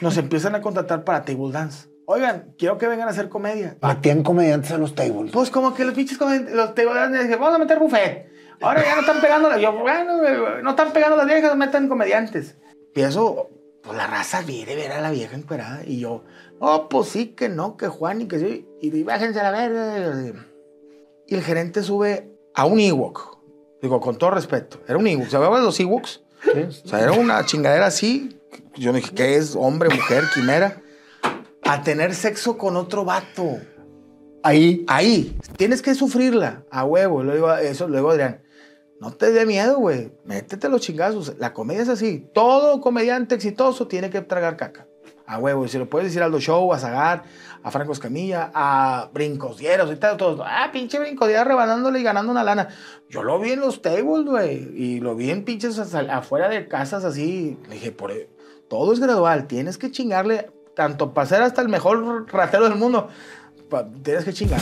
nos empiezan a contratar para table dance. Oigan, quiero que vengan a hacer comedia. Metían comediantes a los tables. Pues como que los pinches comed- los table dance dicen, vamos a meter buffet. Ahora ya no están pegando, yo, bueno, no están pegando las viejas, metan comediantes. Empiezo, pues la raza viene ver a la vieja encuerada y yo, oh, pues sí, que no, que Juan y que sí, y bájense a la verga. Y el gerente sube a un Ewok. Digo, con todo respeto, era un Ewok. ¿Sabes los Ewoks? O sea, era una chingadera así. Yo dije, ¿qué es? Hombre, mujer, quimera. A tener sexo con otro vato. Ahí. Ahí. Tienes que sufrirla. A huevo. Luego, eso, luego Adrián. No te dé miedo, güey. Métete los chingazos. La comedia es así. Todo comediante exitoso tiene que tragar caca. A huevo. Y se lo puedes decir a Aldo Show, a Zagar, a Franco Escamilla, a Brincosieros y tal. Todos. Ah, pinche Brincosiera rebanándole y ganando una lana. Yo lo vi en los tables, güey. Y lo vi en pinches afuera de casas así. Le dije, por e, todo es gradual. Tienes que chingarle. Tanto para ser hasta el mejor ratero del mundo. Tienes que chingar.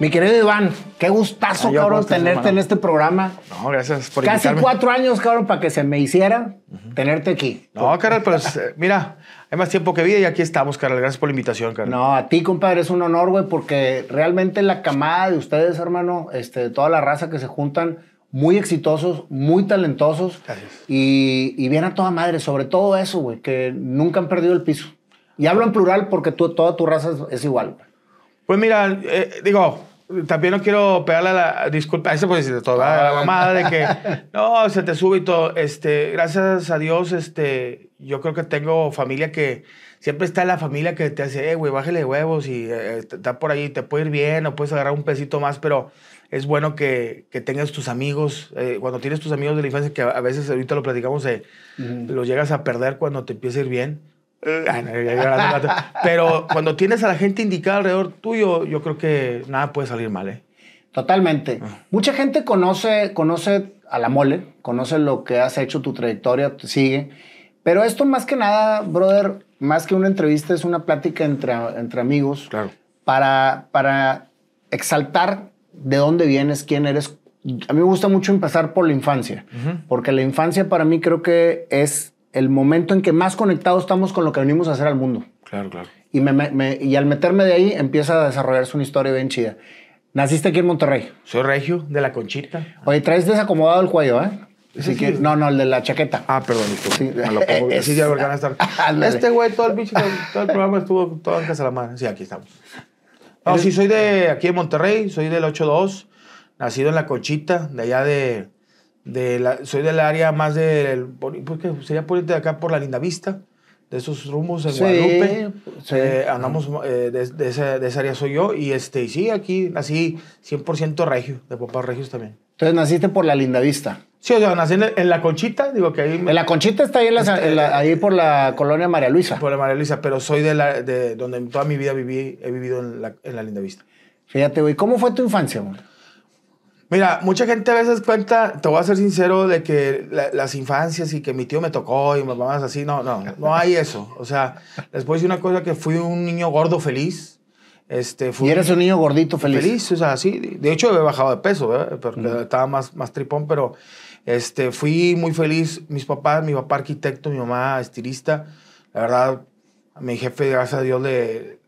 Mi querido Iván, qué gustazo, Ay, cabrón, ¿cómo estás, tenerte en este programa. No, gracias por Casi invitarme. cuatro años, cabrón, para que se me hiciera tenerte aquí. No, Carol, pues eh, mira, hay más tiempo que vida y aquí estamos, Carol. Gracias por la invitación, Carol. No, a ti, compadre, es un honor, güey, porque realmente la camada de ustedes, hermano, este, toda la raza que se juntan, muy exitosos, muy talentosos. Gracias. Y, y bien a toda madre, sobre todo eso, güey, que nunca han perdido el piso. Y hablo en plural porque tú, toda tu raza es, es igual. güey. Pues mira, eh, digo, también no quiero pegarle a la disculpa, eso puede decir todo, ¿verdad? a la mamada de que no, se te sube y todo. Este, gracias a Dios, este, yo creo que tengo familia que siempre está la familia que te hace, eh, güey, bájale de huevos y eh, está por ahí, te puede ir bien o puedes agarrar un pesito más, pero es bueno que, que tengas tus amigos, eh, cuando tienes tus amigos de la infancia, que a veces ahorita lo platicamos, eh, los llegas a perder cuando te empieza a ir bien. Vato. Pero cuando tienes a la gente indicada alrededor tuyo, yo creo que nada puede salir mal, ¿eh? Totalmente. Mucha gente conoce, conoce a la mole, conoce lo que has hecho, tu trayectoria, te sigue. Pero esto más que nada, brother, más que una entrevista, es una plática entre, entre amigos. Claro. Para, para exaltar de dónde vienes, quién eres. A mí me gusta mucho empezar por la infancia, porque la infancia para mí creo que es el momento en que más conectados estamos con lo que venimos a hacer al mundo. Claro, claro. Y, me- me- me- y al meterme de ahí empieza a desarrollarse una historia bien chida. Naciste aquí en Monterrey. Soy Regio, de la Conchita. Oye, traes desacomodado el cuello, ¿eh? Que, no, no, el de la chaqueta. Ah, perdón. Sí. Me lo pongo. Ya van a estar. Ándale. Este güey, todo el bicho, todo, el programa estuvo todo en casa de la madre. Sí, aquí estamos. No, sí, soy de aquí de Monterrey, soy del 82, nacido en la Conchita, de allá de. De la, soy del área más del. Pues que sería de acá por la Linda Vista, de esos rumbos en Sí, Guadalupe. sí. Eh, andamos, eh, de, de esa, de esa área soy yo. Y este, sí, aquí nací 100% regio, de papás regios también. Entonces naciste por la linda vista. Sí, o sea, nací en, en la Conchita, digo que ahí. me- En la Conchita está ahí, en la- en la- ahí por la colonia María Luisa. Por la María Luisa, pero soy de, la, de donde toda mi vida viví, he vivido en la, en la Linda Vista. Fíjate, güey, ¿cómo fue tu infancia, güey? Mira, mucha gente a veces cuenta, te voy a ser sincero, de que la- las infancias y que mi tío me tocó y mamás así, no, no, no hay eso. O sea, les puedo decir una cosa, que fui un niño gordo feliz. Este, fui Y eres un niño gordito feliz. feliz, o sea, sí. De hecho, he bajado de peso, ¿verdad? Porque estaba más, más tripón, pero este, fui muy feliz. Mis papás, mi papá arquitecto, mi mamá estilista. La verdad, a mi jefe, gracias a Dios, le,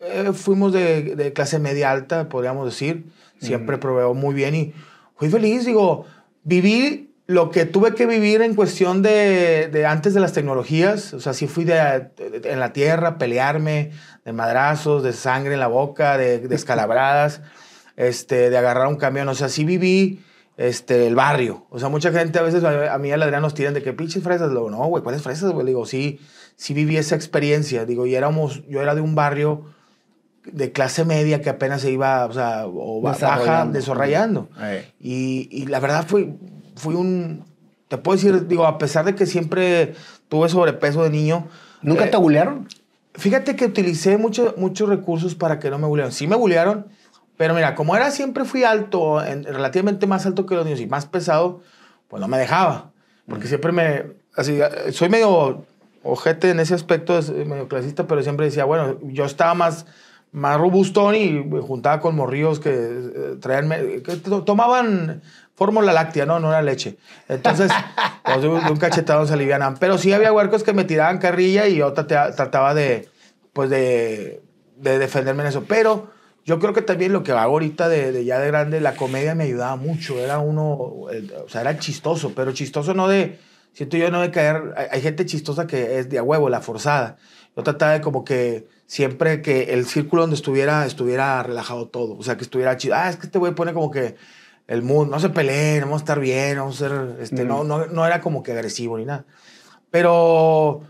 eh, fuimos de, de clase media alta, podríamos decir. Siempre proveó muy bien y fui feliz. Digo, viví lo que tuve que vivir en cuestión de, de antes de las tecnologías. O sea, sí fui de, de- en la tierra, pelearme, de madrazos, de sangre en la boca, de, de escalabradas, este, de agarrar un camión. O sea, sí viví este, el barrio. O sea, mucha gente a veces a, a mí y al Adrián nos tiran de que pinches fresas. Luego, no, güey, ¿cuáles fresas? güey? Digo, sí, sí viví esa experiencia. Digo, y éramos, yo era de un barrio de clase media que apenas se iba, o sea, o ba- baja, Desarrollando. Y, y la verdad fui, fui un, te puedo decir, digo, a pesar de que siempre tuve sobrepeso de niño, ¿Nunca eh, te bulearon? Fíjate que utilicé mucho- muchos recursos para que no me bullearan. Sí me bullearon, pero mira, como era siempre fui alto, en- relativamente más alto que los niños y más pesado, pues no me dejaba. Porque siempre me... Así, soy medio ojete en ese aspecto, es medio clasista, pero siempre decía, bueno, yo estaba más, más robustón y me juntaba con morrillos que eh, traían, que to- tomaban fórmula láctea, no, no era leche. Entonces, pues, de un cachetado se alivianan. Pero sí había huercos que me tiraban carrilla y yo trataba de, pues de, de defenderme en eso. Pero yo creo que también lo que hago ahorita de, de ya de grande, la comedia me ayudaba mucho. Era uno, o sea, era chistoso, pero chistoso no de, siento yo no de caer, hay, hay gente chistosa que es de a huevo, la forzada. Yo trataba de como que siempre que el círculo donde estuviera, estuviera relajado todo. O sea, que estuviera chido. Ah, es que este güey pone como que el mood, no se peleen, vamos a estar bien, vamos a ser, este, no, no, no era como que agresivo ni nada. Pero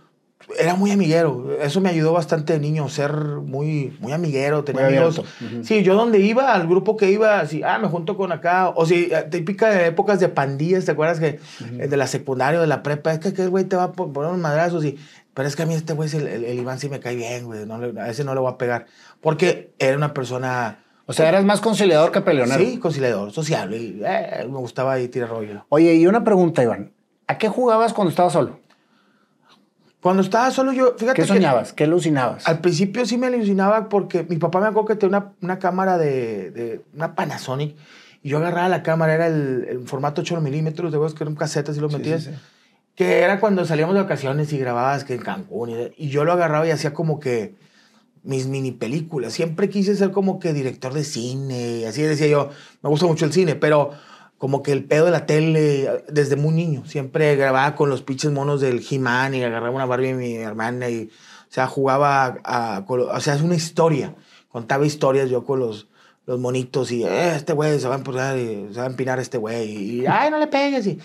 era muy amiguero. Eso me ayudó bastante de niño, ser muy, muy amiguero, tener Muy amigos. abierto. Ujú. Sí, yo donde iba, al grupo que iba, así, ah, me junto con acá. O sí, eh, típica de épocas de pandillas, ¿te acuerdas que eh, de la secundaria, de la prepa, es que aquel güey te va a po- poner unos madrazos y... Pero es que a mí este güey, el, el, el Iván sí me cae bien, güey. No a ese no le voy a pegar. Porque era una persona... O sea, eras más conciliador que peleonero. Sí, conciliador, sociable. y, eh, me gustaba ahí tirar rollo. Oye, y una pregunta, Iván. ¿A qué jugabas cuando estabas solo? Cuando estaba solo yo, fíjate ¿Qué que soñabas? ¿Qué alucinabas? al principio sí me alucinaba porque mi papá me acuerdo que tenía una, una cámara de, de una Panasonic y yo agarraba la cámara, era el, el formato 8 milímetros, de que era un casete así lo metías. sí, sí. Que era cuando salíamos de vacaciones y grababas que en Cancún. Y, yo lo agarraba y hacía como que mis mini películas. Siempre quise ser como que director de cine. Así decía yo, me gusta mucho el cine, pero como que el pedo de la tele, desde muy niño, siempre grababa con los pinches monos del He-Man y agarraba una Barbie de mi hermana y, o sea, jugaba a, o sea, es una historia. Contaba historias yo con los, los monitos y, "Eh, este güey se va a empujar y se va a empinar este güey y, ay, no le pegues. Y,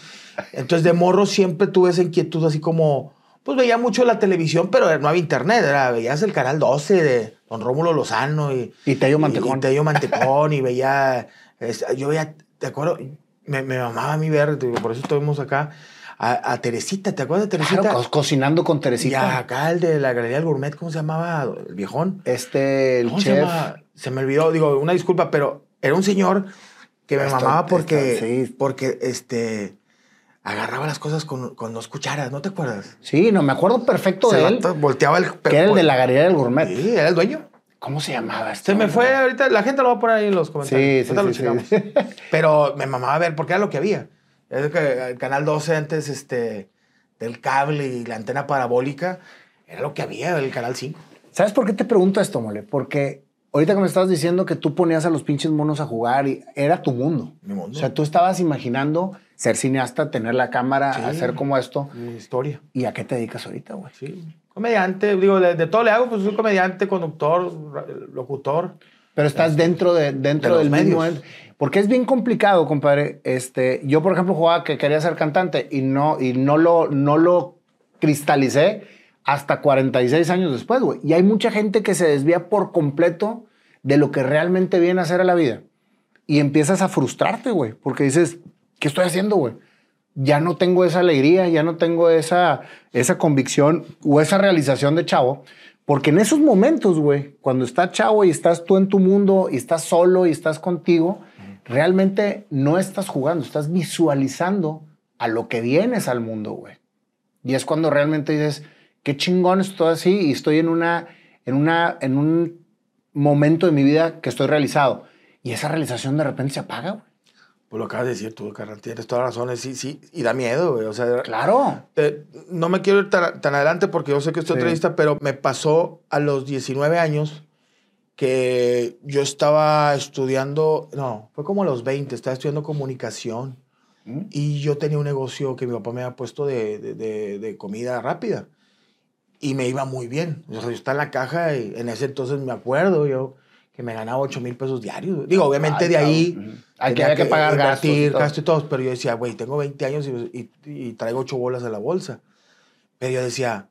entonces, de morro siempre tuve esa inquietud así como, pues veía mucho la televisión, pero no había internet, era, veías el canal 12 de Don Rómulo Lozano y, Y Tello Mantecón. y Tello Mantecón y veía, es- yo veía, ¿te acuerdo? Me, me mamaba a mí ver, digo, por eso estuvimos acá, a, a Teresita, ¿te acuerdas de Teresita? Claro, co- cocinando con y Teresita. acá el de la Galería del Gourmet, ¿cómo se llamaba? El viejón. Este, el ¿Cómo se chef. llama? Se me olvidó, digo, una disculpa, pero era un señor que me mamaba porque, sí. porque este, agarraba las cosas con, con dos cucharas, ¿no te acuerdas? Sí, no, me acuerdo perfecto Se de él. volteaba el... Que era el de la galería del gourmet. Sí, era el dueño. ¿Cómo se llamaba este? Se me hombre? fue ahorita, la gente lo va a poner ahí en los comentarios. Sí, sí, lo sí. Pero me mamaba ver, porque era lo que había. Es que el canal 12 antes este, del cable y la antena parabólica, era lo que había, el canal 5. ¿Sabes por qué te pregunto esto, mole? Porque ahorita que me estabas diciendo que tú ponías a los pinches monos a jugar y era tu mundo. Mi mundo. O sea, tú estabas imaginando ser cineasta, tener la cámara, Sí. hacer como esto. Mi historia. ¿Y a qué te dedicas ahorita, güey? Sí. Comediante, digo, de, de todo le hago, pues soy comediante, conductor, locutor. Pero estás dentro de dentro de los del mismo medios. porque es bien complicado, compadre. Este, yo por ejemplo jugaba que quería ser cantante y no y no lo no lo cristalicé hasta 46 años después, güey. Y hay mucha gente que se desvía por completo de lo que realmente viene a hacer a la vida. Y empiezas a frustrarte, güey, porque dices, ¿qué estoy haciendo, güey? Ya no tengo esa alegría, ya no tengo esa, esa convicción o esa realización de chavo. Porque en esos momentos, güey, cuando estás chavo y estás tú en tu mundo y estás solo y estás contigo, realmente no estás jugando, estás visualizando a lo que vienes al mundo, güey. Y es cuando realmente dices, qué chingón estoy así y estoy en una, en una, en un momento de mi vida que estoy realizado. Y esa realización de repente se apaga, güey. Pues lo acabas de decir tú, carnal, tienes todas las razones, sí, sí, y da miedo, güey. O sea, Claro. eh, no me quiero ir tan, tan adelante porque yo sé que estoy Sí. entrevista, pero me pasó a los 19 años que yo estaba estudiando, no, fue como a los 20, estaba estudiando comunicación ¿Mm? y yo tenía un negocio que mi papá me había puesto de, de- de- de comida rápida y me iba muy bien. O sea, yo estaba en la caja y en ese entonces me acuerdo yo que me ganaba 8 mil pesos diarios. Digo, obviamente Ay, de ahí... cabrón. Ujú. Hay que- pagar gastos y invertir, todo. gasto y todo. Pero yo decía, güey, tengo 20 años y, y- y traigo 8 bolas en la bolsa. Pero yo decía,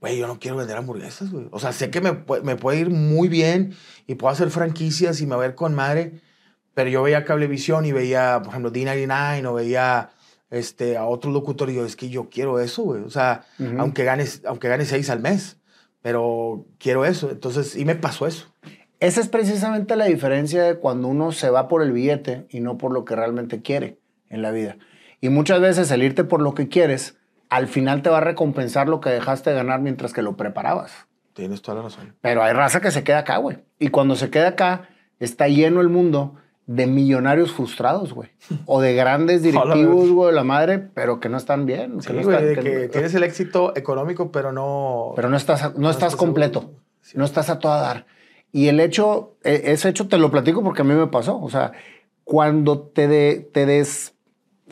güey, yo no quiero vender hamburguesas, güey. O sea, sé que me, me puede ir muy bien y puedo hacer franquicias y me va a ir con madre. Pero yo veía Cablevisión y veía, por ejemplo, D99 o veía este, a otro locutor y yo, es que yo quiero eso, güey. O sea, aunque, ganes, aunque gane 6 al mes, pero quiero eso. Entonces, y me pasó eso. Esa es precisamente la diferencia de cuando uno se va por el billete y no por lo que realmente quiere en la vida. Y muchas veces el irte por lo que quieres, al final te va a recompensar lo que dejaste de ganar mientras que lo preparabas. Tienes toda la razón. Pero hay raza que se queda acá, güey. Y cuando se queda acá, está lleno el mundo de millonarios frustrados, güey. O de grandes directivos, güey, de la madre, pero que no están bien. Sí, que no güey, están- de que que no- tienes el éxito económico, pero no... pero no estás, a- no estás estás completo. Sí. No estás a toda dar. Y el hecho, e- ese hecho te lo platico porque a mí me pasó. O sea, cuando te, de- te des...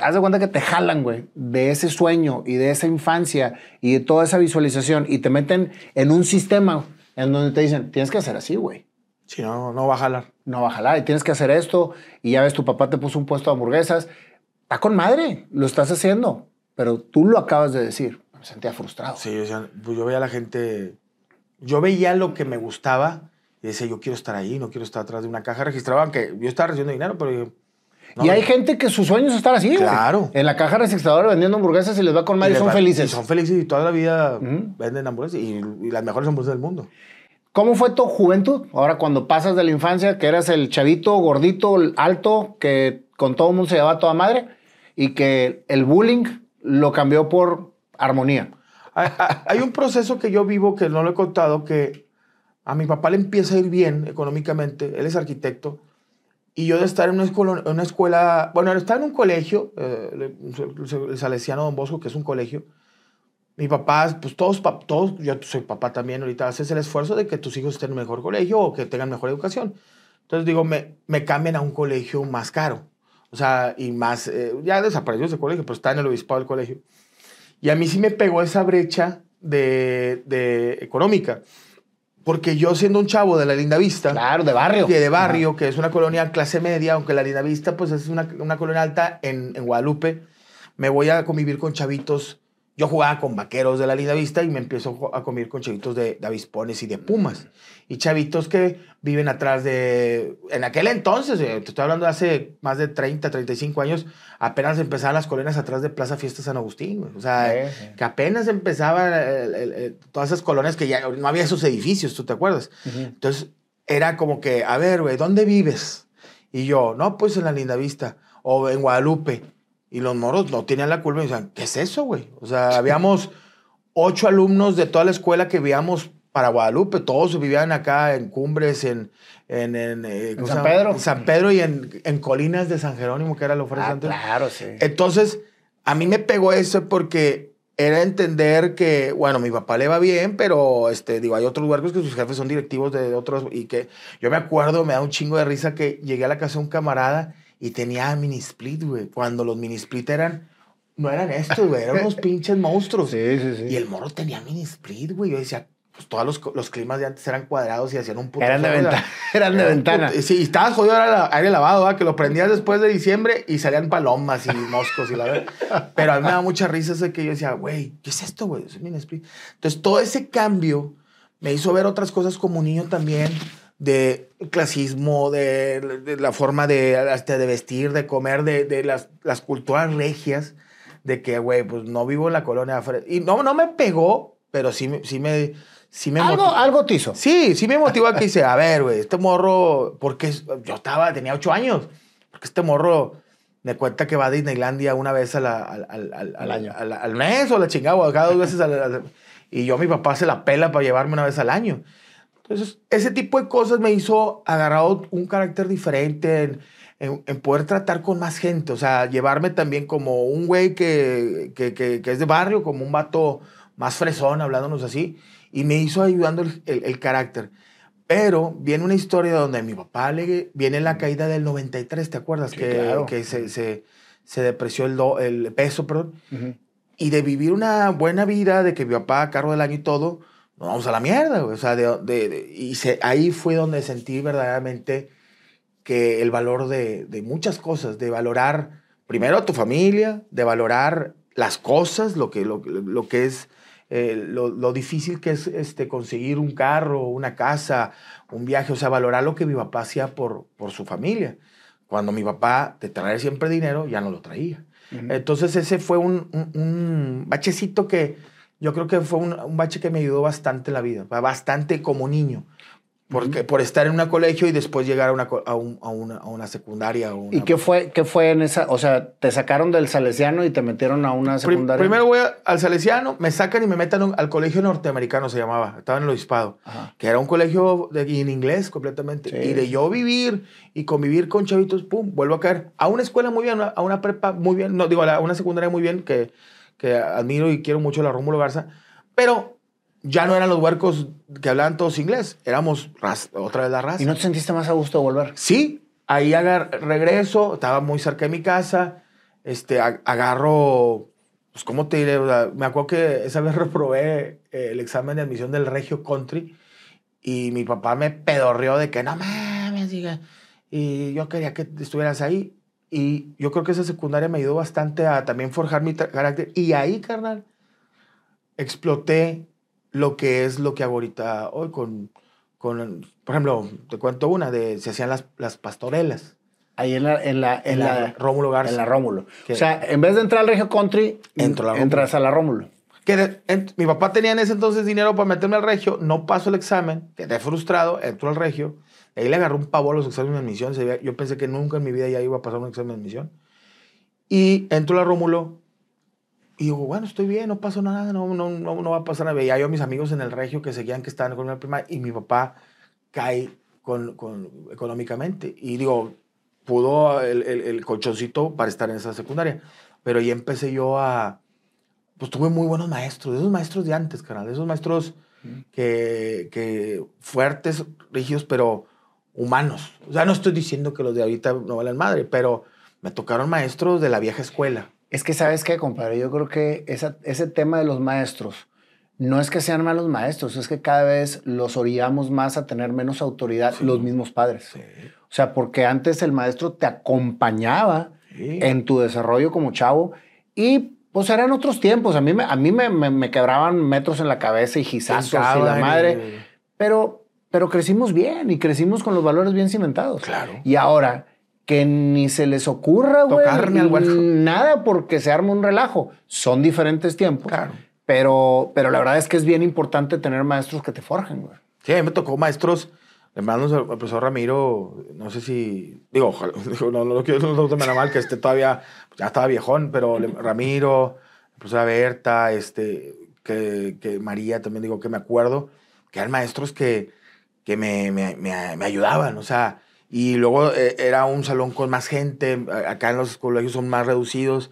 Haz de cuenta que te jalan, güey, de ese sueño y de esa infancia y de toda esa visualización y te meten en un sistema en donde te dicen, tienes que hacer así, güey. Si no, no va a jalar. No va a jalar y tienes que hacer esto y ya ves, tu papá te puso un puesto de hamburguesas. Está con madre, lo estás haciendo, pero tú lo acabas de decir. Me sentía frustrado. Sí, o sea, pues yo veía a la gente... Yo veía lo que me gustaba y decía, yo quiero estar ahí, no quiero estar atrás de una caja registrada, aunque yo estaba recibiendo dinero, pero... yo- no, y hay gente que su sueño es estar así, güey. Claro. En la caja registradora vendiendo hamburguesas y les va con madre y son va- felices. y son felices y toda la vida venden hamburguesas y, y las mejores hamburguesas del mundo. ¿Cómo fue tu juventud? Ahora, cuando pasas de la infancia, que eras el chavito, gordito, alto, que con todo el mundo se llevaba toda madre, y que el bullying lo cambió por armonía. Hay, hay- un proceso que yo vivo que no lo he contado, que a mi papá le empieza a ir bien económicamente, él es arquitecto, y yo de estar en una escuela, una escuela bueno, estaba en un colegio, eh, el Salesiano Don Bosco, que es un colegio, mi papá, pues todos, todos, yo soy papá también, ahorita haces el esfuerzo de que tus hijos estén en mejor colegio o que tengan mejor educación. Entonces digo, me, me cambian a un colegio más caro. O sea, y más, eh, ya desapareció ese colegio, pero está en el obispado del colegio. Y a mí sí me pegó esa brecha de, de económica. Porque yo siendo un chavo de la Linda Vista, Claro, de barrio. que de barrio, que es una colonia clase media, aunque la Linda Vista pues es una, una colonia alta en, en Guadalupe, me voy a convivir con chavitos. Yo jugaba con vaqueros de la Linda Vista y me empiezo a convivir con chavitos de, de avispones y de pumas. Y chavitos que viven atrás de... En aquel entonces, eh, te estoy hablando de hace más de 30, 35 años, apenas empezaban las colonias atrás de Plaza Fiesta San Agustín. O sea, Sí, sí. que apenas empezaban el- el- el- todas esas colonias que ya no había esos edificios, ¿tú te acuerdas? Entonces, era como que, a ver, güey, ¿dónde vives? Y yo, no, pues en la Linda Vista o en Guadalupe. Y los moros no tenían la culpa y decían, ¿qué es eso, güey? O sea, habíamos ocho alumnos de toda la escuela que vivíamos para Guadalupe. Todos vivían acá en Cumbres, en... En, en, eh, ¿cómo San? Pedro. En San Pedro y en, en Colinas de San Jerónimo, que era lo ofrece Ah, antes. claro, sí. Entonces, a mí me pegó eso porque era entender que, bueno, mi papá le va bien, pero, este, digo, hay otros huercos que sus jefes son directivos de otros y que yo me acuerdo, me da un chingo de risa que llegué a la casa de un camarada y tenía mini split, güey, cuando los mini split eran, no eran estos, güey, eran unos pinches monstruos. Sí, sí, sí. Y el morro tenía mini split, güey, yo decía, pues todos los, los climas de antes eran cuadrados y hacían un puto Eran de ventana. Eran de ventana. Sí, y estabas jodido era aire lavado, ¿verdad? que lo prendías después de diciembre y salían palomas y moscos y la verdad. Pero a mí me da mucha risa ese que yo decía, güey, ¿qué es esto, güey? Es un mini split. Entonces, todo ese cambio me hizo ver otras cosas como niño también, de clasismo, de, de la forma de, hasta de vestir, de comer, de, de las, las culturas regias, de que, güey, pues no vivo en la colonia. Y no, no me pegó, pero sí, me- sí me... Sí me Algo, motivó. algo te hizo. Sí, sí me motivó a que dice, a ver, güey, este morro, porque yo estaba, tenía ocho años, porque este morro me cuenta que va a Disneylandia una vez a la- al, al, al, Al año. al- mes o la chingada, o cada dos veces y yo mi papá se la pela para llevarme una vez al año. Entonces, ese tipo de cosas me hizo agarrar un carácter diferente en, en- en poder tratar con más gente, o sea, llevarme también como un güey que, que, que, que es de barrio, como un vato más fresón, hablándonos así, y me hizo ayudando el, el- el carácter. Pero viene una historia donde mi papá le, viene la caída del 93, ¿te acuerdas? Sí, que claro. que se, se, se depreció el, do- el peso, perdón. Y de vivir una buena vida, de que mi papá a cargo del año y todo, nos vamos a la mierda, güey. O sea, de, de- de- y se, ahí fue donde sentí verdaderamente que el valor de, de muchas cosas, de valorar primero a tu familia, de valorar las cosas, lo que, lo, lo que es, eh, lo, lo difícil que es este, conseguir un carro, una casa, un viaje, o sea, valorar lo que mi papá hacía por, por su familia. Cuando mi papá te traía siempre dinero, ya no lo traía. Entonces ese fue un, un- un bachecito que yo creo que fue un, un bache que me ayudó bastante en la vida, bastante como niño. Porque, Por estar en un colegio y después llegar a una, a, una, a una, secundaria. ¿Y qué fue, qué fue en esa? O sea, te sacaron del Salesiano y te metieron a una secundaria. primero voy al Salesiano, me sacan y me meten al colegio norteamericano, se llamaba. Estaba en el Obispado. Que era un colegio de, en inglés completamente. Y de yo vivir y convivir con chavitos, pum, vuelvo a caer. A una escuela muy bien, a una prepa muy bien. No, digo, a una secundaria muy bien que, que admiro y quiero mucho la Rómulo Garza. Pero ya no eran los huercos que hablaban todos inglés, éramos otra vez la raza. ¿Y no te sentiste más a gusto de volver? Sí, ahí regreso, estaba muy cerca de mi casa, este, agarro, pues, ¿cómo te diré? me acuerdo que esa vez reprobé eh, el examen de admisión del Regio Country y mi papá me pedorreó de que no mames, diga. Y yo quería que estuvieras ahí. Y yo creo que esa secundaria me ayudó bastante a también forjar mi carácter. Y ahí, carnal, exploté lo que es lo que hago ahorita hoy con, con por ejemplo, te cuento una, de se hacían las, las pastorelas. Ahí en la, en la, en, la, Rómulo Garza. En la Rómulo. o sea, en vez de entrar al Regio Country, entras a la Rómulo. Que mi papá tenía en ese entonces dinero para meterme al Regio, no paso el examen, quedé frustrado, entró al Regio, ahí le agarró un pavor a los exámenes de admisión, yo pensé que nunca en mi vida ya iba a pasar un examen de admisión. Y entró la Rómulo, y digo, bueno, estoy bien, no pasó nada, no, no, no, no va a pasar nada. Veía yo a mis amigos en el regio que seguían que estaban con la prima y mi papá cae con, con, económicamente. Y digo, pudo el, el, el, colchoncito para estar en esa secundaria. Pero ahí empecé yo a... Pues tuve muy buenos maestros, de esos maestros de antes, carnal, de esos maestros que, que fuertes, rígidos, pero humanos. O sea, no estoy diciendo que los de ahorita no valen madre, pero me tocaron maestros de la vieja escuela es que, ¿sabes qué, compadre? Yo creo que ese tema de los maestros, no es que sean malos maestros, es que cada vez los orillamos más a tener menos autoridad los mismos padres. O sea, porque antes el maestro te acompañaba en tu desarrollo como chavo y pues eran otros tiempos. A mí, a mí me, me, quebraban metros en la cabeza y gizazos y la madre. Pero, pero crecimos bien y crecimos con los valores bien cimentados. Claro. Y ahora que ni se les ocurra, güey. Nada porque se arma un relajo. Son diferentes tiempos. Claro. Pero, pero la verdad es que es bien importante tener maestros que te forjen, güey. Sí, a mí me tocó maestros. Le mando al profesor Ramiro, no sé si. Digo, ojalá, no, no, no quiero no, no, mal que esté todavía. Ya estaba viejón, pero Ramiro, la profesora Berta, este, que, que María también, digo, que me acuerdo, que eran maestros que, que me, me, me, me ayudaban. O sea, y luego eh, era un salón con más gente, acá en los colegios son más reducidos.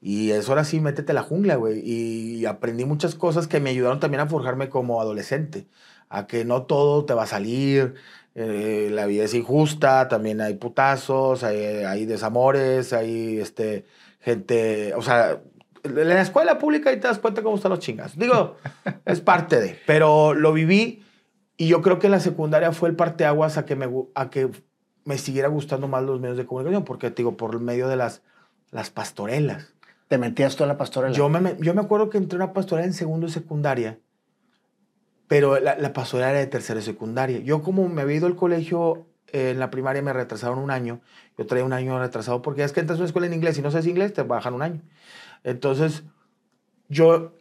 Y eso ahora sí, métete a la jungla, güey. Y aprendí muchas cosas que me ayudaron también a forjarme como adolescente. A que no todo te va a salir, eh, la vida es injusta, también hay putazos, hay, desamores, hay este, gente, o sea, en la escuela pública y te das cuenta cómo están los chingas. Digo, es parte de, pero lo viví y yo creo que la secundaria fue el parteaguas a que me, a que me siguiera gustando más los medios de comunicación, porque te digo, por medio de las, las pastorelas. ¿Te metías tú a la pastorela? Yo me, yo me acuerdo que entré a una pastorela en segundo y secundaria, pero la, la pastorela era de tercera y secundaria. Yo como me había ido al colegio eh, en la primaria, me retrasaron un año. Yo traía un año retrasado porque es que entras a una escuela en inglés y no sabes inglés, te bajan un año. Entonces, yo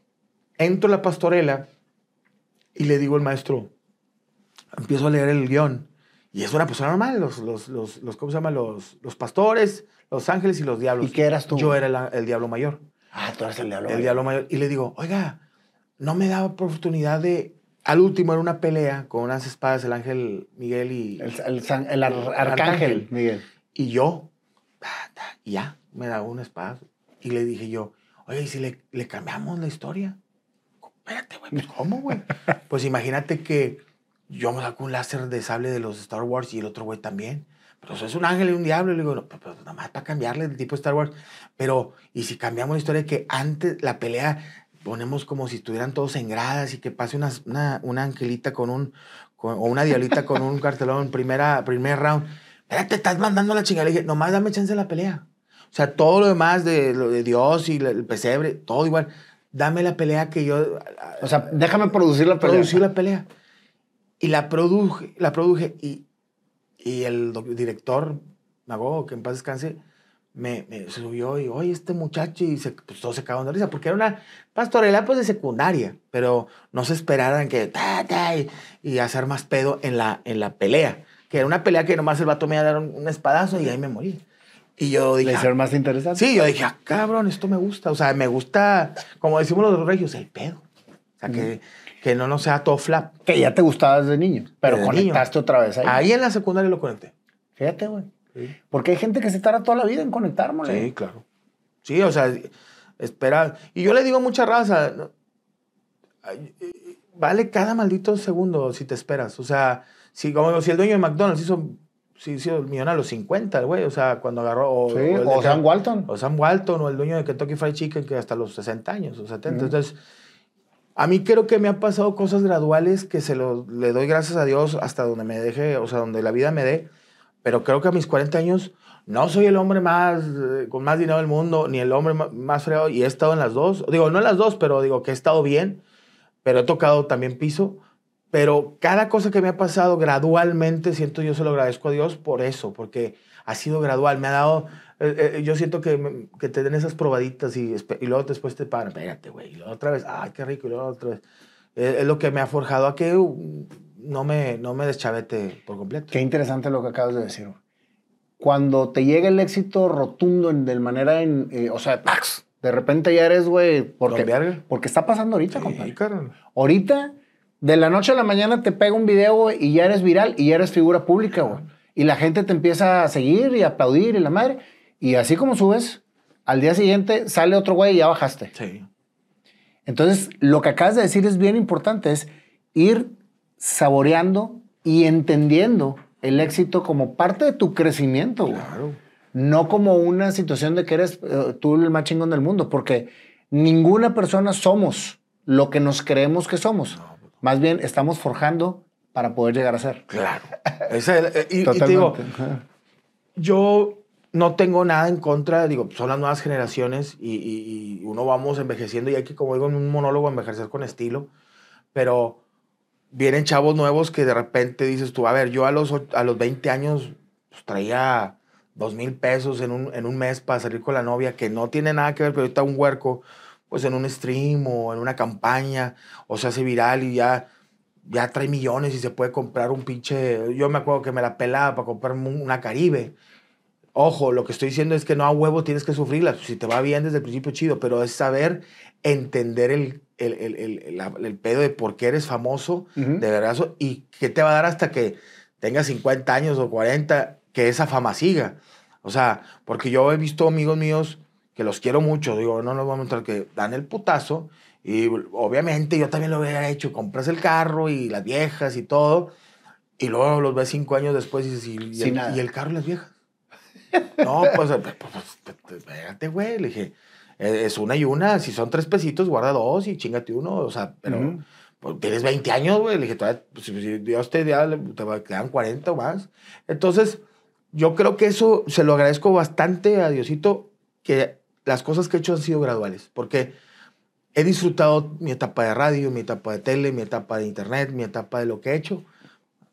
entro a la pastorela y le digo al maestro, empiezo a leer el guion y es una persona normal, los, los, los, los ¿cómo se llama? Los, los pastores, los ángeles y los diablos. ¿Y qué eras tú? Yo era el, diablo mayor. Ah, tú eres el diablo mayor. El diablo mayor. Y le digo, oiga, no me daba oportunidad de... Al último era una pelea con unas espadas, el ángel Miguel y... El, el, arcángel, Miguel. Y yo, y ya, me daba una espada. Y le dije yo, oye, ¿y si le, le cambiamos la historia? Espérate, güey, pues ¿cómo, güey? pues imagínate que yo me saco un láser de sable de los Star Wars y el otro güey también. Pero eso es un ángel y un diablo. Y le digo, no, pero nada más para cambiarle el tipo de Star Wars. Pero, ¿y si cambiamos la historia que antes la pelea ponemos como si estuvieran todos en gradas y que pase una, una, una angelita con un, o una diablita con un cartelón en primera, primer round? Espérate, estás mandando la chingada. Le dije, nomás dame chance de la pelea. O sea, todo lo demás de, lo de Dios y el pesebre, todo igual. Dame la pelea que yo... O sea, déjame producir la pelea. Producir la pelea. Y la produje, la produje y, y el director, Mago, que en paz descanse, me, me subió y, oye, este muchacho, y se, pues todos se cagaron de risa, porque era una pastorela pues de secundaria, pero no se esperaran que, ta, ta, y, y hacer más pedo en la, en la pelea, que era una pelea que nomás el vato me iba a dar un, un espadazo y ahí me morí. Y yo dije, Le más interesante. Sí, yo dije, ah, cabrón, esto me gusta. O sea, me gusta, como decimos los regios, el pedo. O sea, que, que no, no sea todo flap. Que ya te gustaba desde niño, pero Desde conectaste otra vez ahí. Ahí en la secundaria lo conecté. Fíjate, güey. Porque hay gente que se tarda toda la vida en conectar, mole. Sí, claro. Sí, o sea, espera. Y yo le digo a mucha raza, vale cada maldito segundo si te esperas. O sea, si, como si el dueño de McDonald's hizo, si hizo el millón a los 50, el güey, o sea, cuando agarró... O, Sí, o Sam Walton. O Sam Walton, o el dueño de Kentucky Fried Chicken, que hasta los 60 años o 70. Entonces, a mí creo que me han pasado cosas graduales que se lo, le doy gracias a Dios hasta donde me deje, o sea, donde la vida me dé. Pero creo que a mis 40 años no soy el hombre más, eh, con más dinero del mundo, ni el hombre más fregado, y he estado en las dos. Digo, no en las dos, pero digo que he estado bien, pero he tocado también piso. Pero cada cosa que me ha pasado gradualmente, siento yo se lo agradezco a Dios por eso, porque ha sido gradual. Me ha dado, eh, eh, yo siento que, que te den esas probaditas y, y luego después te paran, espérate, güey, y luego otra vez, ay, qué rico, y luego otra vez. Eh, es lo que me ha forjado a que uh, no me, no me deschavete por completo. Qué interesante lo que acabas de decir. Cuando te llega el éxito rotundo en, de manera, en, eh, o sea, ¡tax! de repente ya eres, güey, porque, porque está pasando ahorita, Sí, compadre. Ahorita, de la noche a la mañana te pega un video, güey, y ya eres viral y ya eres figura pública, güey. Y la gente te empieza a seguir y a aplaudir y la madre. Y así como subes, al día siguiente sale otro güey y ya bajaste. Sí. Entonces, lo que acabas de decir es bien importante, es ir saboreando y entendiendo el éxito como parte de tu crecimiento, güey. Claro. No como una situación de que eres eh, tú el más chingón del mundo, porque ninguna persona somos lo que nos creemos que somos. Más bien estamos forjando para poder llegar a ser. Claro. Ese, eh, y, y te digo, yo no tengo nada en contra, digo, son las nuevas generaciones y, uno vamos envejeciendo y hay que, como digo en un monólogo, envejecer con estilo, pero vienen chavos nuevos que de repente dices tú, a ver, yo a los, a los 20 años pues, traía dos mil pesos en un, en un mes para salir con la novia, que no tiene nada que ver, pero ahorita un huerco, pues en un stream o en una campaña, o se hace viral y ya ya trae millones y se puede comprar un pinche. Yo me acuerdo que me la pelaba para comprarme un- una Caribe. Ojo, lo que estoy diciendo es que no a huevo tienes que sufrirla. Si te va bien desde el principio, chido, pero es saber entender el, el, el, el- pedo de por qué eres famoso, de verdad, y qué te va a dar hasta que tengas 50 años o 40, que esa fama siga. O sea, porque yo he visto amigos míos que los quiero mucho, digo, no los voy a mostrar, que dan el putazo y obviamente yo también lo hubiera hecho, compras el carro y las viejas y todo, y luego los ves cinco años después y dices, ¿y, y Sin el, nada. y el carro y las viejas? No, pues, pues, pues, pues, espérate, güey, le dije, "Eh, es una y una, si son tres pesitos, guarda dos y chingate uno, o sea, pero pues, tienes 20 años, güey, le dije, todavía, pues, si Dios te, da, te quedan 40 o más. Entonces, yo creo que eso se lo agradezco bastante a Diosito, que las cosas que he hecho han sido graduales, porque he disfrutado mi etapa de radio, mi etapa de tele, mi etapa de internet, mi etapa de lo que he hecho,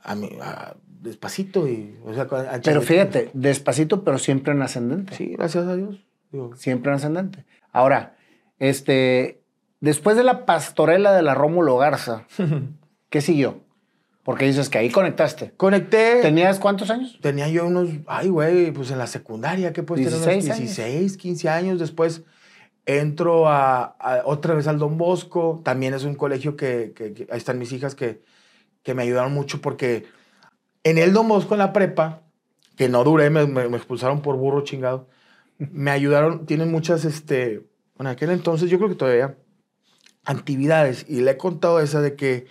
a a- despacito y, o sea, Pero fíjate, despacito, pero siempre en ascendente. Sí, gracias a Dios. Digo, Siempre en ascendente. Ahora, este, después de la pastorela de la Rómulo Garza, ¿qué siguió? Porque dices que ahí conectaste. Conecté. ¿Tenías cuántos años? Tenía yo unos, ay, güey, pues en la secundaria, ¿qué puedes tener? 16 Unos años. 16, 15 años. Después entro a, a- otra vez al Don Bosco. También es un colegio que, que- que- ahí están mis hijas que, que me ayudaron mucho porque en el Don Bosco, en la prepa, que no duré, me, me- me expulsaron por burro chingado, me ayudaron, tienen muchas, este, en aquel entonces, yo creo que todavía, actividades. Y le he contado esa de que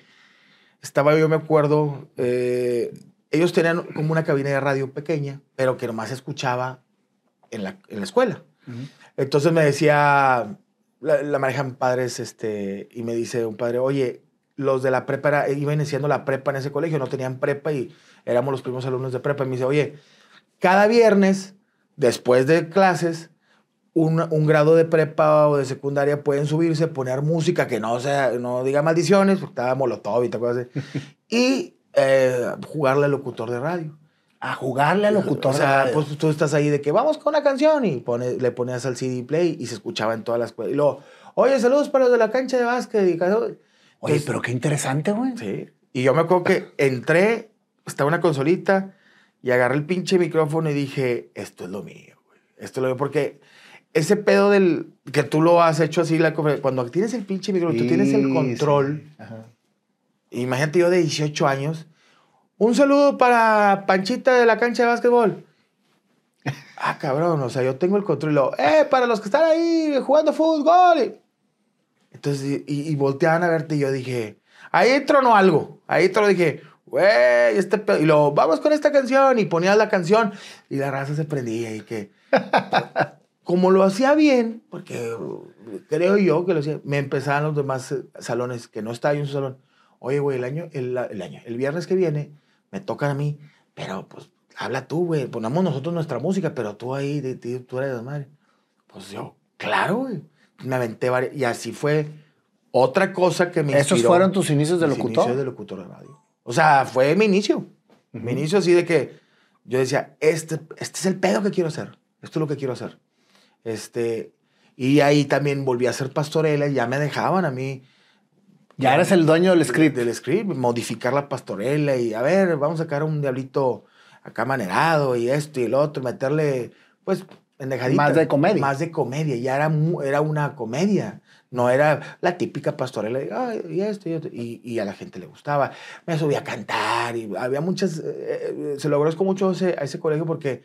estaba yo, me acuerdo, eh, ellos tenían como una cabina de radio pequeña, pero que nomás escuchaba en la, en la escuela. Entonces me decía, la, la manejan padres, este, y me dice un padre, oye, los de la prepa era- iban iniciando la prepa en ese colegio, no tenían prepa y éramos los primeros alumnos de prepa. Y me dice, oye, cada viernes, después de clases, un, un grado de prepa o de secundaria pueden subirse, poner música que no sea, no diga maldiciones, porque estaba Molotov y te acuerdas. y eh, jugarle al locutor de radio. A jugarle al locutor. O sea, pues tú estás ahí de que vamos con una canción y pone, le ponías al CD play y se escuchaba en todas las... Y luego, oye, saludos para los de la cancha de básquet. Y, oye, pero qué interesante, güey. Sí. Y yo me acuerdo que entré, estaba una consolita y agarré el pinche micrófono y dije, esto es lo mío, güey. Esto es lo mío porque ese pedo del que tú lo has hecho así, la, cuando tienes el pinche micrófono, tú tienes el control. Imagínate yo de 18 años. Un saludo para Panchita de la cancha de básquetbol. Ah, cabrón, o sea, yo tengo el control. Y lo, eh, para los que están ahí jugando fútbol. Entonces, y, y volteaban a verte y yo dije, ahí tronó algo. Ahí tronó, dije, güey, este pedo. Y lo, vamos con esta canción. Y ponía la canción y la raza se prendía y que como lo hacía bien, porque creo yo que lo hacía, me empezaban los demás eh, salones, que no estaba en su salón. Oye, güey, el año, el, año, el viernes que viene, me tocan a mí, pero pues habla tú, güey, ponemos nosotros nuestra música, pero tú ahí, de, tú eres de madre. Pues yo, claro, güey. Me aventé varias, y así fue otra cosa que me ¿Esos fueron tus inicios de locutor? Inicios de locutor de radio. O sea, fue mi inicio. Mi inicio así de que yo decía, este, este es el pedo que quiero hacer. Esto es lo que quiero hacer. Este, y ahí también volví a ser pastorela y ya me dejaban a mí. Ya eres el dueño del script. Del script, modificar la pastorela y a ver, vamos a sacar un diablito acá manerado y esto y el otro, meterle, pues, pendejadita. Más de comedia. Más de comedia, ya era, era una comedia. No era la típica pastorela de, Ay, y esto y esto. Y, a la gente le gustaba. Me subí a cantar y había muchas. Eh, eh, se lo agradezco mucho ese, a ese colegio porque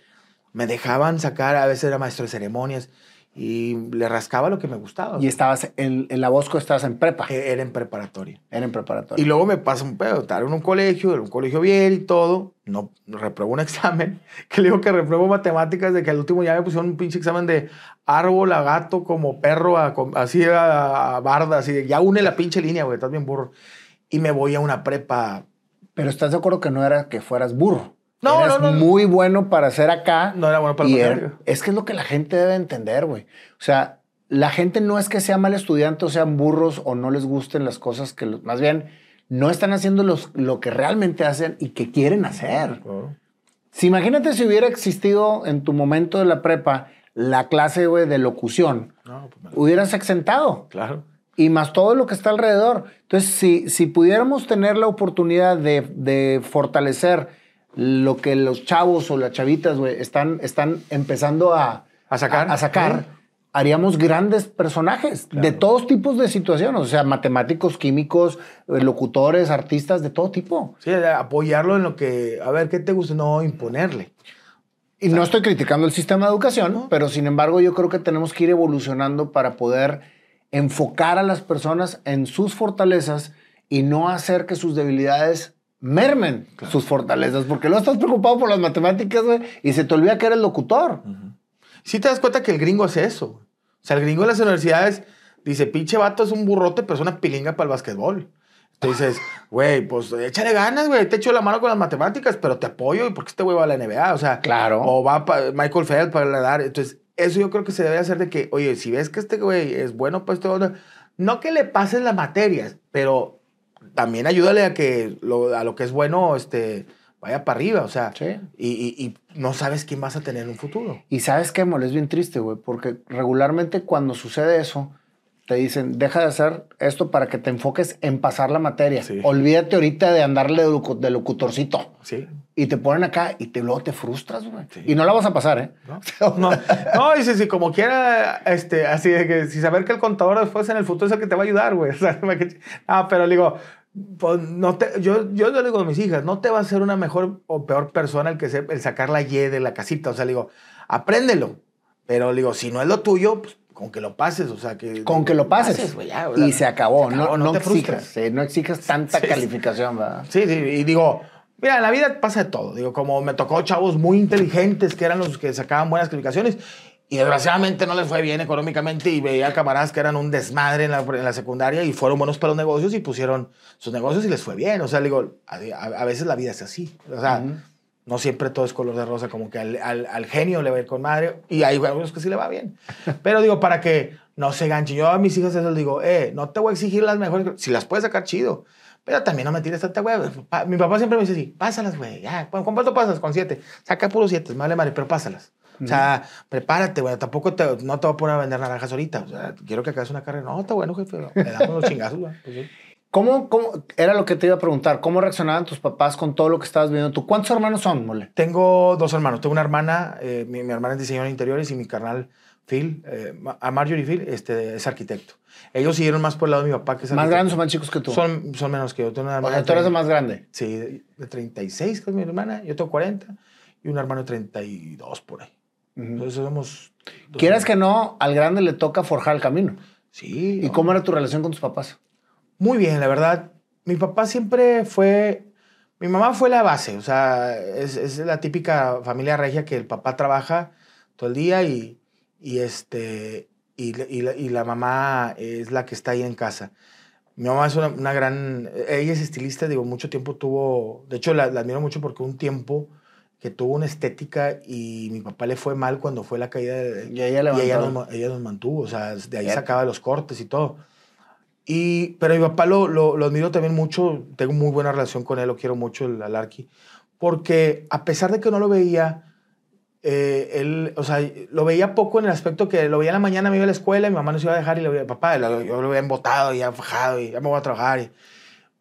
me dejaban sacar, a veces era maestro de ceremonias, y le rascaba lo que me gustaba. ¿Y estabas en, en la Bosco, estabas en prepa? E, era en preparatoria. Era en preparatoria. Y luego me pasa un pedo, estar en un colegio, en un colegio bien y todo, no, repruebo un examen, que le digo que repruebo matemáticas, de que al último ya me pusieron un pinche examen de árbol a gato como perro, así a, barda, así de, ya une la pinche línea, güey, estás bien burro. Y me voy a una prepa. Pero estás de acuerdo que no era que fueras burro. No, no, no, muy bueno para hacer acá. No era bueno para y Es que es lo que la gente debe entender, güey. O sea, la gente no es que sea mal estudiante o sean burros o no les gusten las cosas que... más bien, no están haciendo los, lo que realmente hacen y que quieren hacer. Si imagínate si hubiera existido en tu momento de la prepa la clase, güey, de locución, pues, hubieras exentado. Claro. Y más todo lo que está alrededor. Entonces, si, si pudiéramos tener la oportunidad de, de fortalecer lo que los chavos o las chavitas, güey, están, están empezando a, sacar, a, sacar haríamos grandes personajes de todos tipos de situaciones, o sea, matemáticos, químicos, eh, locutores, artistas, de todo tipo. Sí, apoyarlo en lo que, a ver, ¿qué te gusta? No imponerle. Y no estoy criticando el sistema de educación, pero sin embargo yo creo que tenemos que ir evolucionando para poder enfocar a las personas en sus fortalezas y no hacer que sus debilidades mermen sus fortalezas, porque luego estás preocupado por las matemáticas, güey, y se te olvida que eres locutor. Si te das cuenta que el gringo hace eso. O sea, el gringo en las universidades dice, pinche vato es un burrote, pero es una pilinga para el básquetbol. Entonces dices, güey, pues échale ganas, güey, te echo la mano con las matemáticas, pero te apoyo, porque este güey va a la NBA, o sea, claro. O va para Michael Phelps para nadar. Entonces, eso yo creo que se debe hacer de que, oye, si ves que este güey es bueno para esto, no que le pases las materias, pero también ayúdale a que lo, a lo que es bueno, este, vaya para arriba, o sea, y, y, no sabes quién vas a tener en un futuro. Y sabes qué, Mol, es bien triste, güey, porque regularmente cuando sucede eso, te dicen, deja de hacer esto para que te enfoques en pasar la materia. Olvídate ahorita de andarle de, locutorcito. Sí. Y te ponen acá y te, luego te frustras, güey. Y no la vas a pasar, ¿eh? No, no, no dice, si como quiera, este, así de que si saber que el contador después en el futuro es el que te va a ayudar, güey. O sea, ah, pero digo, pues no te, yo, yo le digo a mis hijas, no te va a ser una mejor o peor persona el, que se, el sacar la Y de la casita. O sea, le digo, apréndelo. Pero le digo, si no es lo tuyo, pues con que lo pases, o sea, que... Con que lo pases. y se acabó, no, no, te exijas, no exijas tanta calificación, ¿verdad? Sí, sí, y digo, mira, en la vida pasa de todo. Digo, como me tocó chavos muy inteligentes que eran los que sacaban buenas calificaciones y desgraciadamente no les fue bien económicamente y veía camaradas que eran un desmadre en la, en la, secundaria y fueron buenos para los negocios y pusieron sus negocios y les fue bien. O sea, digo, a, veces la vida es así. O sea, no siempre todo es color de rosa, como que al, al, genio le va a ir con madre y hay algunos que sí le va bien. Pero digo, para que no se ganchen. Yo a mis hijas les digo, eh, no te voy a exigir las mejores, si las puedes sacar chido, Pero también no me tires tanta güey. Mi papá siempre me dice así, pásalas, güey. Ya, ¿con cuánto pasas? Con siete. Saca puros siete, vale madre, pero pásalas. O sea, prepárate, güey. Tampoco te, no te voy a poner a vender naranjas ahorita. O sea, quiero que hagas una carrera. No, está bueno, jefe. Le damos los chingazos, güey. Pues sí. ¿Cómo, ¿Cómo? Era lo que te iba a preguntar. ¿Cómo reaccionaban tus papás con todo lo que estabas viendo tú? ¿Cuántos hermanos son, mole? Tengo dos hermanos. Tengo una hermana, eh, mi, mi hermana es diseñadora de interiores y mi carnal Phil, eh, a Marjorie Phil, este, es arquitecto. Ellos siguieron más por el lado de mi papá, que es ¿Más grandes o más chicos que tú? Son, son menos que yo. Tengo una o hermana sea, de tú eres el 30. más grande. Sí, de 36, que es mi hermana. Yo tengo 40 y un hermano de 32 por ahí. Entonces somos... Quieras que no, al grande le toca forjar el camino. Sí. ¿Y no. cómo era tu relación con tus papás? Muy bien, la verdad. Mi papá siempre fue... Mi mamá fue la base, o sea, es, es la típica familia regia que el papá trabaja todo el día y, y, este, y, la- y la, y la mamá es la que está ahí en casa. Mi mamá es una, una gran... Ella es estilista, digo, mucho tiempo tuvo... De hecho, la, la admiro mucho porque un tiempo que tuvo una estética y mi papá le fue mal cuando fue la caída de... Y ella. Y ella nos, ella nos mantuvo, o sea, de ahí sacaba los cortes y todo. Y, pero mi papá lo, lo, lo admiro también mucho, tengo muy buena relación con él, lo quiero mucho, el Alarqui, porque a pesar de que no lo veía, eh, él, o sea, lo veía poco en el aspecto que lo veía en la mañana, me iba a la escuela, y mi mamá nos iba a dejar y le veía, papá, yo lo veía embotado y ya fajado y ya me voy a trabajar. y-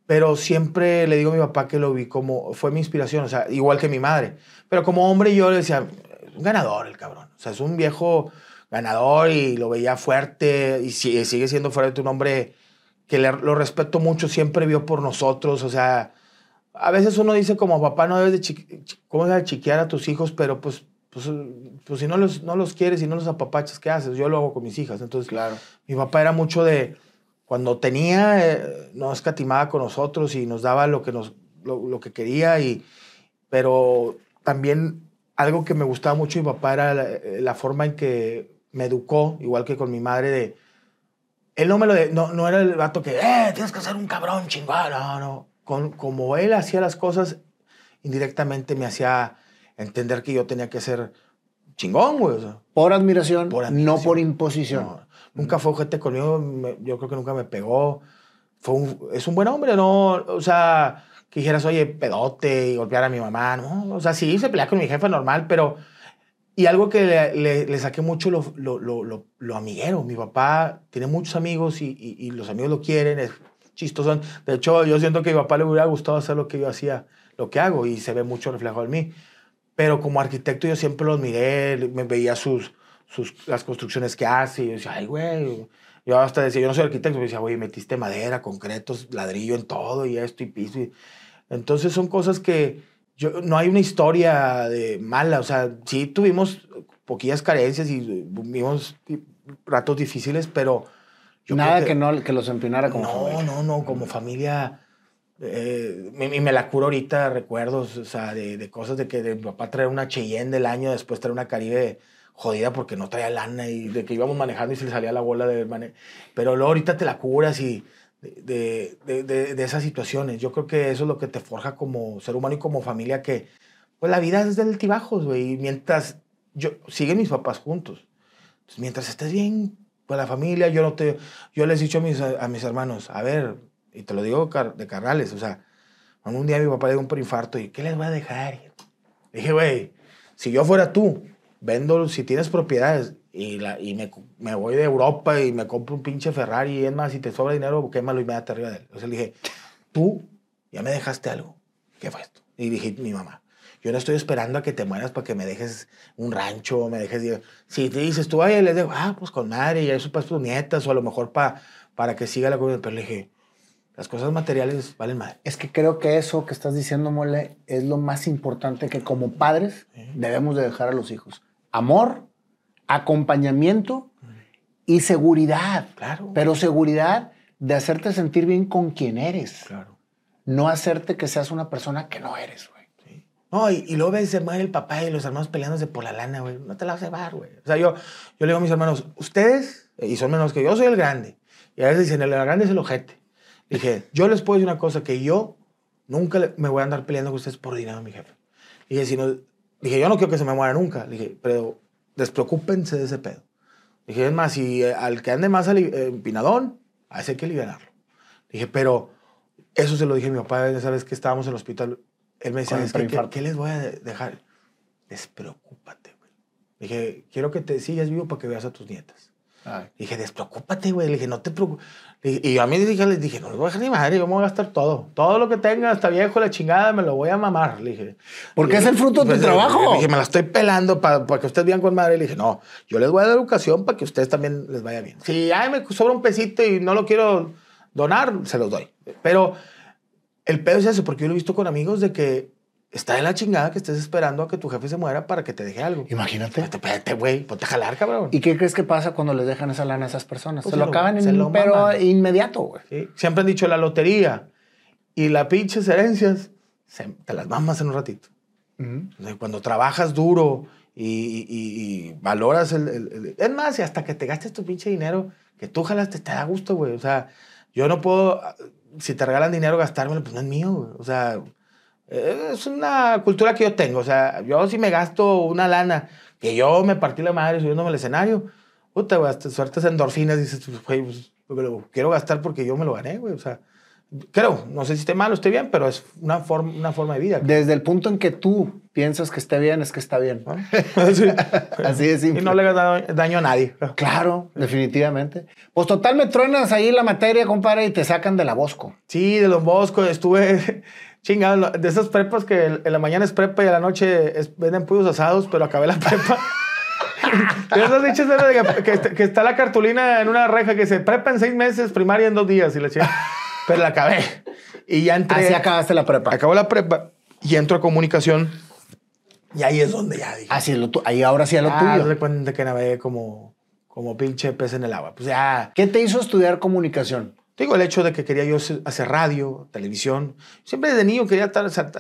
pero siempre le digo a mi papá que lo vi como, fue mi inspiración, o sea, igual que mi madre. Pero como hombre yo le decía, es un ganador el cabrón, o sea, es un viejo ganador y lo veía fuerte y sigue, siendo fuerte, un hombre que le- lo respeto mucho, siempre vio por nosotros, o sea, a veces uno dice como papá no debes de chi- chi- ¿cómo llama? chiquear a tus hijos, pero pues, pues, pues si no los, no los quieres y no los apapachas, ¿qué haces? Yo lo hago con mis hijas, entonces Claro. mi papá era mucho de, cuando tenía, eh, no escatimaba con nosotros y nos daba lo que, nos, lo, que quería, y, pero también algo que me gustaba mucho mi papá era la, la forma en que me educó, igual que con mi madre, de... Él no me lo... de- no, no era el vato que, eh, tienes que ser un cabrón chingón, no, no. Con, como él hacía las cosas, indirectamente me hacía entender que yo tenía que ser chingón, güey. o sea, Por admiración, Por no por imposición. no, nunca fue ojete conmigo, me- yo creo que nunca me pegó. Fue un- es un buen hombre, ¿no? O sea, que dijeras, oye, pedote y golpear a mi mamá, ¿no? O sea, sí, se pelea con mi jefe normal, pero... Y algo que le, le- le saqué mucho lo, lo, lo, lo, lo amiguero. Mi papá tiene muchos amigos y, y- y los amigos lo quieren, es chistoso. De hecho, yo siento que a mi papá le hubiera gustado hacer lo que yo hacía, lo que hago, y se ve mucho reflejado en mí. Pero como arquitecto yo siempre lo admiré, me veía sus, sus, las construcciones que hace, y yo decía, ay, güey. Yo hasta decía, yo no soy arquitecto, pero decía, güey, metiste madera, concretos, ladrillo en todo, y esto, y piso. y- Entonces son cosas que yo, no hay una historia de mala, o sea, sí tuvimos poquillas carencias y vivimos ratos difíciles, pero... yo Nada creo que, no, que los empinara como no, familia. no, no, como familia. Eh, y me la curo ahorita, recuerdos, o sea, de, de cosas de que de mi papá traer una Cheyenne del año, después traer una Caribe jodida porque no traía lana y de que íbamos manejando y se le salía la bola de mane- Pero luego ahorita te la curas y de, de, de- de esas situaciones. Yo creo que eso es lo que te forja como ser humano y como familia que, pues la vida es del altibajos, güey. Mientras, yo, siguen mis papás juntos. Entonces, mientras estés bien con la familia, yo no te, yo les he dicho a mis, a mis hermanos, a ver, y te lo digo de carnales, o sea, un día mi papá le dio un preinfarto y ¿qué les voy a dejar? Dije, güey, si yo fuera tú, vendo, si tienes propiedades y, la, y me, me voy de Europa y me compro un pinche Ferrari y es más, si te sobra dinero, quémalo y métate arriba de él. Entonces le dije, tú ya me dejaste algo. ¿Qué fue esto? Y dije, mi mamá, yo no estoy esperando a que te mueras para que me dejes un rancho, me dejes... Si te dices tú, ay, les digo, ah, pues con madre, y eso para tus nietas, o a lo mejor para para que siga la comida. Pero le dije, las cosas materiales valen madre. Es que creo que eso que estás diciendo, Mole, es lo más importante que como padres debemos de dejar a los hijos. Amor, acompañamiento y seguridad. Claro. Pero seguridad de hacerte sentir bien con quien eres. Claro. No hacerte que seas una persona que no eres, güey. No, y, y luego ves, se muere el papá y los hermanos peleándose por la lana, güey. No te la vas a llevar, güey. O sea, yo, yo le digo a mis hermanos, ustedes, y son menos que yo, soy el grande. Y a veces dicen, el grande es el ojete. Dije, yo les puedo decir una cosa, que yo nunca me voy a andar peleando con ustedes por dinero, mi jefe. Dije, si no, dije, yo no quiero que se me muera nunca. Dije, pero despreocúpense de ese pedo. Dije, es más, si eh, al que ande más eh, empinadón, a ese hay que liberarlo. Dije, pero Eso se lo dije a mi papá esa vez que estábamos en el hospital. Él me decía, es que, ¿qué, qué les voy a de- dejar? Despreocúpate, güey. Dije, quiero que te sigas vivo para que veas a tus nietas. Ay. Dije, despreocúpate, güey. Le dije, no te preocupes. Y a mí dije, les dije, no les voy a dejar ni madre, yo me voy a gastar todo. Todo lo que tenga, hasta viejo, la chingada, me lo voy a mamar. Le dije. Porque es el fruto de tu pues, trabajo. Le dije, me la estoy pelando para que ustedes vean con madre. Le dije, no, yo les voy a dar educación para que ustedes también les vaya bien. Si ay, me sobra un pesito y no lo quiero donar, se los doy. Pero el pedo es eso, porque yo lo he visto con amigos de que está en la chingada que estés esperando a que tu jefe se muera para que te deje algo. Imagínate. Espérate, espérate, güey, ponte a jalar, cabrón. ¿Y qué crees que pasa cuando les dejan esa lana a esas personas? Pues se se lo acaban en un pero maman. inmediato, güey. ¿sí? Siempre han dicho la lotería y las pinches herencias, se- te las mamas en un ratito. Cuando trabajas duro y, y- y- y valoras el, el- el- Es más, y hasta que te gastes tu pinche dinero, que tú jalaste, te da gusto, güey. O sea, yo no puedo, si te regalan dinero, gastármelo, pues no es mío, güey. O sea, es una cultura que yo tengo. O sea, yo si me gasto una lana, que yo me partí la madre subiéndome al escenario, puta, güey, hasta suertes endorfinas, dices, pues, güey, pues, lo quiero gastar porque yo me lo gané, güey. O sea, creo, no sé si esté mal o esté bien, pero es una, forma una forma de vida. Desde el punto en que tú piensas que esté bien, es que está bien. ¿no? Sí. Así de Y simple. no le hagas daño, daño a nadie. Claro, definitivamente. Pues total, me truenas ahí la materia, compadre, y te sacan de la Bosco. Sí, de Don Bosco estuve chingado. De esas prepas que en la mañana es prepa y a la noche es- venden pollos asados, pero acabé la prepa. De esas dichas de que, que- que está la cartulina en una reja que se prepa en seis meses, primaria en dos días y la chica. Pero la acabé. Y ya entré. Así acabaste la prepa. Acabo la prepa y entro a comunicación. Y ahí es donde ya dije. Así es lo ahí ahora sí es lo ah, tuyo. de cuenta que navegué como, como pinche pez en el agua. Pues ya. ¿Qué te hizo estudiar comunicación? Digo, el hecho de que quería yo hacer radio, televisión. Siempre desde niño quería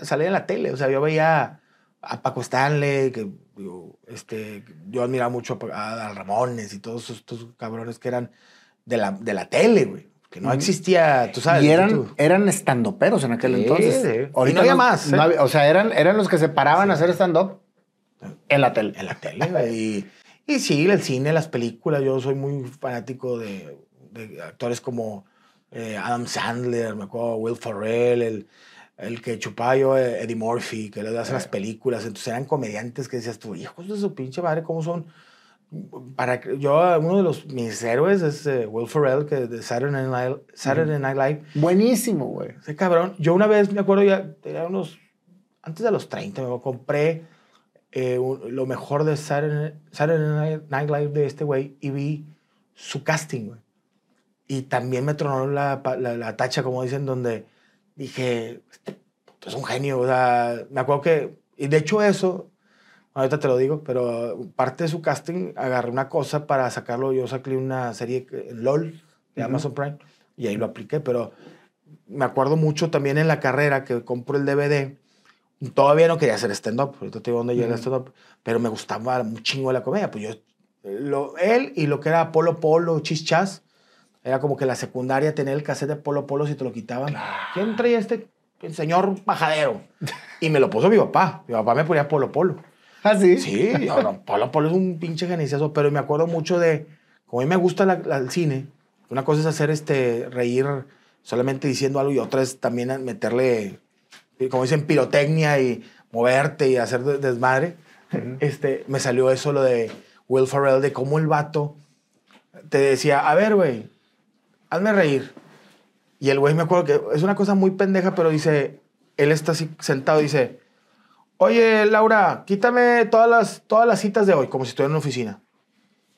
salir en la tele. O sea, yo veía a Paco Stanley, que digo, este, yo admiraba mucho a, Ramones y todos estos, estos cabrones que eran de la, de la tele, güey. Que no existía, tú sabes. y eran, tú- eran estandoperos en aquel Sí, entonces. sí. Y no había más, no ¿eh? había- o sea, eran, eran los que se paraban a hacer stand-up en la tele. En la tele, güey. Y, y sí, el cine, las películas. Yo soy muy fanático de, de actores como eh, Adam Sandler, me acuerdo, Will Ferrell, el, el que chupaba yo, eh, Eddie Murphy, que le hace las películas. Entonces eran comediantes que decías tú, hijos de su pinche madre, ¿cómo son? Para yo, uno de los mis héroes es eh, Will Ferrell, que de Saturday Night, Saturday Night Live. Buenísimo, güey. Ese cabrón, yo una vez me acuerdo ya, tenía unos, antes de los 30, me compré eh, un- lo mejor de Saturday, Saturday Night- Night Live de este güey y vi su casting, güey. Y también me tronó la, la, la tacha, como dicen, donde dije, este es un genio, o sea, me acuerdo que, y de hecho eso, ahorita te lo digo, pero parte de su casting agarré una cosa para sacarlo, yo saqué una serie en LOL de Ujú. Amazon Prime y ahí lo apliqué, pero me acuerdo mucho también en la carrera que compro el DVD. Todavía no quería hacer stand-up, ahorita te digo dónde llega el Ujú. stand-up, pero me gustaba un chingo la comedia. Pues yo, lo, él y lo que era Polo Polo, Chichas, era como que la secundaria tenía el cassette de Polo Polo si te lo quitaban. ¿Quién traía este el señor majadero? Y me lo puso mi papá. Mi papá me ponía Polo Polo. ¿Ah, sí? Sí, yo, no, Polo Polo es un pinche genicazo, pero me acuerdo mucho de, como a mí me gusta la- la- el cine, una cosa es hacer este, reír solamente diciendo algo y otra es también meterle, como dicen, pirotecnia y moverte y hacer de- desmadre. este, me salió eso lo de Will Ferrell, de cómo el vato te decía, a ver, güey, hazme reír. Y el güey me acuerdo que es una cosa muy pendeja, pero dice, él está así sentado y dice, oye, Laura, quítame todas las, todas las citas de hoy, como si estuviera en una oficina.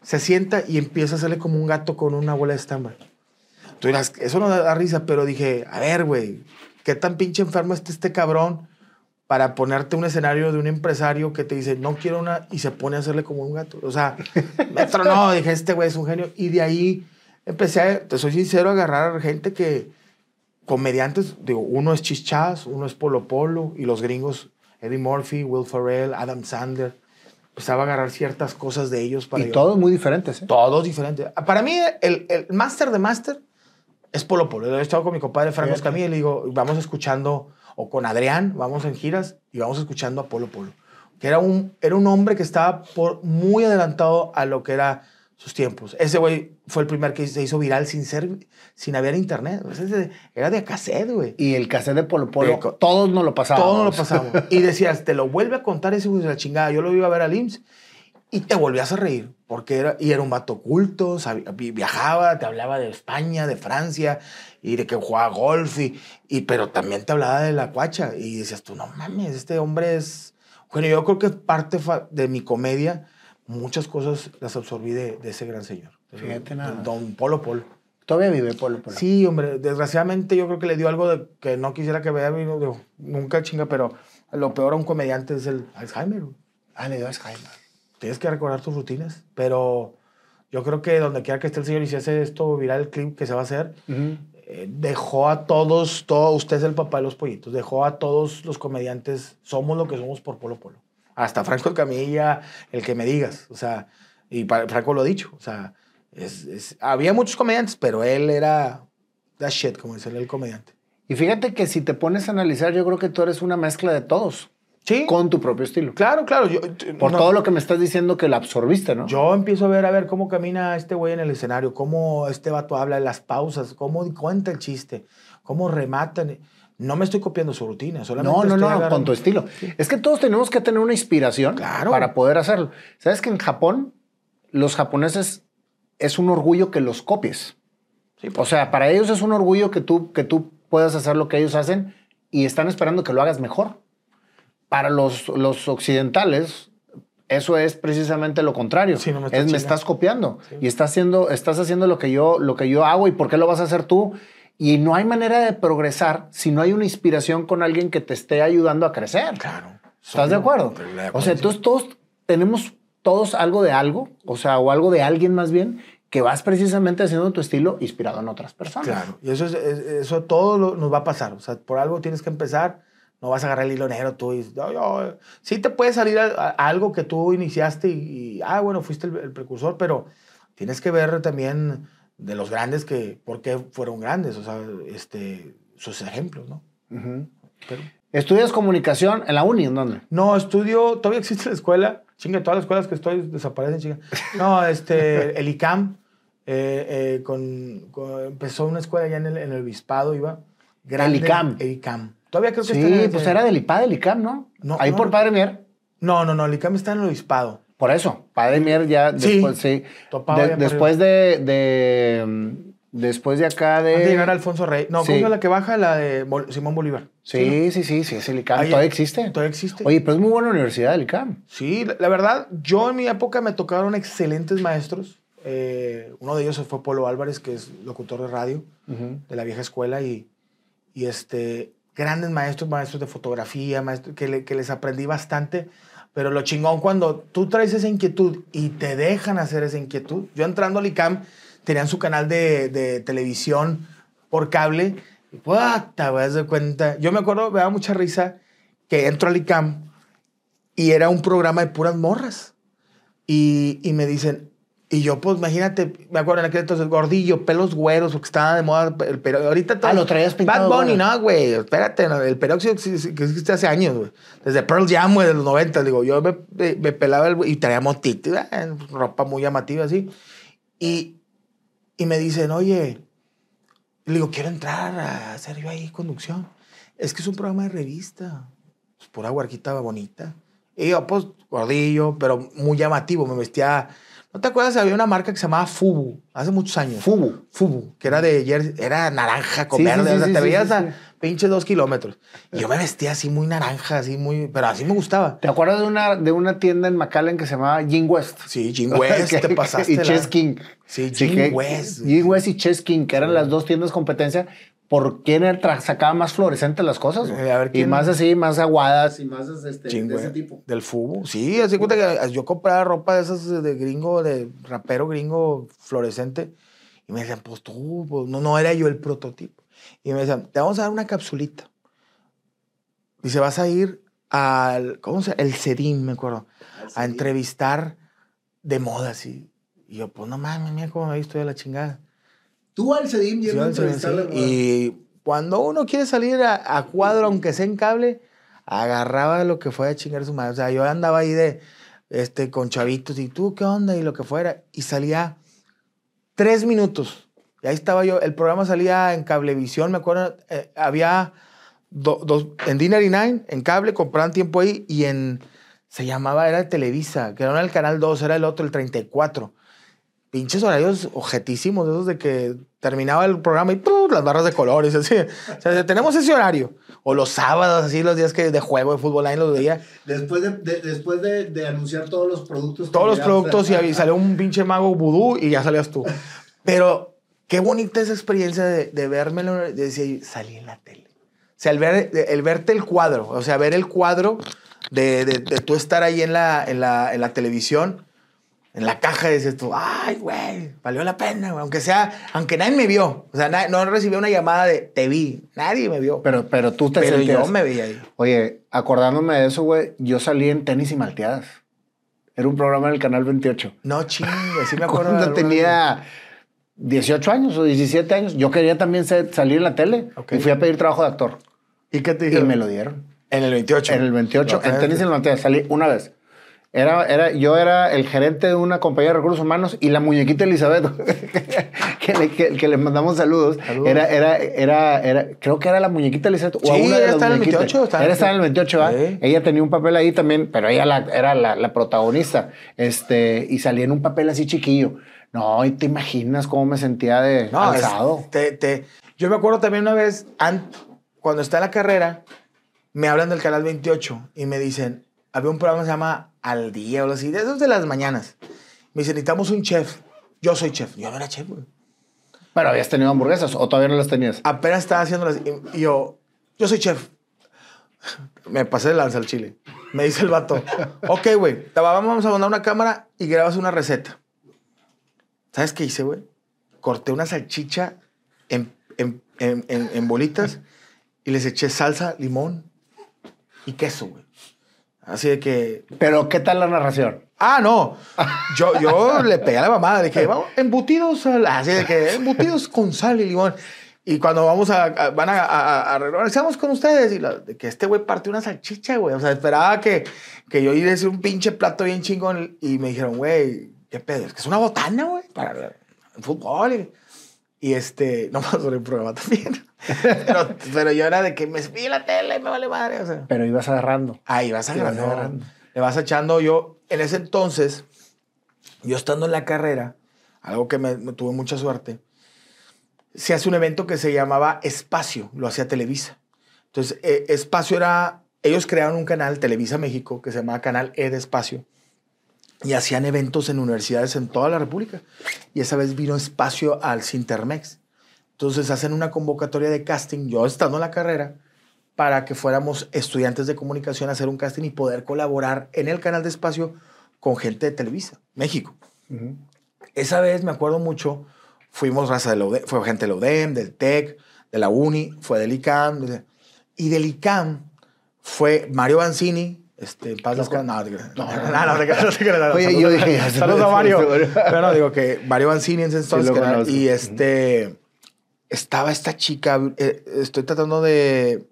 Se sienta y empieza a hacerle como un gato con una bola de estambre. Tú dirás, eso no da, risa, pero dije, a ver, güey, ¿qué tan pinche enfermo está este cabrón para ponerte un escenario de un empresario que te dice, no quiero una, y se pone a hacerle como un gato? O sea, me tronó, dije, este güey es un genio. Y de ahí empecé, a, te soy sincero, a agarrar gente que, comediantes, digo, uno es Chichas, uno es Polo Polo, y los gringos, Eddie Murphy, Will Ferrell, Adam Sandler. Empezaba a agarrar ciertas cosas de ellos para Y yo- todos muy diferentes, ¿eh? todos diferentes. Para mí, el, el máster de máster es Polo Polo. Yo he estado con mi compadre Franco. Escamilla y le digo, vamos escuchando, o con Adrián, vamos en giras y vamos escuchando a Polo Polo. Que era un, era un hombre que estaba por, muy adelantado a lo que era sus tiempos. Ese güey fue el primer que se hizo viral sin ser, sin haber internet. Era de cassette, güey. Y el cassette de Polo Polo, De todos nos lo pasábamos. Todo lo pasamos. y decías, te lo vuelve a contar ese güey de la chingada. Yo lo iba a ver al IMSS y te volvías a reír. Porque era, y era un vato culto, sabía- vi- viajaba, te hablaba de España, de Francia, y de que jugaba golf, y, y, pero también te hablaba de la cuacha. Y decías tú, no mames, este hombre es... Bueno, yo creo que parte de mi comedia, muchas cosas las absorbí de, de ese gran señor. Fíjate nada. Don Polo Polo. Todavía vive Polo Polo. Sí, hombre, desgraciadamente yo creo que le dio algo de que no quisiera que vea, digo, nunca chinga, pero lo peor a un comediante es el Alzheimer. Ah, le dio Alzheimer. Tienes que recordar tus rutinas, pero yo creo que donde quiera que esté el señor y si hace esto viral el clip que se va a hacer, eh, dejó a todos, todo, usted es el papá de los pollitos, dejó a todos los comediantes, somos lo que somos por Polo Polo. Hasta Franco Camilla, el que me digas, o sea, y pa- Franco lo ha dicho, o sea, es- es- había muchos comediantes, pero él era that shit, como dice el comediante. Y fíjate que si te pones a analizar, yo creo que tú eres una mezcla de todos, Sí, con tu propio estilo. claro, claro. Yo, Por no- todo lo que me estás diciendo que la absorbiste, ¿no? Yo empiezo a ver, a ver cómo camina este güey en el escenario, cómo este vato habla, las pausas, cómo cuenta el chiste, cómo rematan. No me estoy copiando su rutina, solamente No, no, estoy no, agarrando- con tu estilo. Es que todos tenemos que tener una inspiración Claro. para poder hacerlo. ¿Sabes que en Japón, los japoneses es un orgullo que los copies? Sí, O sea, para ellos es un orgullo que tú, que tú puedas hacer lo que ellos hacen y están esperando que lo hagas mejor. Para los, los occidentales, eso es precisamente lo contrario. Sí, no me es estás me estás copiando Sí. y estás haciendo, estás haciendo lo que, yo, lo que yo hago y por qué lo vas a hacer tú. Y no hay manera de progresar si no hay una inspiración con alguien que te esté ayudando a crecer. Claro. ¿Estás de acuerdo? O sea, entonces todos tenemos todos algo de algo, o sea, o algo de alguien más bien, que vas precisamente haciendo tu estilo inspirado en otras personas. Claro, y eso, es, es- eso todo lo- nos va a pasar. O sea, por algo tienes que empezar. No vas a agarrar el hilo negro tú y... no, yo- sí te puede salir a- a- algo que tú iniciaste y, y, ah, bueno, fuiste el, el precursor, pero tienes que ver también de los grandes que... ¿Por qué fueron grandes? O sea, este, sus ejemplos, ¿no? Pero, ¿Estudias comunicación en la uni? ¿En dónde? no, estudio... Todavía existe la escuela. Chinga, todas las escuelas que estoy desaparecen, chinga. No, este, el ICAM. eh, eh, con, con- empezó una escuela allá en el, en el Obispado, iba. Grande, ICAM. El ICAM. Todavía creo que Sí, está en el- pues era del IPA, del ICAM, ¿no? No, Ahí no, por. Padre Mier. No, no, no, el ICAM está en el Obispado. Por eso, Padre Mier ya Sí, después, sí. topaba De- después de, de, después de acá de... Antes de llegar a Alfonso Rey. No, sí. ¿cómo es la que baja? La de Bol- Simón Bolívar. Sí, sí, sí, sí, es el ICAM. Ahí- ¿Todavía existe? Todavía existe. Oye, pero es muy buena universidad el ICAM. Sí, la, la verdad, yo en mi época me tocaron excelentes maestros. Eh, uno de ellos fue Polo Álvarez, que es locutor de radio de la vieja escuela y, y este, grandes maestros, maestros de fotografía, maestros que, le- que les aprendí bastante. Pero lo chingón cuando tú traes esa inquietud y te dejan hacer esa inquietud. Yo entrando al ICAM, tenían su canal de, televisión por cable. Y güey, haz de cuenta. Yo me acuerdo, me daba mucha risa que entro al ICAM y era un programa de puras morras. Y me dicen, y yo, pues imagínate, me acuerdo en aquel entonces, gordillo, pelos güeros, porque estaba de moda el pero Ahorita todo. Ah, lo traías pintado, Bad Bunny, no, güey, espérate, no, el peróxido que existe- hace años, güey. Desde Pearl Jam, güey, de los 90, digo, yo me, me- pelaba el, y traía motito, eh, ropa muy llamativa así. Y, y me dicen, oye, le digo, quiero entrar a hacer yo ahí conducción. Es que es un programa de revista. Pues pura huarquita bonita. Y yo, pues, gordillo, pero muy llamativo. Me vestía. ¿No te acuerdas? Había una marca que se llamaba Fubu, hace muchos años. Fubu. Fubu, que era de jersey, era naranja con Sí, verde. sí, o sea, sí, te veías a sí. pinche dos kilómetros. Y yo me vestía así muy naranja, así muy. Pero así me gustaba. ¿Te acuerdas de una, de una tienda en McAllen que se llamaba Jim West? Sí, Jim West, Que- te pasaste. Y la- Chess King. Sí, Jim West. Jim West y Chess King, que eran las dos tiendas competencia por quién era- tra- sacaba más fluorescentes las cosas. Eh, a ver y más así, más aguadas y más este, Chingüe, de ese tipo. Del fubo. Sí, así cuenta que yo compraba ropa de esas de gringo, de rapero gringo fluorescente. Y me decían, pues tú, pues, no, no era yo el prototipo. Y me decían, te vamos a dar una capsulita. Dice, vas a ir al, ¿cómo se llama? El CEDIM, me acuerdo. A entrevistar de moda, así. Y yo, pues no mames, mira cómo me he visto de la chingada. Tú al CEDIM Sí, sí, sí. Y cuando uno quiere salir a, a cuadro, aunque sea en cable, agarraba lo que fue a chingar su madre. O sea, yo andaba ahí de este, con chavitos, y tú, ¿qué onda? Y lo que fuera. Y salía tres minutos. Y ahí estaba yo. El programa salía en Cablevisión, me acuerdo. eh, había do- dos, en D99, en cable, compraban tiempo ahí. Y en. Se llamaba, era Televisa, que no era el canal 2, era el otro, el 34. Pinches horarios objetísimos, esos de que terminaba el programa y ¡pum! las barras de colores, así. O sea, tenemos ese horario. O los sábados, así, los días que de juego de fútbol, ahí los veía. Después de, de- después de, de anunciar todos los productos. todos los productos y ahí salió un pinche mago vudú y ya salías tú. Pero qué bonita esa experiencia de, de de decir, salí en la tele. O sea, el, ver, el verte el cuadro, o sea, ver el cuadro de, de, de tú estar ahí en la, en la, en la televisión, en la caja, y dices tú, ay, güey, valió la pena, güey. Aunque sea, aunque nadie me vio. O sea, na- no recibí una llamada de, te vi, nadie me vio. Pero, pero tú te Pero sentías- yo me veía ahí. Oye, acordándome de eso, güey, yo salí en tenis y malteadas. Era un programa en el canal 28. No, chingue, sí me acuerdo. Cuando tenía 18 años o 17 años, yo quería también ser- salir en la tele y fui a pedir trabajo de actor. ¿Y qué te Y dijeron? me lo dieron. En el 28. En el 28, No, en tenis y malteadas, salí una vez. Era, era, yo era el gerente de una compañía de recursos humanos y la muñequita Elizabeth, que, le, que- que le mandamos saludos, Saludos. Era, era, era, era, creo que era la muñequita Elizabeth. Sí, una de está en el muñequitas. 28, está Era estaba en el 28, ¿va? Sí. Ella tenía un papel ahí también, pero ella la- era la, la protagonista. Este, y salía en un papel así chiquillo. No, y te imaginas cómo me sentía de No, es- alzado. te- te- yo me acuerdo también una vez, an- cuando está en la carrera, me hablan del canal 28 y me dicen, había un programa que se llama Al Día o así, de esos de las mañanas. Me dicen, necesitamos un chef. Yo soy chef. Yo no era chef, güey. Pero habías tenido hamburguesas o todavía no las tenías. Apenas estaba haciendo las... Y yo, yo soy chef. Me pasé de lanza al chile. Me dice el vato, ok, güey, vamos a mandar una cámara y grabas una receta. ¿Sabes qué hice, güey? Corté una salchicha en, en, en, en- en bolitas y les eché salsa, limón y queso, güey. Así de que... Pero, ¿qué tal la narración? Ah, no. Yo, yo le pegué a la mamada. Le dije, vamos, embutidos, al- así de que embutidos con sal y limón. Y cuando vamos a, a- van a, a, con ustedes. Y la- de que este güey partió una salchicha, güey. O sea, esperaba que, que yo iba a decir un pinche plato bien chingón. Y me dijeron, güey, ¿qué pedo? Es que es una botana, güey, para el fútbol. Y, y este, no más sobre el programa también. pero, pero yo era de que me vi la tele y me vale madre. O sea. Pero ibas agarrando. Te vas agarrando. agarrando. Le vas echando. Yo, en ese entonces, yo estando en la carrera, algo que me, me tuve mucha suerte, se hace un evento que se llamaba Espacio, lo hacía Televisa. Entonces, eh, Espacio era, ellos crearon un canal, Televisa México, que se llamaba Canal E de Espacio, y hacían eventos en universidades en toda la República. Y esa vez vino Espacio al Cintermex. Entonces hacen una convocatoria de casting, yo estando en la carrera, para que fuéramos estudiantes de comunicación a hacer un casting y poder colaborar en el canal de espacio con gente de Televisa, México. Esa vez me acuerdo mucho, fuimos raza de la UDEM, fue gente de la UDEM, del TEC, de la UNI, fue del ICAM. y del ICAM fue Mario Banzini, este, paz descanse- no, Oye, yo dije, saludos a Mario. Pero no, digo que Mario Banzini en ese entonces, y este, estaba esta chica, eh, estoy tratando de,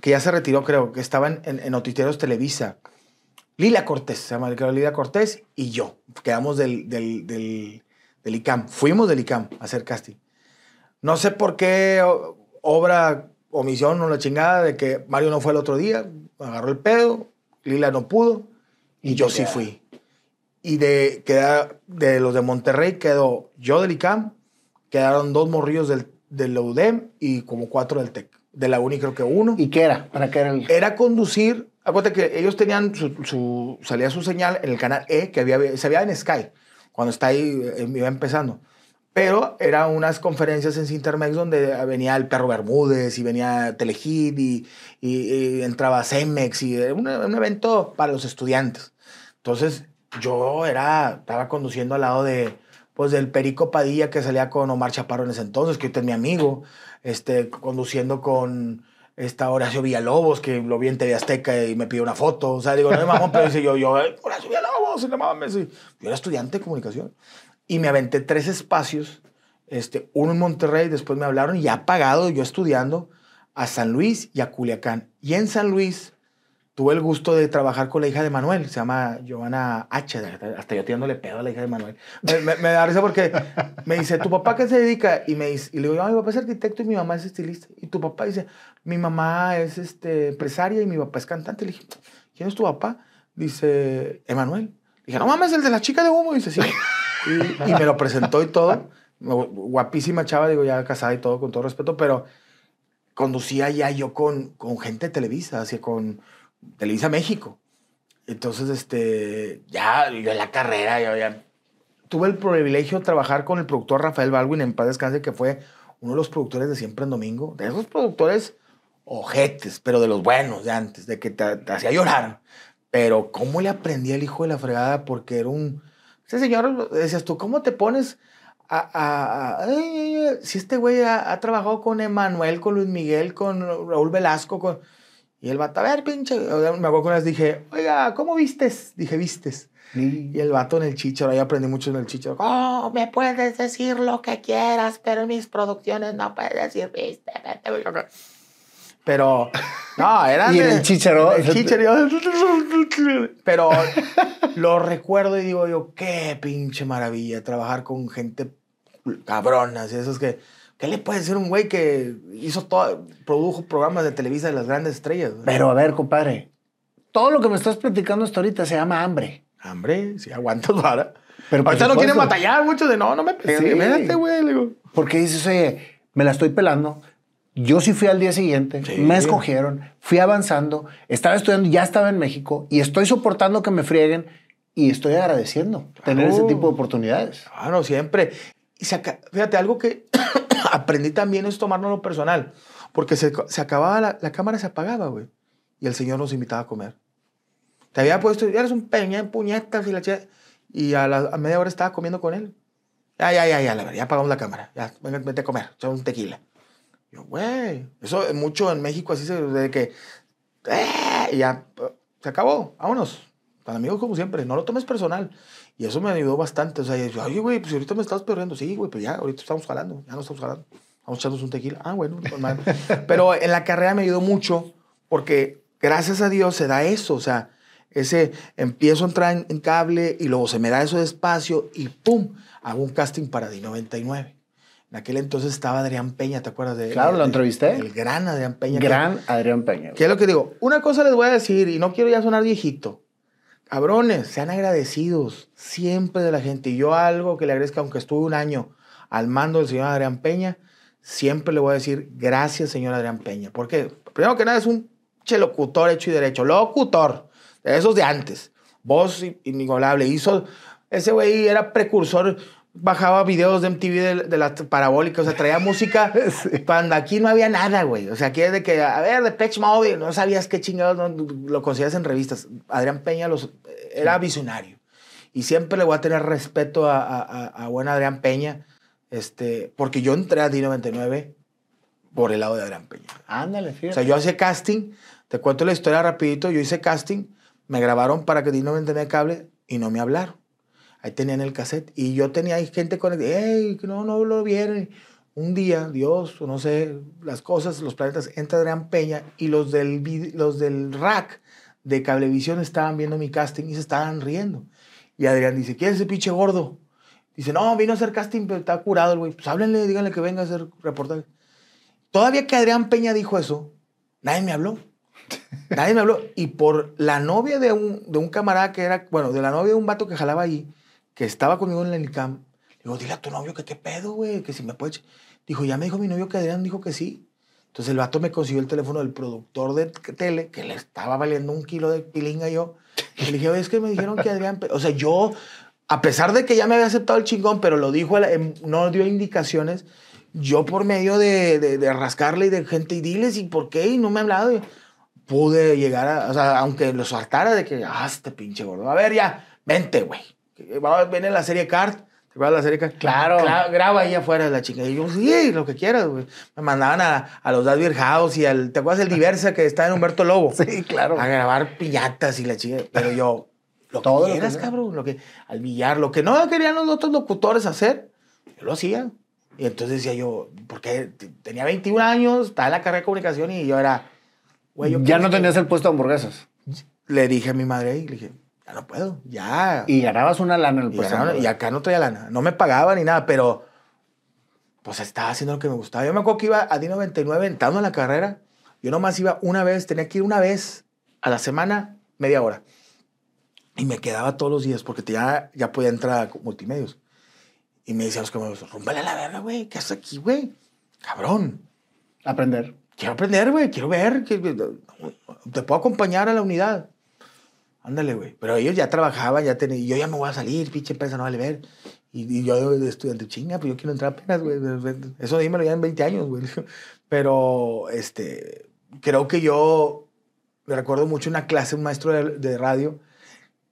que ya se retiró creo, que estaba en, en, en Noticieros Televisa. Lila Cortés, se llama Lila Cortés y yo. Quedamos del, del, del, del ICAM. Fuimos del ICAM a hacer casting. No sé por qué obra, omisión o la chingada de que Mario no fue el otro día, agarró el pedo, Lila no pudo y yo sí fui. Y de, queda, de los de Monterrey quedó yo del ICAM, quedaron dos morrillos del, del UDEM y como cuatro del TEC. De la UNI creo que uno ¿Y qué era? ¿Para qué era el...? era conducir. Acuérdate que ellos tenían su, su- salía su señal en el canal E, que había, se veía en Sky, cuando está ahí, eh, iba empezando. Pero eran unas conferencias en Cintermex donde venía el perro Bermúdez y venía Telehit y, y- y entraba Cemex y un, un evento para los estudiantes. Entonces yo era, estaba conduciendo al lado de, pues del Perico Padilla que salía con Omar Chaparro en ese entonces, que ahorita es mi amigo, este, conduciendo con esta Horacio Villalobos, que lo vi en TV Azteca y me pidió una foto. O sea, digo, no me mamón, pero dice yo, yo, "Ay, Horacio Villalobos, no mames. Yo era estudiante de comunicación. Y me aventé tres espacios, este, uno en Monterrey, después me hablaron y ya pagado, yo estudiando, a San Luis y a Culiacán. Y en San Luis tuve el gusto de trabajar con la hija de Manuel, se llama Giovanna H. Hasta yo tirándole pedo a la hija de Manuel. Me, me- me da risa porque me dice, ¿tu papá qué se dedica? Y, me dice, y le digo, "Ah, mi papá es arquitecto y mi mamá es estilista. Y tu papá dice, mi mamá es este, empresaria y mi papá es cantante. Le dije, ¿quién es tu papá? Dice, Emanuel. Dije, no mames, el de la chica de humo. Dice, sí. Y, y me lo presentó y todo. Guapísima chava, digo, ya casada y todo, con todo respeto, pero conducía ya yo con, con gente de Televisa, así con Televisa México. Entonces, este, ya, yo en la carrera, yo ya tuve el privilegio de trabajar con el productor Rafael Baldwin en Paz Descanse, que fue uno de los productores de Siempre en Domingo, de esos productores ojetes, pero de los buenos de antes, de que te, te hacía llorar. Pero cómo le aprendí al hijo de la fregada, porque era un... Ese señor, decías tú, ¿cómo te pones a... a- a- ay, ay, ay? si este güey ha, ha trabajado con Emanuel, con Luis Miguel, con Raúl Velasco, con... Y el vato, a ver, pinche... Me acuerdo que una vez dije, oiga, ¿cómo vistes? Dije, vistes. Y el vato en el chicharo, ahí aprendí mucho en el chicharo. Oh, me puedes decir lo que quieras, pero en mis producciones no puedes decir viste. vete, güey". Pero, no, era. Y en el chícharo, en el chícharo, yo- Pero lo recuerdo y digo yo, qué pinche maravilla trabajar con gente cabrona, así, esos que. ¿Qué le puede decir un güey que hizo todo, produjo programas de Televisa de las grandes estrellas? güey? Pero a ver, compadre, todo lo que me estás platicando hasta ahorita se llama hambre. Hambre, si aguantas vara. Pero Ahorita no quieren batallar mucho de no, no me pegues. Sí. Güey. digo. Porque dices, oye, me la estoy pelando. Yo sí fui al día siguiente, Sí. me escogieron, fui avanzando, estaba estudiando, ya estaba en México y estoy soportando que me frieguen y estoy agradeciendo tener ese tipo de oportunidades. Claro, siempre. Y se aca- fíjate, algo que aprendí también es tomarnos lo personal. Porque se, se acababa, la, la cámara se apagaba, güey. Y el Señor nos invitaba a comer. Te había puesto, eres un peña en puñetas y la chica- Y a, la, a media hora estaba comiendo con él. Ya, ya, ya, ya, la verdad, ya apagamos la cámara. Ya, venga, vete a comer, echamos un tequila. Yo, güey, eso es mucho en México así se de que. "Eh", y ya, se acabó, vámonos. Tan amigos como siempre, no lo tomes personal. Y eso me ayudó bastante. O sea, yo, oye, güey, pues ahorita me estás perdiendo. Sí, güey, pues ya, ahorita estamos jalando, ya no estamos jalando. Vamos echándonos un tequila. Ah, bueno, pues mal. Pero en la carrera me ayudó mucho porque gracias a Dios se da eso. O sea, ese empiezo a entrar en, cable y luego se me da eso de espacio y ¡pum! Hago un casting para D99. En aquel entonces estaba Adrián Peña, ¿te acuerdas de Claro, lo entrevisté. El gran Adrián Peña. que- Gran Adrián Peña. ¿Qué es lo que digo? Una cosa les voy a decir y no quiero ya sonar viejito. Cabrones, sean agradecidos siempre de la gente. Y yo algo que le agradezco, aunque estuve un año al mando del señor Adrián Peña, siempre le voy a decir gracias, señor Adrián Peña. Porque, primero que nada, es un che locutor hecho y derecho. Locutor, de esos de antes. Voz inigualable. Hizo, ese güey era precursor, bajaba videos de MTV de, de la parabólica, o sea, traía música cuando aquí no había nada, güey. O sea, aquí es de que, a ver, de Pitch Mode, no sabías qué chingados no, lo conseguías en revistas. Adrián Peña los, era visionario. Y siempre le voy a tener respeto a, a, a- buen Adrián Peña, este, porque yo entré a D99 por el lado de Adrián Peña. Ándale, O fíjate. sea, yo hacía casting, te cuento la historia rapidito, yo hice casting, me grabaron para que D99 cable y no me hablaron. Ahí tenían el cassette y yo tenía ahí gente conectada, que no, no lo vieron. Un día, Dios, no sé, las cosas, los planetas, entra Adrián Peña y los del, los del rack de Cablevisión estaban viendo mi casting y se estaban riendo. Y Adrián dice, ¿quién es ese pinche gordo? Dice, no, vino a hacer casting, pero está curado el güey. Pues háblenle, díganle que venga a hacer reportaje. Todavía que Adrián Peña dijo eso, nadie me habló. Nadie me habló. Y por la novia de un, de un camarada que era, bueno, de la novia de un vato que jalaba ahí, que estaba conmigo en el ICAM, le digo, dile a tu novio que qué pedo, güey, que si me puede. ech-". Dijo, ya me dijo mi novio que Adrián dijo que sí. Entonces el vato me consiguió el teléfono del productor de tele, que le estaba valiendo un kilo de pilinga yo. Y le dije, oye, es que me dijeron que Adrián. Pe-". O sea, yo, a pesar de que ya me había aceptado el chingón, pero lo dijo, em, no dio indicaciones, yo por medio de, de, de rascarle y de gente, y diles, ¿y por qué? Y no me ha hablado. Pude llegar a, o sea, aunque los hartara de que, ah, este pinche gordo. A ver, ya, vente, güey. Que va- Viene la serie Card. ¿Te acuerdas la serie Card? Claro. Cla- graba ahí afuera la chica. Y yo, sí, lo que quieras, güey. Me mandaban a, a los Daddy House y al, ¿te acuerdas del Diversa que está en Humberto Lobo? Sí, claro. A grabar piñatas y la chica. Pero yo, lo Todo lo que que quieras, sea. cabrón. Lo que, al billar, lo que no querían los otros locutores hacer, yo lo hacía. Y entonces decía yo, porque tenía 21 años, estaba en la carrera de comunicación y yo era, güey, yo ya no tenías el puesto de hamburguesas. le dije a mi madre, y le dije, ya no puedo, ya. Y ganabas una lana en el Y, puesto. ganaba- y acá no traía lana. No me pagaba ni nada, pero pues estaba haciendo lo que me gustaba. Yo me acuerdo que iba a D99 entrando en la carrera. Yo nomás iba una vez, tenía que ir una vez a la semana, media hora. Y me quedaba todos los días porque ya, ya podía entrar a multimedios. Y me decían los me rúmbale a la verga, güey. ¿Qué haces aquí, güey? Cabrón. Aprender. Quiero aprender, güey. Quiero ver. que- te puedo acompañar a la unidad. Ándale, güey. Pero ellos ya trabajaban, ya tenían. Yo ya me voy a salir, pinche empresa, no vale ver. Y, y yo de estudiante, chinga, pues yo quiero entrar apenas, güey. Eso dímelo ya en 20 años, güey. Pero, este. Creo que yo. Me recuerdo mucho una clase, un maestro de, de radio,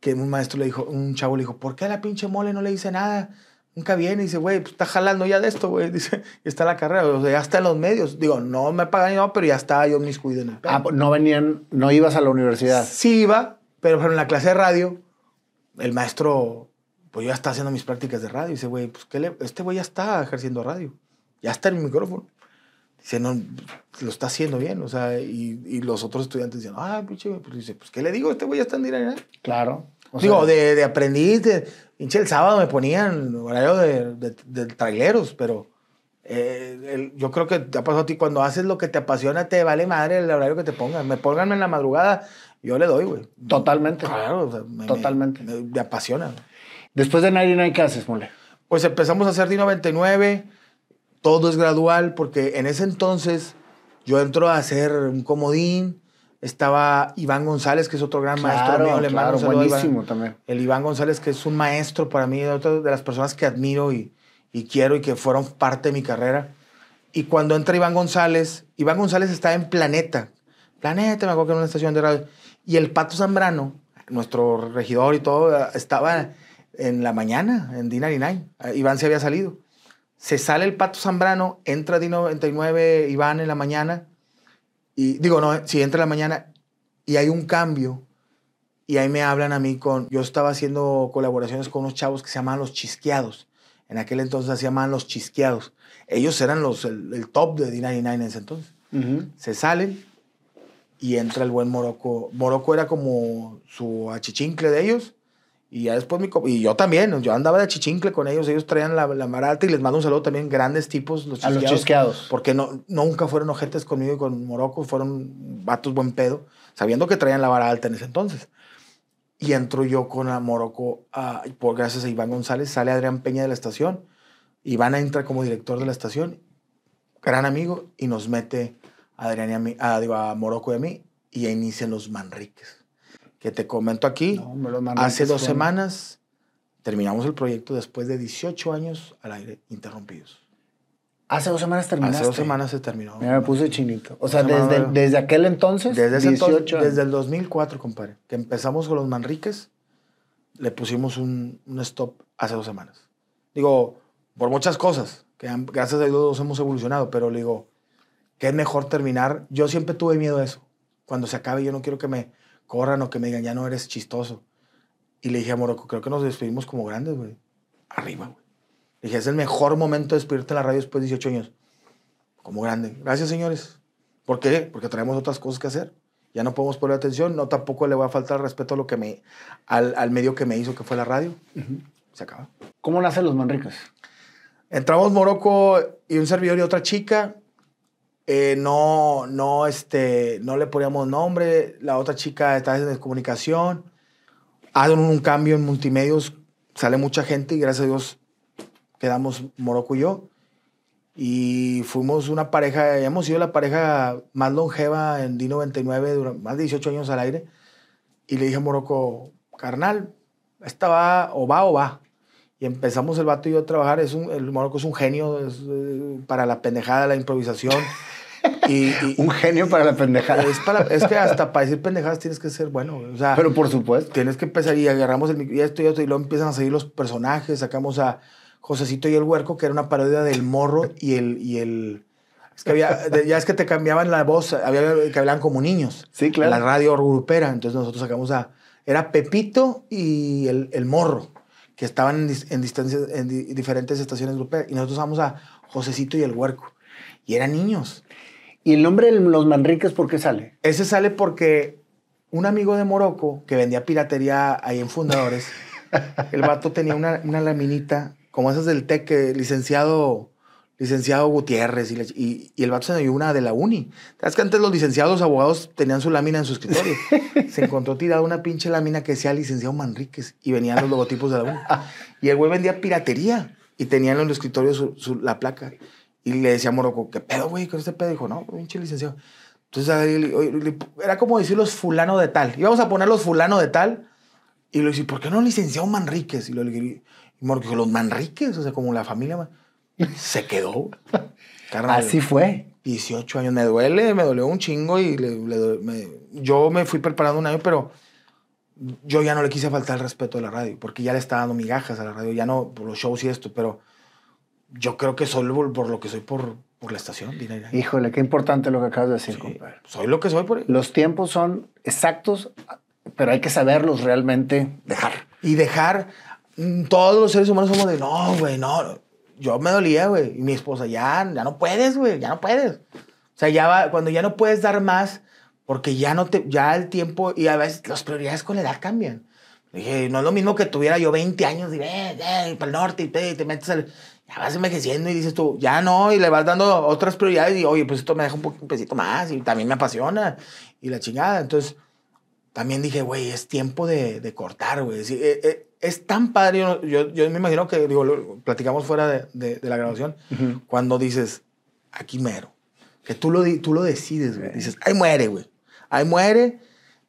que un maestro le dijo, un chavo le dijo, ¿por qué a la pinche mole no le dice nada? Nunca viene y dice, güey, pues está jalando ya de esto, güey. Dice, está la carrera, o sea, ya está en los medios. Digo, no me pagan no, pero ya está yo mis cuido en el. Ah, no venían, no ibas a la universidad. Sí iba, pero por ejemplo, en la clase de radio, el maestro, pues yo ya está haciendo mis prácticas de radio. Dice, güey, pues ¿qué le- este güey ya está ejerciendo radio. Ya está en el micrófono. Dice, no, lo está haciendo bien. O sea, y, y los otros estudiantes dicen, ah, pinche, güey", pues dice, pues ¿qué le digo? Este güey ya está en directo. Claro. O Digo, sea, de, de aprendiz, de, pinche, el sábado me ponían horario de, de, de traileros, pero eh, el- yo creo que te ha pasado a ti, cuando haces lo que te apasiona, te vale madre el horario que te pongan. Me pongan en la madrugada, yo le doy, güey. Totalmente. Claro, o sea, me, Totalmente. Me, me apasiona. Después de 99, ¿qué haces, mole? Pues empezamos a hacer D99, todo es gradual, porque en ese entonces yo entro a hacer un comodín, estaba Iván González, que es otro gran maestro Claro, mío, le mando claro, a Iván. buenísimo también. El Iván González, que es un maestro para mí, otro de las personas que admiro y, y quiero y que fueron parte de mi carrera. Y cuando entra Iván González, Iván González estaba en Planeta. Planeta, me acuerdo que era una estación de radio. Y el Pato Zambrano, nuestro regidor y todo, estaba en la mañana, en D99. Iván se había salido. Se sale el Pato Zambrano, entra D99 Iván en la mañana. Y digo, no, si entra en la mañana y hay un cambio y ahí me hablan a mí con... Yo estaba haciendo colaboraciones con unos chavos que se llamaban Los Chisqueados. En aquel entonces se llamaban Los Chisqueados. Ellos eran los, el, el top de D99 en ese entonces. Se salen y entra el buen Morocco. Morocco era como su achichincle de ellos. Y ya después mi... Y yo también. Yo andaba de achichincle con ellos. Ellos traían la, la marata y les mando un saludo también. Grandes tipos, los A los chisqueados. chisqueados. Porque no, nunca fueron ojetes conmigo y con Morocco, fueron vatos buen pedo, sabiendo que traían la vara alta en ese entonces. Y entro yo con a Morocco, a- por gracias a Iván González, sale Adrián Peña de la estación, Iván entra como director de la estación, gran amigo, y nos mete Adrián y a, mí, a, digo, a Morocco y a mí, y ahí inician los Manriques. Que te comento aquí, No, hace dos semanas terminamos el proyecto después de 18 años al aire interrumpidos. Hace dos semanas terminaste. Hace dos semanas se terminó. Mira, me puse chinito. O sea, Se llama- desde, desde aquel entonces, Desde ese 18 entonces, años. desde el 2004, compadre, que empezamos con los Manriques, le pusimos un, un stop hace dos semanas. Digo, por muchas cosas, que gracias a Dios hemos evolucionado, pero le digo, que es mejor terminar. Yo siempre tuve miedo a eso. Cuando se acabe, yo no quiero que me corran o que me digan, ya no eres chistoso. Y le dije a Morocco, creo que nos despedimos como grandes, güey. Arriba, güey. Le dije, es el mejor momento de despedirte en la radio después de 18 años. Como grande. Gracias, señores. ¿Por qué? Porque traemos otras cosas que hacer. Ya no podemos poner atención. No tampoco le voy a faltar respeto a lo que me, al, al medio que me hizo, que fue la radio. Se acaba. ¿Cómo nacen los Manriques? Entramos Morocco y un servidor y otra chica. Eh, no, no, este, no le poníamos nombre. La otra chica está en comunicación. Hacen un cambio en multimedios. Sale mucha gente y gracias a Dios quedamos Morocco y yo. Y fuimos una pareja, hemos sido la pareja más longeva en D99 durante más de 18 años al aire. Y le dije a Morocco, carnal, esta va o va o va. Y empezamos el vato y yo a trabajar. Es un, el Morocco es un genio es, eh, para la pendejada, la improvisación. y, y- Un genio para la pendejada. es, para, es que hasta para decir pendejadas tienes que ser bueno. O sea, Pero por supuesto. tienes que empezar y agarramos el y esto y esto y luego empiezan a salir los personajes. Sacamos a Josecito y el Huerco, que era una parodia del morro y el. Y el es que había, ya es que te cambiaban la voz, había que hablaban como niños. Sí, claro. La radio grupera. Entonces nosotros sacamos a. Era Pepito y el, el morro, que estaban en, dis- en, distancias- en di- diferentes estaciones gruperas. Y nosotros sacamos a Josecito y el Huerco. Y eran niños. ¿Y el nombre de los Manriques por qué sale? Ese sale porque un amigo de Morocco que vendía piratería ahí en Fundadores, el vato tenía una, una laminita como esas del TEC, que licenciado, licenciado Gutiérrez, y, le- y- y el vato se dio una de la uni. ¿Sabes que antes los licenciados abogados tenían su lámina en su escritorio? se encontró tirada una pinche lámina que decía licenciado Manríquez y venían los logotipos de la uni. Y el güey vendía piratería y tenía en el escritorio su, su- la placa. Y le decía a Morocco, ¿qué pedo, güey? ¿Con este pedo? Dijo, no, pinche licenciado. Entonces, era como decir los fulano de tal. Íbamos a poner los fulano de tal. Y le dije, ¿por qué no licenciado Manríquez? Y lo Morocco dijo, los Manríquez, o sea, como la familia. Se quedó. Carnal, Así fue. 18 años. Me duele, me dolió un chingo y le- le me- yo me fui preparando un año, pero yo ya no le quise faltar el respeto a la radio, porque ya le estaba dando migajas a la radio, ya no por los shows y esto, pero yo creo que soy por, lo que soy por, por la estación. Dina. Híjole, qué importante lo que acabas de decir, Sí, compadre. soy lo que soy por Los tiempos son exactos, pero hay que saberlos realmente dejar. Y dejar, mm, todos los seres humanos somos de, no, güey, no. Yo me dolía, güey. Y mi esposa, ya, ya no puedes, güey, ya no puedes. O sea, ya va, cuando ya no puedes dar más, porque ya no te, ya el tiempo, y a veces las prioridades con la edad cambian. Dije, no es lo mismo que tuviera yo 20 años y, eh, eh, para el norte, y te, te metes al, ya vas envejeciendo y dices tú, ya no, y le vas dando otras prioridades y, oye, pues esto me deja un, un pesito más y también me apasiona y la chingada. Entonces, también dije, güey, es tiempo de, de cortar, güey. Sí, eh, eh, es tan padre, yo, yo, yo me imagino que, digo, lo platicamos fuera de, de- de la grabación, cuando dices, aquí mero, que tú lo, tú lo decides, güey. Dices, ahí muere, güey. Ahí muere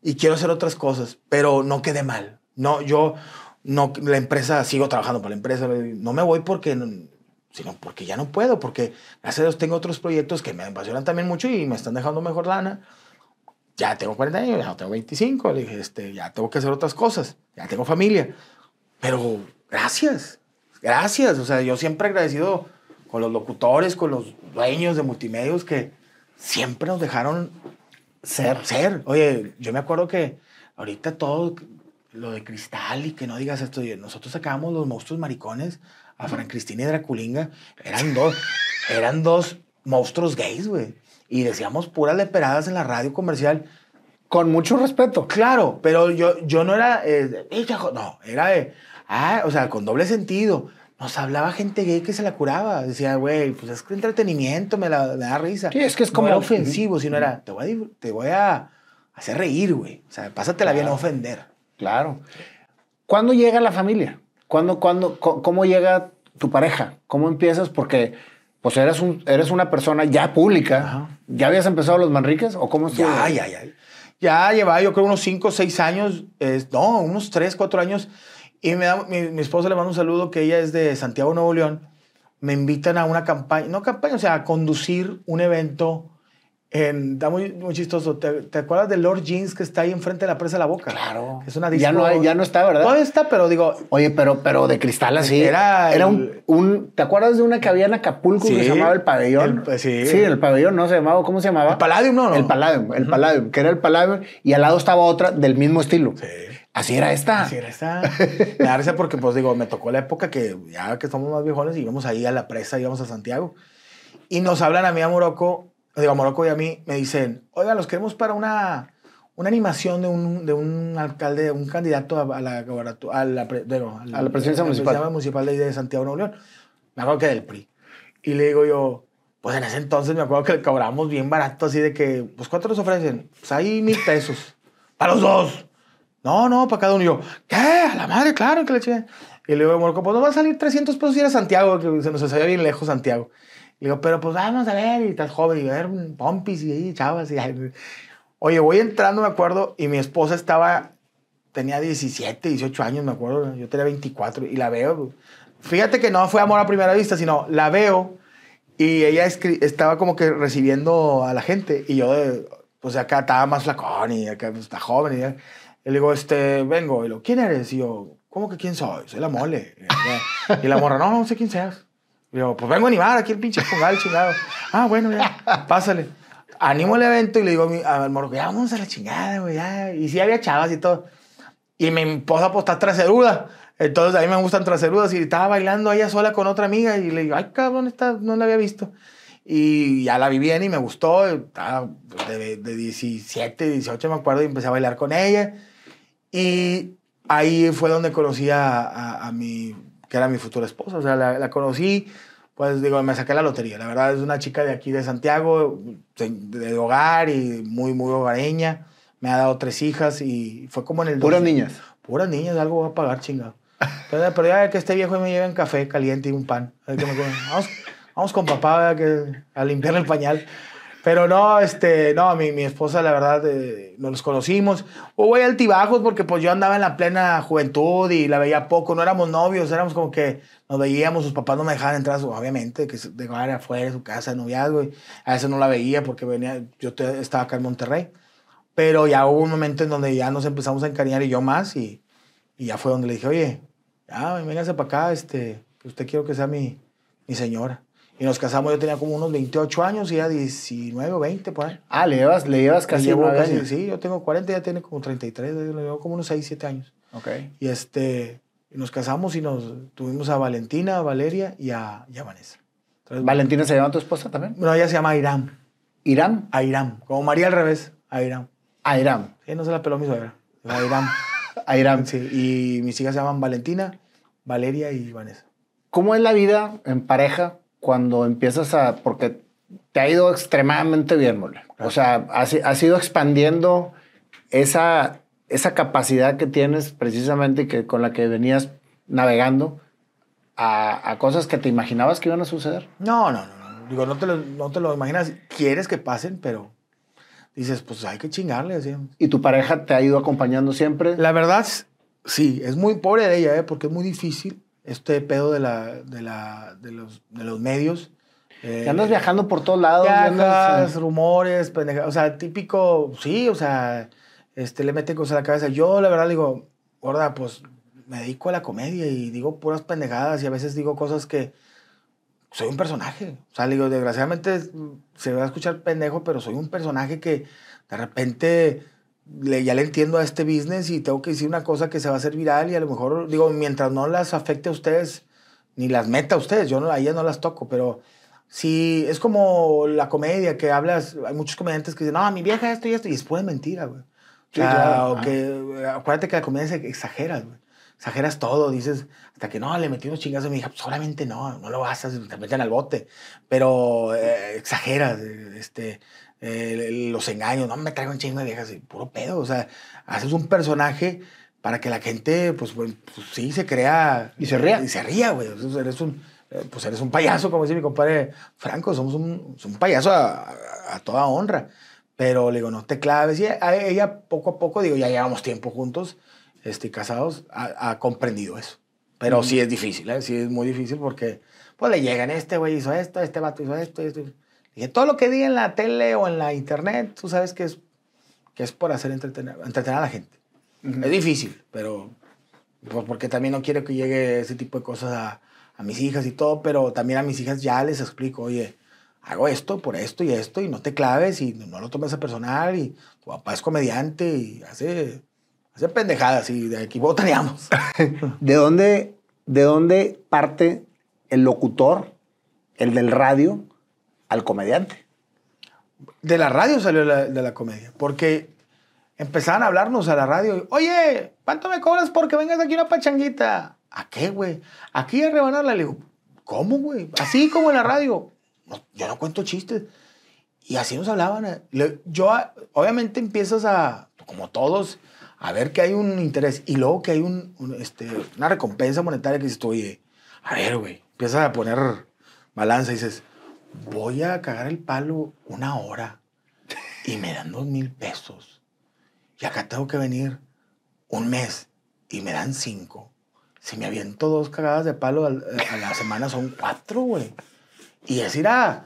y quiero hacer otras cosas, pero no quede mal. No, yo, no, la empresa, sigo trabajando para la empresa, no me voy porque, no- sino porque ya no puedo, porque gracias a tengo otros proyectos que me apasionan también mucho y me están dejando mejor lana ya tengo 40 años, ya tengo 25, le dije, este, ya tengo que hacer otras cosas, ya tengo familia. Pero gracias, gracias. O sea, yo siempre agradecido con los locutores, con los dueños de multimedios que siempre nos dejaron Ser. ser. Oye, yo me acuerdo que ahorita todo lo de cristal y que no digas esto, nosotros sacábamos los monstruos maricones a Fran Cristina y Draculinga, eran dos, eran dos monstruos gays, güey. Y decíamos puras leperadas en la radio comercial. Con mucho respeto. Claro, pero yo, yo no era, eh, no, era de, ah, o sea, con doble sentido. Nos hablaba gente gay que se la curaba. Decía, güey, pues es que entretenimiento, me, la, me da risa. Sí, es que es No como- era ofensivo, sino era, te voy a, te voy a hacer reír, güey. O sea, pásatela bien a ofender. Claro. ¿Cuándo llega la familia? ¿Cuándo, cuándo, ¿Cómo llega tu pareja? ¿Cómo empiezas? Porque pues eres, un, eres una persona ya pública. Ajá. ¿Ya habías empezado los Manriques o cómo estuvo? Ya, ya, ya. Ya llevaba yo creo unos 5 o 6 años, no, unos 3, 4 años. Y me da, mi, mi esposa le manda un saludo que ella es de Santiago, Nuevo León. Me invitan a una campaña, no campaña, o sea, a conducir un evento. En, está muy, muy chistoso. ¿Te, te acuerdas del Lord Jeans que está ahí enfrente de la presa de la boca? Claro. Es una Ya no hay- ya no está, ¿verdad? Todavía está, pero digo, Oye, pero, pero de cristal así. Era Era, el- un, un- ¿Te acuerdas de una que había en Acapulco que se llamaba el pabellón? el- sí. Sí, el pabellón, ¿no? Se llamaba, ¿cómo se llamaba? El Palladium, ¿no? El Palladium, el Palladium, que era el Palladium. Y al lado estaba otra del mismo estilo. Sí. Así era esta. Así era esta. Me da risa porque, pues digo, me tocó la época que ya que somos más viejones íbamos ahí a la presa, íbamos a Santiago. Y nos hablan a mí a Morocco, digo, a Morocco y a mí, me dicen, oiga, los queremos para una, una animación de un, de un alcalde, un candidato a, a la, gobernatu- a la, A la presidencia municipal. municipal de, de Santiago, Nuevo León. Me acuerdo que del PRI. Y le digo yo, pues en ese entonces me acuerdo que le cobramos bien barato, así de que, pues ¿cuánto nos ofrecen? Pues ahí mil pesos. Para los dos. No, no, para cada uno. Y yo, ¿qué? A la madre, claro que le eché. Y le digo, Morocco, pues nos va a salir 300 pesos ir a Santiago, que se nos hacía bien lejos Santiago. Le digo, pero pues vamos a ver, y estás joven, y a ver, pompis y ahí, chavas. Y. Oye, voy entrando, me acuerdo, y mi esposa estaba, tenía 17, 18 años, me acuerdo, yo tenía 24, y la veo. Fíjate que no fue amor a primera vista, sino la veo, y ella estaba como que recibiendo a la gente, y yo, pues acá estaba más flacón, y acá pues, está joven, y. Y le digo, este, vengo, y lo, ¿quién eres? Y yo, ¿cómo que quién soy? Soy la mole. Y la morra, no, no sé quién seas. Y yo, pues vengo a animar aquí el pinche pongal chingado. Ah, bueno, ya, pásale. Animo el evento y le digo a mi- al morro, ya vamos a la chingada, güey, ya. Y sí había chavas y todo. Y mi esposa, pues, está traseruda. Entonces, a mí me gustan traserudas. Y estaba bailando ella sola con otra amiga. Y le digo, ay, cabrón, esta no la había visto. Y ya la vi bien y me gustó. Estaba de, de 17, 18, me acuerdo, y empecé a bailar con ella. Y ahí fue donde conocí a, a, a mi, que era mi futura esposa. O sea, la, la, conocí, pues digo, me saqué la lotería. La verdad es una chica de aquí de Santiago, de, de hogar y muy, muy hogareña. Me ha dado tres hijas y fue como en el... Puras niñas. Puras niñas, algo voy a pagar, chingado. Pero, pero ya que este viejo me lleve un café caliente y un pan. Vamos, vamos con papá que, a limpiarle el pañal. Pero no, este, no, mi, mi esposa, la verdad, eh, nos conocimos. Hubo ahí altibajos porque pues yo andaba en la plena juventud y la veía poco. No éramos novios, éramos como que nos veíamos, sus papás no me dejaban entrar, obviamente, que de afuera de su casa de noviazgo. Y a veces no la veía porque venía, yo estaba acá en Monterrey. Pero ya hubo un momento en donde ya nos empezamos a encariñar y yo más. Y, y ya fue donde le dije, oye, ya, véngase para acá, este, usted quiero que sea mi, mi señora. Y nos casamos, yo tenía como unos 28 años y ya 19 o 20 por ahí. Ah, le llevas, le llevas casi llevo 9 casi, años. Sí, yo tengo 40, ya tiene como 33, le llevo como unos 6, 7 años. Ok. Y este, nos casamos y nos tuvimos a Valentina, a Valeria y a, y a Vanessa. Entonces, ¿Valentina se llama tu esposa también? No, ella se llama Airam. ¿Irán? Airam. Como María al revés, Airam. Airam. Sí, no se la peló mi suegra. Airam. Airam. Sí, y mis hijas se llaman Valentina, Valeria y Vanessa. ¿Cómo es la vida en pareja cuando empiezas a... porque te ha ido extremadamente bien, mole? O sea, has, has ido expandiendo esa, esa capacidad que tienes precisamente que con la que venías navegando a, a cosas que te imaginabas que iban a suceder. No, no, no. no. Digo, no te, lo, no te lo imaginas. Quieres que pasen, pero dices, pues hay que chingarle. ¿Y tu pareja te ha ido acompañando siempre? La verdad, sí, es muy pobre de ella, ¿eh? porque es muy difícil este pedo de, la, de, la, de, los, de los medios. Eh, andas viajando por todos lados. Viajas, andas, rumores, pendeja, o sea, típico, sí, o sea, este, le meten cosas a la cabeza. Yo, la verdad, digo, gorda, pues me dedico a la comedia y digo puras pendejadas y a veces digo cosas que soy un personaje. O sea, digo, desgraciadamente se va a escuchar pendejo, pero soy un personaje que de repente le, ya le entiendo a este business y tengo que decir una cosa que se va a hacer viral y a lo mejor, digo, mientras no las afecte a ustedes, ni las meta a ustedes, yo no, a ellas no las toco, pero sí, es como la comedia que hablas, hay muchos comediantes que dicen, no, mi vieja esto y esto, y es pura mentira, güey. Sí, o sea, claro. o que, acuérdate que la comedia se exageras, güey. Exageras todo, dices, hasta que no, le metí unos chingazos a mi hija, pues solamente no, no lo haces, te meten al bote. Pero eh, exageras, este, eh, los engaños, no me traigo un chingo de viejas, puro pedo. O sea, haces un personaje para que la gente, pues, pues, pues sí, se crea. Y se ría. Y se ría, güey. Eres un, pues eres un payaso, como dice mi compadre Franco, somos un, un payaso a, a, a, toda honra. Pero le digo, no te claves. Y a ella, poco a poco, digo, ya llevamos tiempo juntos, este, casados, ha, ha comprendido eso. Pero mm. sí es difícil, ¿eh? sí es muy difícil porque, pues le llegan, este güey hizo esto, este vato hizo esto, esto. Dije, todo lo que diga en la tele o en la internet, tú sabes que es, que es por hacer entretener, entretener a la gente. Uh -huh. Es difícil, pero pues porque también no quiero que llegue ese tipo de cosas a, a, mis hijas y todo, pero también a mis hijas ya les explico, oye, hago esto por esto y esto y no te claves y no lo tomes a personal y tu papá es comediante y hace, hace pendejadas y de aquí botaneamos. ¿De dónde, ¿De dónde parte el locutor, el del radio, al comediante? De la radio salió la, de la comedia, porque empezaban a hablarnos a la radio. Oye, ¿cuánto me cobras porque vengas aquí una pachanguita? ¿A qué, güey? Aquí a rebanarla. Le digo, ¿cómo, güey? Así como en la radio. No, yo no cuento chistes. Y así nos hablaban. Yo, obviamente, empiezas a, como todos, a ver que hay un interés. Y luego que hay un, este, una recompensa monetaria que dices, oye, a ver, güey. Empiezas a poner balanza y dices, voy a cagar el palo una hora y me dan dos mil pesos. Y acá tengo que venir un mes y me dan cinco. Si me aviento dos cagadas de palo a, la semana son cuatro, güey. Y es ir a...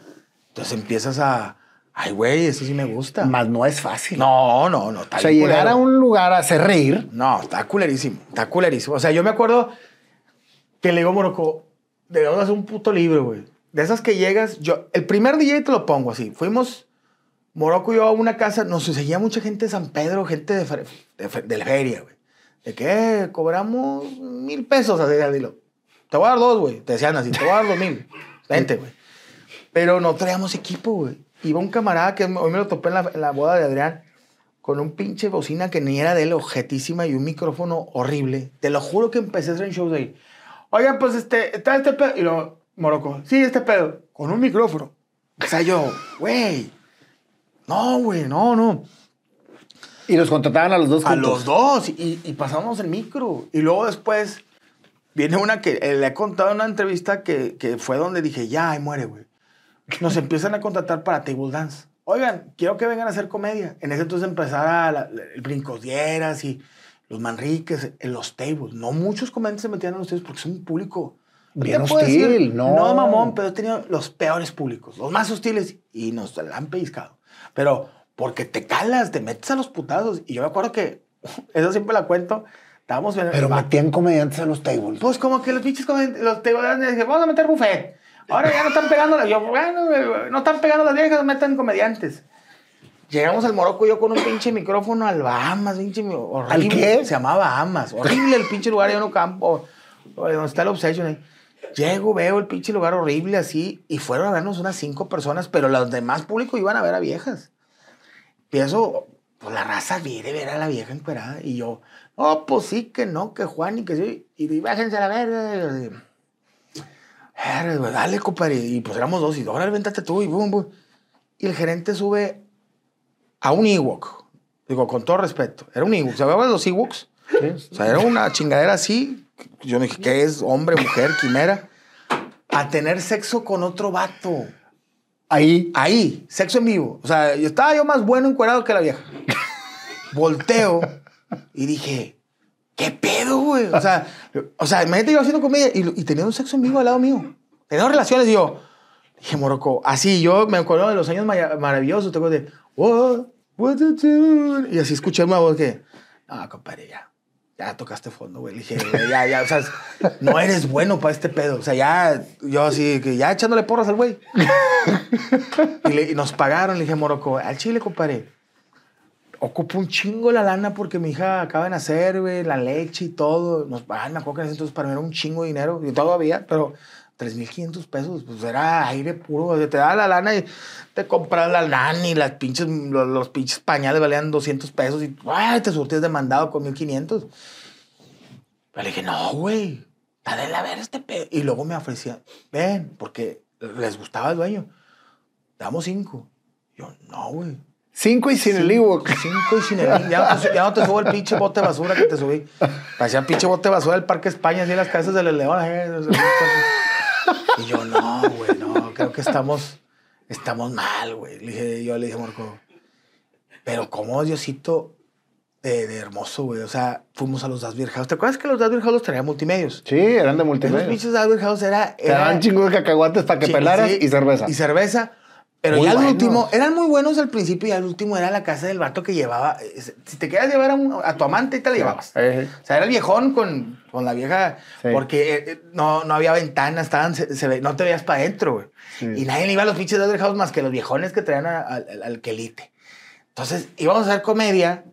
Entonces empiezas a... Ay, güey, eso sí me gusta. Más no es fácil. No, no, no. o sea, llegar culero. a un lugar a hacer reír. No, está culerísimo. Está culerísimo. O sea, yo me acuerdo que le digo a Morocco, debemos hacer un puto libro, güey. De esas que llegas, yo, el primer DJ te lo pongo así. Fuimos, Morocco y yo a una casa, nos seguía mucha gente de San Pedro, gente de, de, de la feria, güey. De que cobramos mil pesos, así, dilo. Te voy a dar dos, güey. Te decían así, te voy a dar dos mil. Vente, güey. Pero no traíamos equipo, güey. Iba un camarada que hoy me lo topé en la, en la boda de Adrián con un pinche bocina que ni era de él, objetísima y un micrófono horrible. Te lo juro que empecé a hacer en shows de ahí. Oigan, pues este, está este pedo. Y luego, Morocco, sí, este pedo, con un micrófono. O sea, yo, güey, no, güey, no, no. Y los contrataban a los dos A juntos. los dos. Y, y pasamos el micro. Y luego después viene una que eh, le he contado en una entrevista que, que fue donde dije, ya, ahí muere, güey. Nos empiezan a contratar para table dance. Oigan, quiero que vengan a hacer comedia. En ese entonces empezaba la- la- el Brincos Dieras y los Manriques en los tables. No muchos comediantes se metían en los tables porque son un público... Bien hostil, no. No, mamón, pero he tenido los peores públicos, los más hostiles y nos la han pellizcado. Pero porque te calas, te metes a los putazos. Y yo me acuerdo que, eso siempre la cuento, estábamos en Pero metían comediantes a los tables. Pues como que los pinches comen- los te dije, vamos a meter buffet. Ahora ya no están pegando, las- yo, bueno, no están pegando las viejas, meten comediantes. Llegamos al Morocco yo con un pinche micrófono al Bahamas, pinche horrible. ¿Al qué? Se llamaba Bahamas. Horrible el pinche lugar, yo no campo, donde está el Obsession ahí. Llego, veo el pinche lugar horrible así, y fueron a vernos unas cinco personas, pero los demás públicos iban a ver a viejas. Empiezo, pues la raza viene ver a la vieja encuerada, y yo, oh, pues sí, que no, que Juan y que sí, y di, bájense a la verga. y yo, "Verga, güey, Dale, compadre. Y pues éramos dos, y ahora véntate tú, y boom, boom. Y el gerente sube a un Ewok. Digo, con todo respeto. Era un Ewok. ¿Sabías los Ewoks? O sea, era una chingadera así. Yo dije, ¿qué es? Hombre, mujer, quimera. A tener sexo con otro vato. Ahí. Ahí, sexo en vivo. O sea, yo estaba yo más bueno encuerado que la vieja. Volteo y dije, ¿qué pedo, güey? O sea, o sea, imagínate yo haciendo comedia y, y teniendo un sexo en vivo al lado mío. Teniendo relaciones y yo, dije, Morocco, así, yo me acuerdo de los años maravillosos, tengo de, what, what do? Y así escuché una voz que, no, compadre, ya. Ya tocaste fondo, güey. Le dije, güey, ya, ya, o sea, no eres bueno para este pedo. O sea, ya, yo así, que ya echándole porras al güey. Y, le- y nos pagaron, le dije, Morocco, al chile, compadre. Ocupo un chingo la lana porque mi hija acaba de nacer, güey, la leche y todo. Nos pagan, me acuerdo que en ese entonces para mí era un chingo de dinero, y todavía, pero 3.500 pesos, pues era aire puro. o sea, te daba la lana y te compras la lana y las pinches, los, los pinches pañales valían 200 pesos y ay, te surtías de mandado con 1.500. Pero le dije, no, güey, dale a ver este pedo. Y luego me ofrecían, ven, porque les gustaba el dueño. Damos cinco. Yo, no, güey. Cinco y sin el Ewok. Cinco y sin el ya no, te, ya no te subo el pinche bote de basura que te subí. Parecía pinche bote de basura del Parque España, así en las casas del León. Y yo, no, güey, no, creo que estamos, estamos mal, güey. Le dije, yo le dije a Marco, pero ¿cómo Diosito de, de hermoso, güey? O sea, fuimos a los Das Beer House. ¿Te acuerdas que los Das Beer House los traían multimedios? Sí, eran de Esos multimedia. pinches Das Beer House era... Te daban chingo de cacahuates para que Sí, pelaras sí, y cerveza. Y cerveza. Pero Muy ya al buenos. último, eran muy buenos al principio y al último era la casa del vato que llevaba. eh, Si te querías llevar a, un- a tu amante, te la llevabas. Eh, O sea, era el viejón con, con la vieja, Sí. porque eh, eh, no, no había ventanas, estaban, se, se ve- no te veías para adentro, güey. Sí. Y nadie le iba a los pinches Other House más que los viejones que traían a- al- al al quelite. Entonces, íbamos a hacer comedia.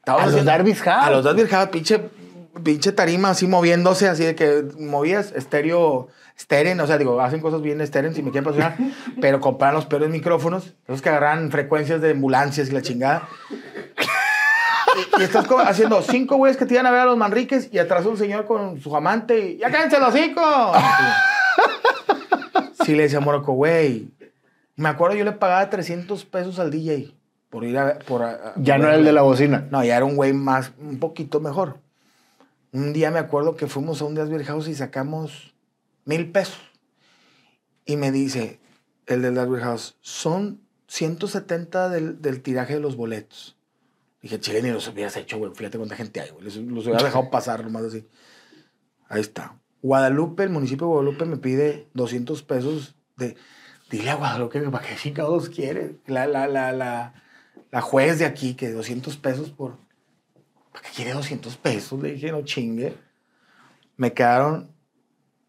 estábamos A los Darby's House. A los Darby's House, pinche, pinche tarima así moviéndose, así de que movías estéreo, esteren, o sea, digo, hacen cosas bien esteren si me quieren patrocinar, pero compran los peores micrófonos, esos que agarran frecuencias de ambulancias y la chingada. Y, y estás haciendo cinco güeyes que te iban a ver a los Manriques y atrás un señor con su amante y ¡ya cállense los hocico! Sí, le decía a Morocco, güey. Me acuerdo yo le pagaba 300 pesos al DJ por ir a ver. Por a- a- Ya no era el de la bocina. No, ya era un güey más, un poquito mejor. Un día me acuerdo que fuimos a un Dasbeer House y sacamos mil pesos. Y me dice el del Dasbeer House, son 170 del, del tiraje de los boletos. Dije, chile, ni los hubieras hecho, güey. Fíjate cuánta gente hay, güey. Los, los hubiera dejado pasar nomás así. Ahí está. Guadalupe, el municipio de Guadalupe me pide 200 pesos de... Dile a Guadalupe que para qué chingados quiere. La, la, la, la, la juez de aquí, que 200 pesos por... ¿Para qué quiere 200 pesos? Le dije, no chingue. Me quedaron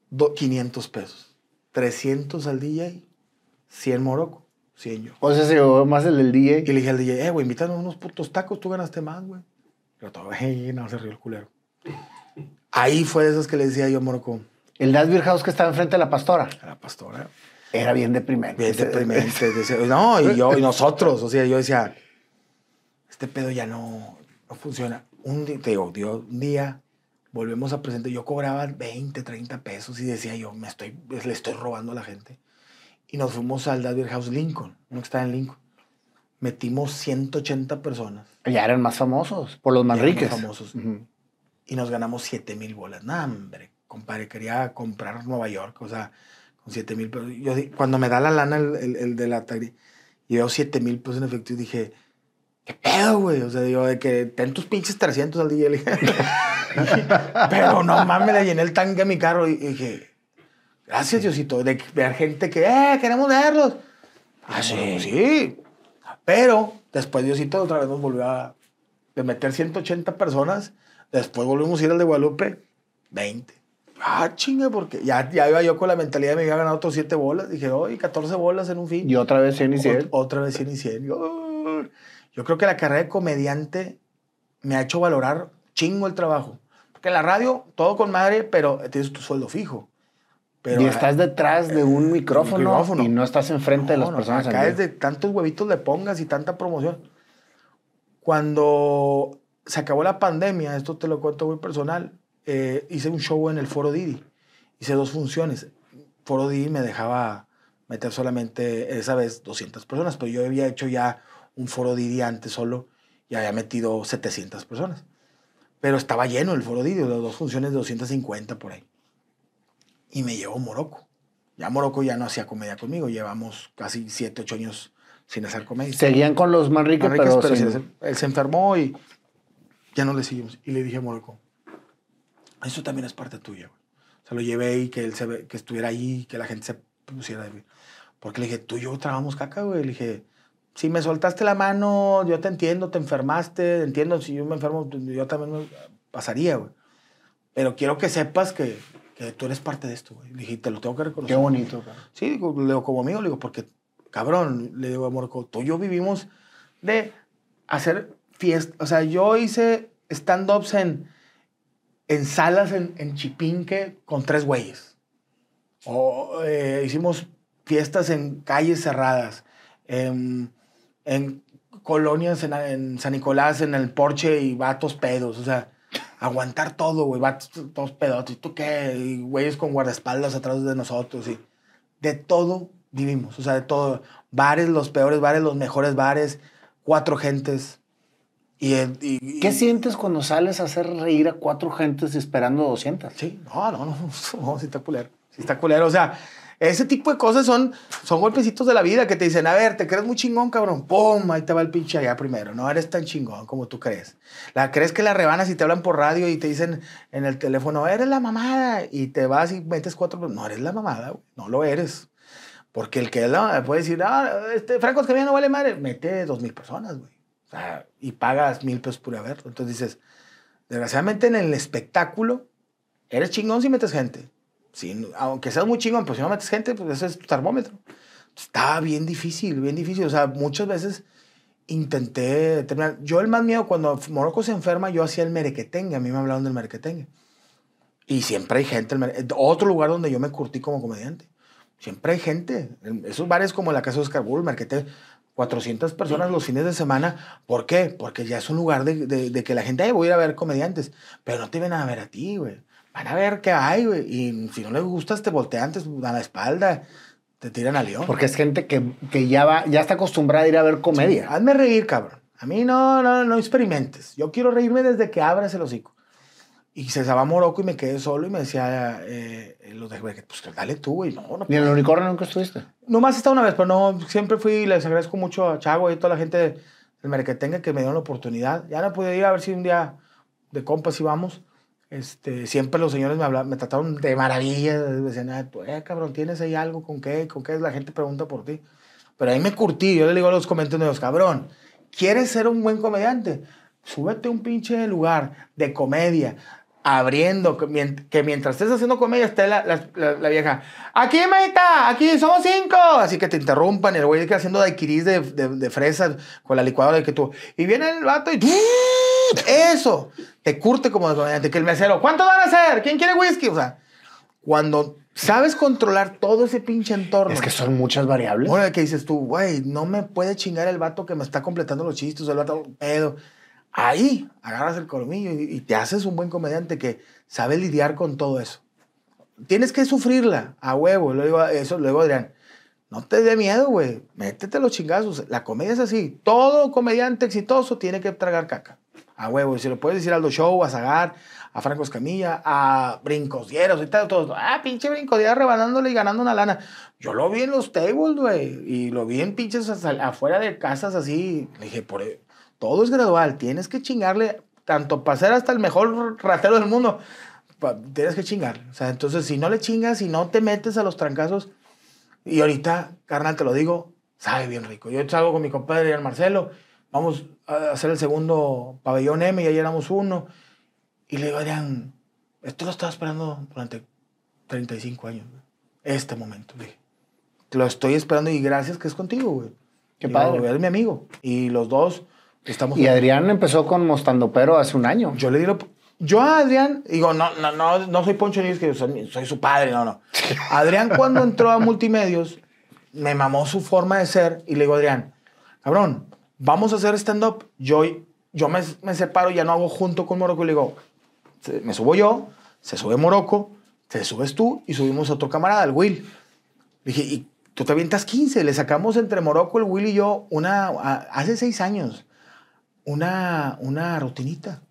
do- 500 pesos. 300 al DJ, 100 Morocco, 100 yo. O sea, se llevó más el del Y DJ. le dije al DJ, eh, güey, invítanos unos putos tacos, tú ganaste más, güey. Pero todo, hey, no, se rió el culero. Ahí fue de esas que le decía yo a Morocco, El Dasbeer House que estaba enfrente de la pastora. la pastora. Era bien deprimente. Bien deprimente. no, y yo, y nosotros, o sea, yo decía, este pedo ya no, no funciona. Un día, te digo, un día volvemos a presentar, yo cobraba 20, 30 pesos y decía yo, me estoy, le estoy robando a la gente. Y nos fuimos al Daddy House Lincoln, uno que está en Lincoln. Metimos 180 personas. Ya eran más famosos, por los Ya éramos Manriques. famosos. Ujú. Y nos ganamos 7 mil bolas. Nah, hombre, compadre, quería comprar Nueva York, o sea, con 7 mil pesos. Yo, cuando me da la lana el, el, el de la y veo 7 mil pesos en efectivo, dije, ¿qué pedo, güey? O sea, digo, de que ten tus pinches 300 al día. Pero no mames, le llené el tanque a mi carro y, y dije, gracias, Diosito, de ver gente que, eh, queremos verlos. Ah, sí. Sí. Pero después Diosito otra vez nos volvió a de meter 180 personas. Después volvimos a ir al de Guadalupe, 20. Ah, chinga, porque ya, ya iba yo con la mentalidad de me había ganado otros 7 bolas. Dije, hoy 14 bolas en un fin. Y otra vez en Ot- otra vez inicié. Yo, yo creo que la carrera de comediante me ha hecho valorar chingo el trabajo. Porque en la radio, todo con madre, pero tienes tu sueldo fijo. Pero y estás detrás de un micrófono, micrófono. y no estás enfrente de las no, no, personas. Acá es de tantos huevitos le pongas y tanta promoción. Cuando se acabó la pandemia, esto te lo cuento muy personal, eh, hice un show en el Foro Didi. Hice dos funciones. Foro Didi me dejaba meter solamente esa vez 200 personas, pero yo había hecho ya un Foro Didi antes solo y había metido 700 personas. Pero estaba lleno el Foro Didi, las dos funciones de 250 por ahí. Y me llevó Morocco. Ya Morocco ya no hacía comedia conmigo, llevamos casi 7, 8 años sin hacer comedia. Seguían con los Manrique, Manriquez, pero, pero sí, él se enfermó y ya no le seguimos. Y le dije a Morocco, eso también es parte tuya. güey. O sea, lo llevé y que él se ve- que estuviera ahí, que la gente se pusiera de Porque le dije, tú y yo trabajamos caca, güey. Le dije, si me soltaste la mano, yo te entiendo, te enfermaste, entiendo, si yo me enfermo, pues, yo también me pasaría, güey. Pero quiero que sepas que, que tú eres parte de esto, güey. Dije, te lo tengo que reconocer. Qué bonito. cara. Sí, digo, le digo, como amigo, le digo, porque, cabrón, le digo a Morco, tú y yo vivimos de hacer fiestas. O sea, yo hice stand-ups en, en salas en, en Chipinque con tres güeyes. O eh, hicimos fiestas en calles cerradas, en, en colonias en, en San Nicolás, en el porche y vatos pedos. O sea, aguantar todo, güey, vatos todos pedotes. ¿Y tú qué? Y güeyes con guardaespaldas atrás de nosotros. Y de todo vivimos. O sea, de todo. Bares, los peores bares, los mejores bares, cuatro gentes. Y, y- y- ¿Qué sientes cuando sales a hacer reír a cuatro gentes esperando 200? Sí, no, no, no, no, sí está culero. Sí está culero. O sea, ese tipo de cosas son, son golpecitos de la vida que te dicen, a ver, te crees muy chingón, cabrón. ¡Pum! Ahí te va el pinche allá primero. No eres tan chingón como tú crees. La crees que la rebanas y te hablan por radio y te dicen en el teléfono, eres la mamada. Y te vas y metes cuatro. No eres la mamada, güey. No lo eres. Porque el que es la puede decir, ah, este Franco Escamilla no vale madre. Mete dos mil personas, güey. O sea, y pagas mil pesos por verlo. Entonces dices, desgraciadamente en el espectáculo, eres chingón si metes gente. Si, aunque seas muy chingón, pues si no metes gente, pues ese es tu termómetro. Está bien difícil, bien difícil. O sea, muchas veces intenté terminar. Yo el más miedo, cuando Morocco se enferma, yo hacía el merequetengue. A mí me hablaron del merequetengue. Y siempre hay gente. el Otro lugar donde yo me curtí como comediante. Siempre hay gente. En Esos bares como la casa de Oscar Bull, Marquete, 400 personas los fines de semana. ¿Por qué? Porque ya es un lugar de, de- de que la gente, "Ay, voy a ir a ver comediantes. Pero no te ven a ver a ti, güey. Van a ver qué hay, güey. Y si no les gustas, te voltean, te dan la espalda, te tiran a león. Porque es gente que, que ya, va, ya está acostumbrada a ir a ver comedia. Hazme reír, cabrón. A mí no, no, no experimentes. Yo quiero reírme desde que abras el hocico. Y se estaba Morocco y me quedé solo y me decía, eh, los de pues dale tú, güey. No, no Ni en el unicornio nunca estuviste. Nomás está una vez, pero no, siempre fui les agradezco mucho a Chago y a toda la gente del Merequetengue que me dieron la oportunidad. Ya no pude ir a ver si un día de compas íbamos. Este, siempre los señores me, hablaban, me trataron de maravilla. Decían, "Ah, tú, eh, cabrón, ¿tienes ahí algo? ¿Con qué? ¿Con qué? La gente pregunta por ti. Pero ahí me curtí. Yo le digo a los comentarios, cabrón, ¿quieres ser un buen comediante? Súbete a un pinche lugar de comedia, abriendo, que, mien- que mientras estés haciendo comedia esté la, la- la- la vieja, aquí, maita, aquí, somos cinco. Así que te interrumpan, el güey que haciendo daiquiris de, de, de fresas con la licuadora que tú, y viene el vato y eso, te curte como de comediante, que el mesero, ¿cuánto van a hacer? ¿Quién quiere whisky? O sea, cuando sabes controlar todo ese pinche entorno. Es que son muchas variables. Ahora que dices tú, güey, no me puede chingar el vato que me está completando los chistes, el vato pedo. Ahí agarras el colmillo y, y te haces un buen comediante que sabe lidiar con todo eso. Tienes que sufrirla a huevo. Lo digo, eso lo digo Adrián. No te dé miedo, güey. Métete los chingazos. La comedia es así. Todo comediante exitoso tiene que tragar caca. A huevo. Y si lo puedes decir a Aldo Show, a Zagar, a Franco Escamilla, a Brincosieros y tal, todos. Ah, pinche Brincosieros rebanándole y ganando una lana. Yo lo vi en los tables, güey. Y lo vi en pinches afuera de casas así. Le dije, por e, todo es gradual. Tienes que chingarle tanto para ser hasta el mejor ratero del mundo. Tienes que chingarle. O sea, entonces, si no le chingas, si no te metes a los trancazos, y ahorita, carnal, te lo digo, sabe bien rico. Yo salgo con mi compadre Adrián Marcelo, vamos a hacer el segundo pabellón M y ayer éramos uno. Y le digo, Adrián, esto lo estaba esperando durante 35 años. güey. Este momento, dije. Lo estoy esperando y gracias que es contigo, güey. Qué Digo, padre. Eres mi amigo. Y los dos estamos... Y Adrián empezó con Mostando Pero hace un año. Yo le di la- Yo a Adrián, digo, no, no, no, no soy Poncho Níguez, que soy, soy su padre, no, no. Adrián cuando entró a Multimedios, me mamó su forma de ser y le digo, Adrián, cabrón, vamos a hacer stand-up. Yo, yo me, me separo, ya no hago junto con Morocco y le digo, me subo yo, se sube Morocco, te subes tú y subimos a otro camarada, el Will. Le dije, y tú te avientas 15, le sacamos entre Morocco, el Will y yo, una, hace seis años, una, una rutinita.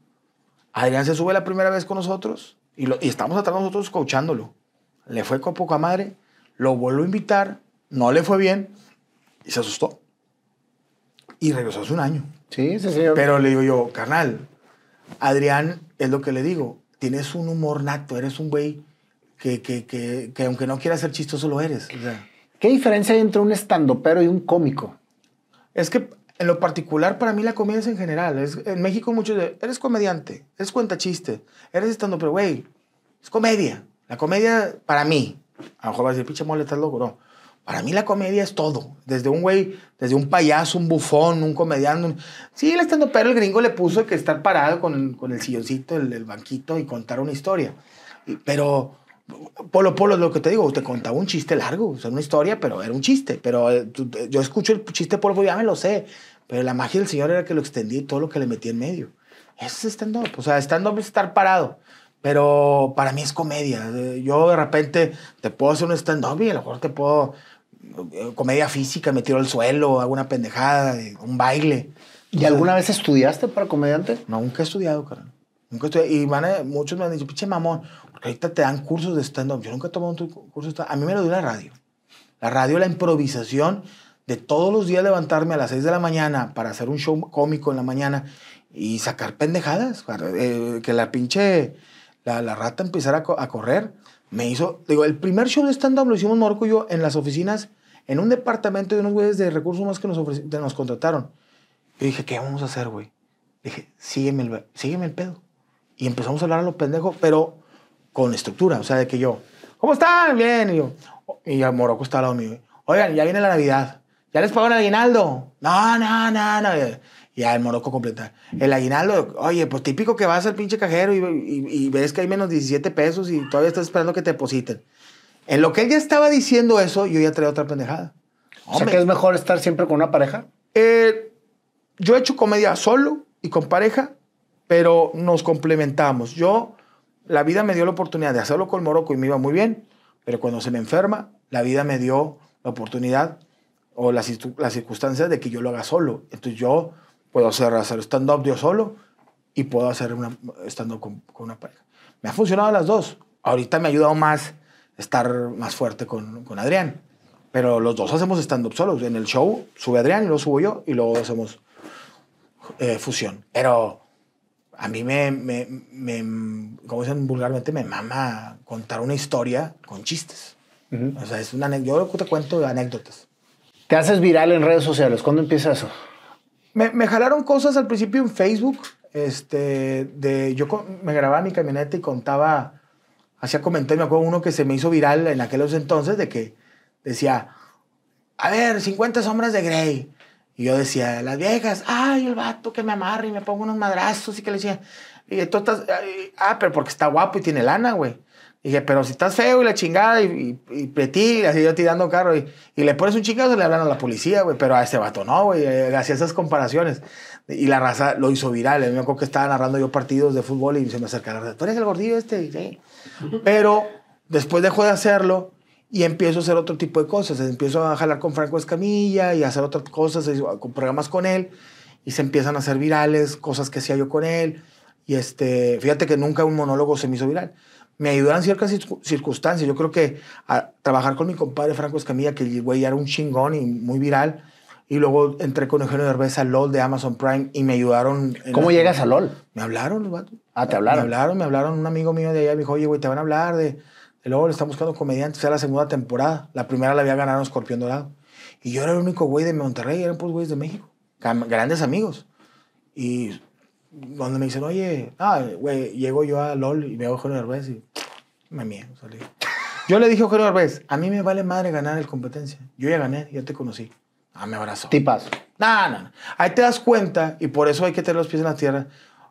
Adrián se sube la primera vez con nosotros y, lo, estamos atrás nosotros coachándolo. Le fue con poca madre, lo vuelvo a invitar, no le fue bien y se asustó. Y regresó hace un año. Sí, sí, sí. Pero le digo yo, carnal, Adrián es lo que le digo, tienes un humor nato, eres un güey que, que, que, que aunque no quieras ser chistoso lo eres. O sea, ¿Qué diferencia hay entre un estandopero y un cómico? Es que en lo particular para mí la comedia es en general. Es, en México muchos de, eres comediante, eres cuenta chiste, eres estando, pero güey, es comedia. La comedia para mí, a lo mejor vas a decir, pinche mole, estás loco, no. Para mí la comedia es todo. Desde un güey, desde un payaso, un bufón, un comediante. un- Sí, el estando, pero el gringo le puso que estar parado con, el silloncito, el, banquito y contar una historia. Y- Pero Polo Polo es lo que te digo, te contaba un chiste largo, o sea, una historia, pero era un chiste. Pero eh, eh, yo escucho el chiste Polo ya me lo sé. Pero la magia del señor era que lo extendí y todo lo que le metí en medio. Eso es stand-up. O sea, stand-up es estar parado. Pero para mí es comedia. Eh, Yo de repente te puedo hacer un stand-up y a lo mejor te puedo. Eh, Comedia física, me tiro al suelo, hago una pendejada, eh, un baile. ¿Y alguna vez estudiaste para comediante? No, nunca he estudiado, carnal. Nunca he estudiado. Y van a- muchos me han dicho, pinche mamón, porque ahorita te dan cursos de stand-up. Yo nunca he tomado un curso de stand-up. A mí me lo dio la radio. La radio, la improvisación de todos los días levantarme a las 6 de la mañana para hacer un show cómico en la mañana y sacar pendejadas. para, eh, que la pinche, la, la rata empezara a, co- a correr. Me hizo, digo, el primer show de stand-up lo hicimos Morco y yo en las oficinas, en un departamento de unos güeyes de recursos humanos que nos, nos contrataron. Yo dije, ¿qué vamos a hacer, güey? Dije, sígueme el, sígueme el pedo. Y empezamos a hablar a los pendejos, pero con estructura. O sea, de que yo, ¿cómo están? Bien. Y yo, y a Morocco está al lado mío. Oigan, ya viene la Navidad. ¿Ya les pagan el aguinaldo? No, no, no, no. Ya el Morocco completa. El aguinaldo, oye, pues típico que vas al pinche cajero y, y- y ves que hay menos 17 pesos y todavía estás esperando que te depositen. En lo que él ya estaba diciendo eso, yo ya traía otra pendejada. O sea, que es mejor estar siempre con una pareja. eh, yo he hecho comedia solo y con pareja, pero nos complementamos. Yo, la vida me dio la oportunidad de hacerlo con Morocco y me iba muy bien, pero cuando se me enferma, la vida me dio la oportunidad o las, las circunstancias de que yo lo haga solo. Entonces yo puedo hacer, hacer stand-up yo solo y puedo hacer una stand-up con, con una pareja. Me ha funcionado las dos. Ahorita me ha ayudado más estar más fuerte con, con Adrián. Pero los dos hacemos stand-up solos. En el show sube Adrián y luego subo yo y luego hacemos eh, fusión. Pero a mí me, me, me, como dicen vulgarmente, me mama contar una historia con chistes. O sea, es una. Yo te cuento anécdotas. Te haces viral en redes sociales. ¿Cuándo empieza eso? Me, me jalaron cosas al principio en Facebook. Este, de, yo me grababa mi camioneta y contaba, hacía comentarios. Me acuerdo uno que se me hizo viral en aquellos entonces de que decía, a ver, 50 sombras de Grey. Y yo decía, las viejas, ay, el vato que me amarra y me pongo unos madrazos y que le decía, y ay, ah, pero porque está guapo y tiene lana, güey. Dije, pero si estás feo y la chingada y, y, y pretil, así yo tirando carro y, y le pones un chingazo, le hablan a la policía, güey. Pero a este vato no, güey. eh, Hacía esas comparaciones. Y la raza lo hizo viral. Me acuerdo que estaba narrando yo partidos de fútbol y se me acerca la raza. ¿Tú eres el gordillo este? Sí. Pero después dejo de hacerlo y empiezo a hacer otro tipo de cosas. Empiezo a jalar con Franco Escamilla y a hacer otras cosas, y con programas con él. Y se empiezan a hacer virales, cosas que hacía yo con él. Y este, fíjate que nunca un monólogo se me hizo viral. Me ayudaron ciertas circu- circunstancias. Yo creo que a trabajar con mi compadre Franco Escamilla, que el güey era un chingón y muy viral. Y luego entré con Eugenio Derbez al LOL de Amazon Prime y me ayudaron. ¿Cómo la- llegas a LOL? Me hablaron los vatos. Ah, te hablaron. Me hablaron, me hablaron. Un amigo mío de allá me dijo, oye, güey, te van a hablar de, de LOL, están buscando comediantes. Era la segunda temporada. La primera la había ganado Escorpión Dorado. Y yo era el único güey de Monterrey, eran pues güeyes de México. Grandes amigos. Y cuando me dicen, oye, ah, güey, llego yo a LOL y veo a Eugenio Derbez y me miedo. salí. Yo le dije a Eugenio Derbez, a mí me vale madre ganar el competencia. Yo ya gané, ya te conocí. Ah, me abrazó. Tipas. No, no, no. Ahí te das cuenta, y por eso hay que tener los pies en la tierra.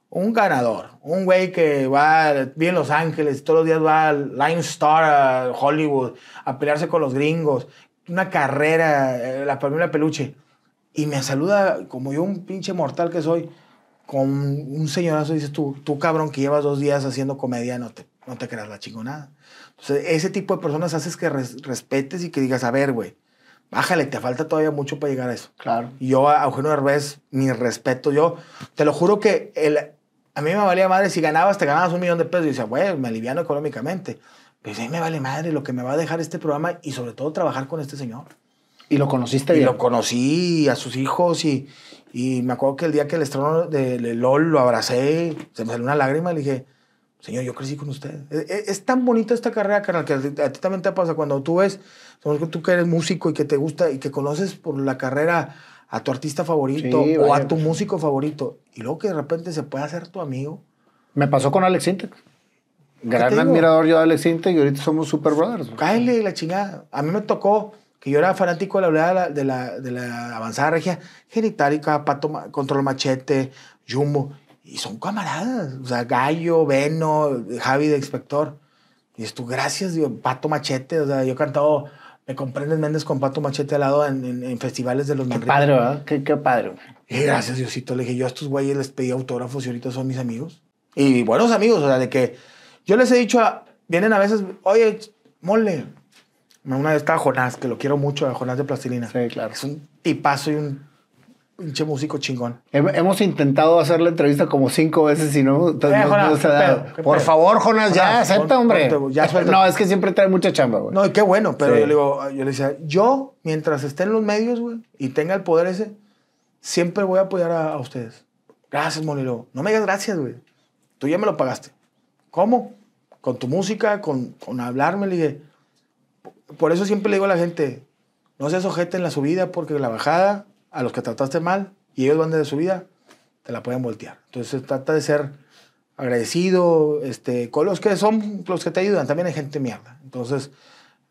Un ganador, un güey que va, vive en Los Ángeles, todos los días va al Line Star a Hollywood a pelearse con los gringos, una carrera, eh, la familia peluche, y me saluda como yo, un pinche mortal que soy, con un señorazo, dices tú, tú cabrón que llevas dos días haciendo comedia, no te, no te creas la chingonada. Entonces, ese tipo de personas haces que res- respetes y que digas, a ver, güey, bájale, te falta todavía mucho para llegar a eso. Claro. Y yo a Eugenio Derbez, mi respeto, yo te lo juro que el, a mí me valía madre, si ganabas, te ganabas un millón de pesos, y decía, güey, me aliviano económicamente. Pero a mí me vale madre lo que me va a dejar este programa y sobre todo trabajar con este señor. ¿Y lo conociste Y bien? lo conocí, a sus hijos, y, y me acuerdo que el día que el estreno de, LOL lo abracé, se me salió una lágrima y le dije, señor, yo crecí con usted. Es, es- es tan bonita esta carrera, carnal, que a ti, a ti también te pasa cuando tú ves, tú que eres músico y que te gusta y que conoces por la carrera a tu artista favorito Sí, o a tu músico favorito, y luego que de repente se puede hacer tu amigo. Me pasó con Alex Intec. Gran admirador yo de Alex Intec y ahorita somos super brothers. Cáele la chingada. A mí me tocó que yo era fanático de la de la, de la, avanzada regia genitálica, Pato, Control Machete, Jumbo. Y son camaradas. O sea, Gallo, Veno, Javi de Inspector. Y dices tú, gracias, digo, Pato Machete. O sea, yo he cantado Me comprendes Méndez con Pato Machete al lado en, en- en festivales de los Qué padre, ¿verdad? Qué, qué padre. Y gracias, Diosito. Le dije, yo a estos güeyes les pedí autógrafos y ahorita son mis amigos. Y buenos amigos, o sea, de que yo les he dicho, a- vienen a veces, oye, mole. Una vez estaba Jonás, que lo quiero mucho, a Jonás de Plastilina. Sí, claro. Es un tipazo y un pinche músico chingón. Hem- Hemos intentado hacer la entrevista como cinco veces y no, Eh, no- Jonás, no se ¿qué ha dado. pedo? ¿Qué Por pedo? favor, Jonas, ya, Jonás, acepta, hombre. ya no, es que siempre trae mucha chamba, güey. No, y qué bueno, pero Sí. yo le digo, yo le decía, yo, mientras esté en los medios, güey, y tenga el poder ese, siempre voy a apoyar a, a ustedes. Gracias, Molilo. No me digas gracias, güey. Tú ya me lo pagaste. ¿Cómo? Con tu música, con, con hablarme, le dije. Por eso siempre le digo a la gente, no seas ojete en la subida, porque la bajada, a los que trataste mal, y ellos van de subida, te la pueden voltear. Entonces trata de ser agradecido este, con los que son los que te ayudan. También hay gente mierda. Entonces,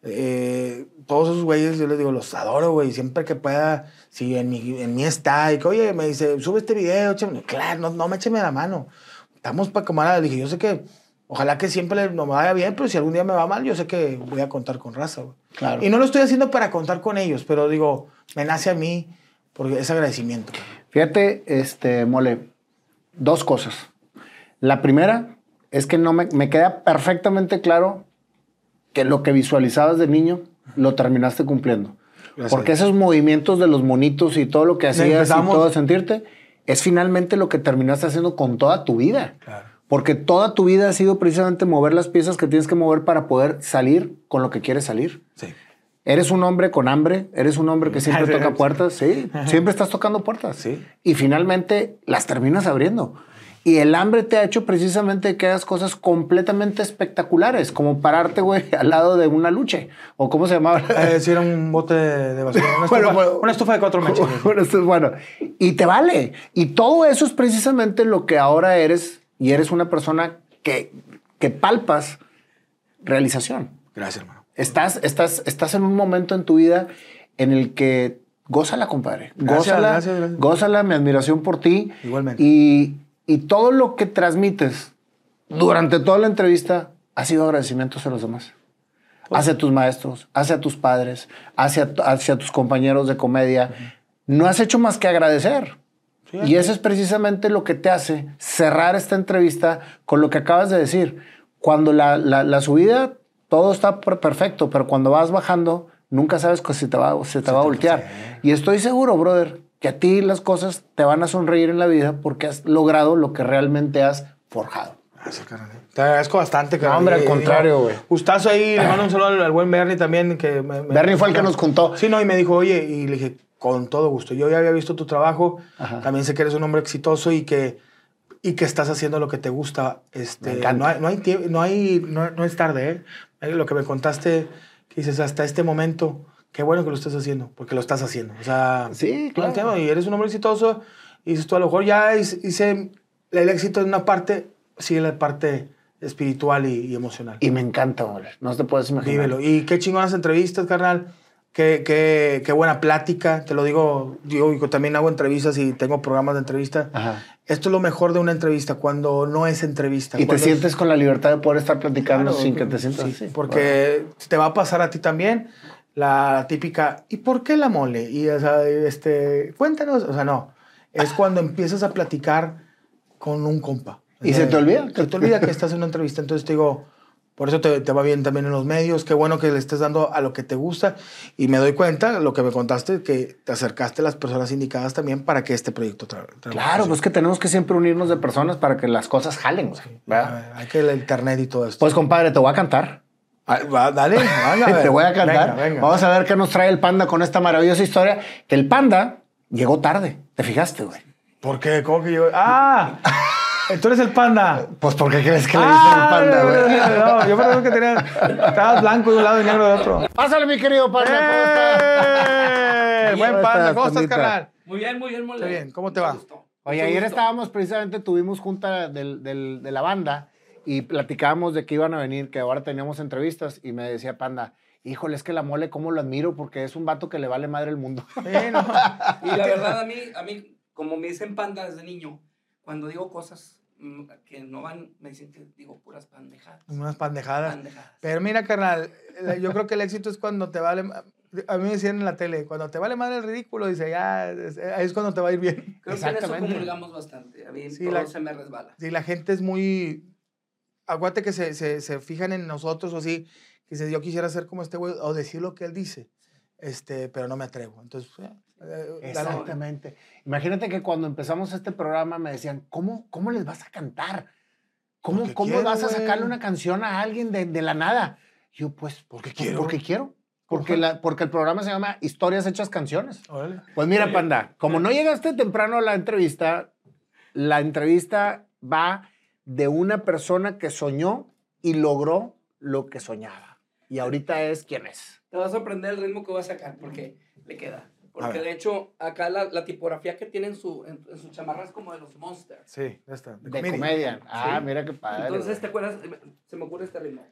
eh, todos esos güeyes, yo les digo, los adoro, güey. Siempre que pueda, si en mi, en mí está, y que, oye, me dice, sube este video, échame". Claro, no, no me écheme la mano. Estamos para. Le dije, yo sé que, ojalá que siempre no me vaya bien, pero si algún día me va mal, yo sé que voy a contar con raza, güey. Claro. Y no lo estoy haciendo para contar con ellos, pero digo, me nace a mí porque es agradecimiento. Fíjate, este, mole, dos cosas. La primera es que no me, me queda perfectamente claro que lo que visualizabas de niño lo terminaste cumpliendo. Gracias Porque esos movimientos de los monitos y todo lo que hacías y todo sentirte es finalmente lo que terminaste haciendo con toda tu vida. Claro. Porque toda tu vida ha sido precisamente mover las piezas que tienes que mover para poder salir con lo que quieres salir. Sí. Eres un hombre con hambre, eres un hombre que siempre toca puertas, sí, siempre estás tocando puertas. Sí. Y finalmente las terminas abriendo. Y el hambre te ha hecho precisamente que hagas cosas completamente espectaculares, como pararte, güey, al lado de una lucha. O cómo se llamaba. Eh, sí, era un bote de basura. Una Bueno, estufa, bueno. una estufa de cuatro mechas. Bueno, bueno. Y te vale. Y todo eso es precisamente lo que ahora eres. Y eres una persona que, que palpas realización. Gracias, hermano. Estás, estás, estás en un momento en tu vida en el que gózala, compadre. Gracias, gózala, gracias, gracias. gózala, mi admiración por ti. Igualmente. Y, y todo lo que transmites durante toda la entrevista ha sido agradecimiento hacia los demás. hacia tus maestros, hacia tus padres, hacia, hacia tus compañeros de comedia. No has hecho más que agradecer. Y eso es precisamente lo que te hace cerrar esta entrevista con lo que acabas de decir. Cuando la, la, la subida, todo está per- perfecto, pero cuando vas bajando, nunca sabes que se te va, se te va a voltear. Y estoy seguro, brother, que a ti las cosas te van a sonreír en la vida porque has logrado lo que realmente has forjado. Gracias, carnal. Te agradezco bastante, carnal. hombre, al contrario, güey. Gustazo ahí, le mando un saludo al, al buen Bernie también. Que me- me- Bernie fue el que nos juntó. Sí, no, y me dijo, oye, y le dije, con todo gusto. Yo ya había visto tu trabajo, Ajá. también sé que eres un hombre exitoso y que, y que estás haciendo lo que te gusta. Este, Me encanta. No hay, no hay, no, hay no, no es tarde, ¿eh? Lo que me contaste, que dices, hasta este momento, qué bueno que lo estés haciendo, porque lo estás haciendo. O sea, Sí, claro. entiendo, y eres un hombre exitoso, y dices tú, a lo mejor ya hice, el éxito en una parte, sigue la parte espiritual y, y emocional. Y me encanta, güey. No te puedes imaginar. Vívelo. Y qué chingonas entrevistas, carnal. Qué, qué, qué buena plática. Te lo digo, yo yo también hago entrevistas y tengo programas de entrevista. Ajá. Esto es lo mejor de una entrevista, cuando no es entrevista. Y te cuando es- sientes con la libertad de poder estar platicando Claro, sin que te sientas sí, así. Porque te va a pasar a ti también la típica, ¿y por qué la mole? Y, o sea, este, cuéntanos, o sea, no. Es cuando empiezas a platicar con un compa. Y se te olvida. Se te olvida que estás en una entrevista. Entonces te digo, por eso te, te va bien también en los medios. Qué bueno que le estés dando a lo que te gusta. Y me doy cuenta, lo que me contaste, que te acercaste a las personas indicadas también para que este proyecto tra- tra- Claro, pues que tenemos que siempre unirnos de personas para que las cosas jalen, güey. ¿verdad? Hay que el internet y todo esto. Pues, compadre, te voy a cantar. Ah, va, dale, venga, a ver. te voy a cantar. Venga, venga. Vamos a ver qué nos trae el panda con esta maravillosa historia. Que el panda llegó tarde. ¿Te fijaste, güey? ¿Por qué? ¿Cómo que yo? ¡Ah! Tú eres el panda. Pues, ¿por qué crees que le dicen el Ah, panda, güey? No, yo pensaba que tenía. Estabas blanco de un lado y negro de otro. Pásale, mi querido panda. ¿Cómo estás? ¡Eh! Buen ¿Cómo panda, ¿cómo estás, carnal? Muy bien, muy bien, mole. Está bien, ¿cómo te va? Oye, ayer estábamos precisamente, tuvimos junta del- del- de la banda y platicábamos de que iban a venir, que ahora teníamos entrevistas y me decía Panda, híjole, es que la mole, ¿cómo lo admiro? Porque es un vato que le vale madre el mundo. Sí, no. Y la verdad, a mí, a mí, como me dicen panda desde niño, cuando digo cosas que no van, me dicen que digo puras pendejadas. Unas pandejadas. Pendejadas. Pero mira, carnal, yo creo que el éxito es cuando te vale. A mí me decían en la tele, cuando te vale madre el ridículo, dice, ya, es, ahí es cuando te va a ir bien. Creo que en eso comulgamos bastante. A mí Sí, todo la- se me resbala. Si la gente es muy. Aguante que se, se, se fijan en nosotros o así, que dice, yo quisiera ser como este güey, o decir lo que él dice, este, pero no me atrevo. Entonces, eh, eh. Exactamente. Imagínate que cuando empezamos este programa me decían, ¿cómo, cómo les vas a cantar? ¿Cómo, Porque cómo quiero, vas a sacarle una canción a alguien de, de la nada? Yo, pues, porque quiero. Porque quiero. Porque, la, porque el programa se llama Historias Hechas Canciones. Órale. Pues mira, Panda, como no llegaste temprano a la entrevista, la entrevista va de una persona que soñó y logró lo que soñaba. Y ahorita es quién es. Te va a sorprender el ritmo que voy a sacar porque le queda. Porque de hecho, acá la, la tipografía que tiene en su, en, en su chamarra es como de los Monsters. Sí, ya está. De comedian. comedia. Ah, Sí. mira qué padre. Entonces, güey. ¿te acuerdas? Se me ocurre este ritmo.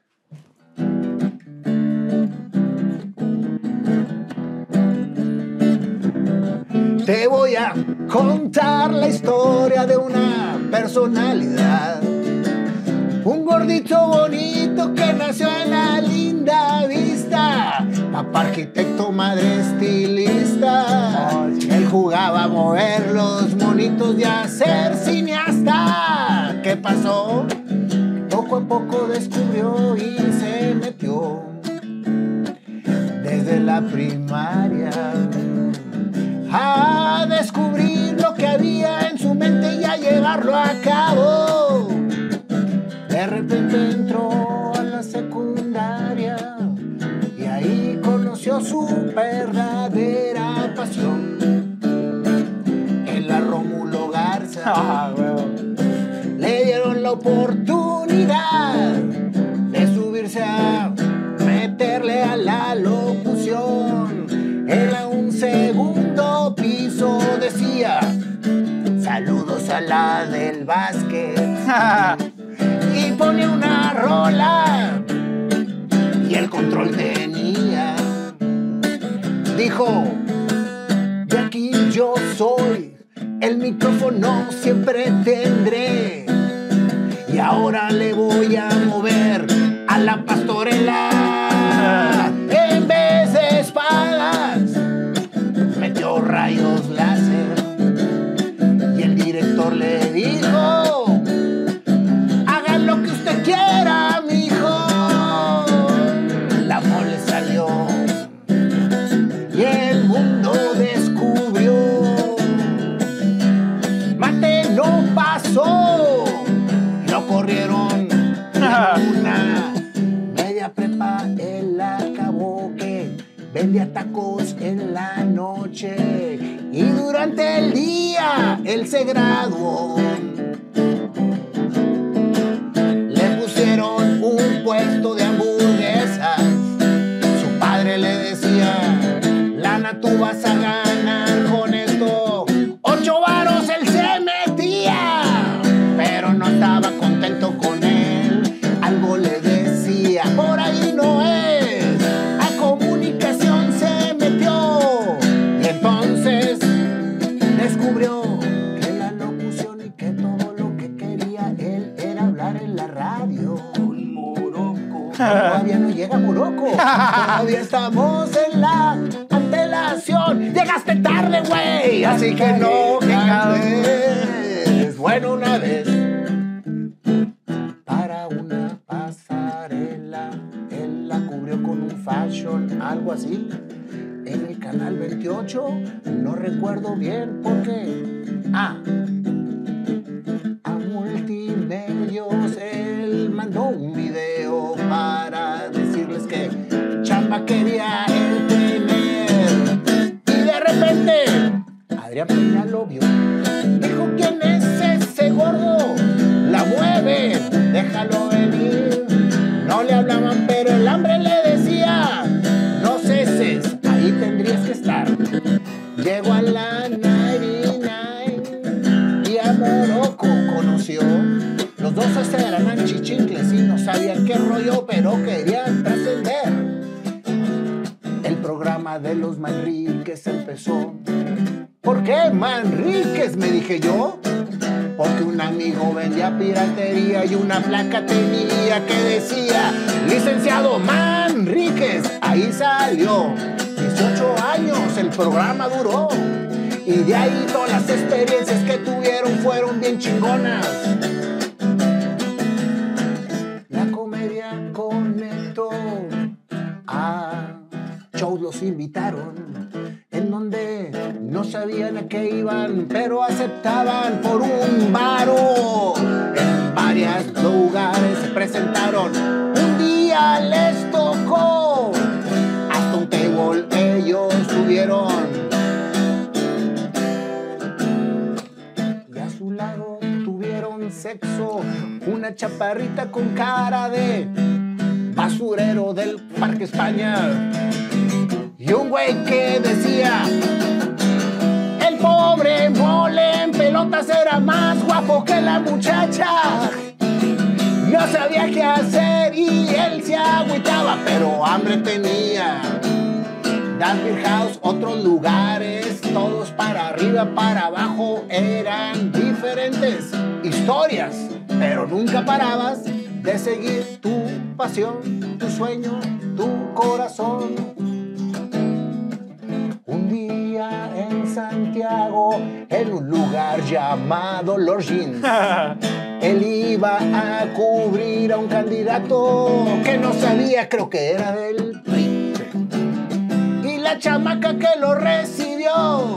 Te voy a contar la historia de una personalidad. Un gordito bonito que nació en la linda. Papá arquitecto, madre estilista. Él jugaba a mover los monitos y a ser cineasta. ¿Qué pasó? Poco a poco descubrió y se metió. Desde la primaria a descubrir lo que había en su mente y a llevarlo a cabo. Su verdadera pasión. En la Rómulo Garza Ah, le dieron la oportunidad de subirse a meterle a la locución. Era un segundo piso, decía, saludos a la del básquet. Y pone una rola y el control tenía dijo, de aquí yo soy, el micrófono siempre tendré. Y ahora le voy a mover a la pastorela. Él se. Todavía estamos en la antelación. Llegaste tarde, güey. Así que no cantes. Bueno, una vez. Para una pasarela. Él la cubrió con un fashion, algo así. En el canal 28. No recuerdo bien por qué. Una placa tenía que decía, licenciado Manríquez, ahí salió. 18 años el programa duró. Y de ahí todas las experiencias pasión, tu sueño, tu corazón. Un día en Santiago, en un lugar llamado Lorgin, él iba a cubrir a un candidato que no sabía, creo que era del PRI. Y la chamaca que lo recibió,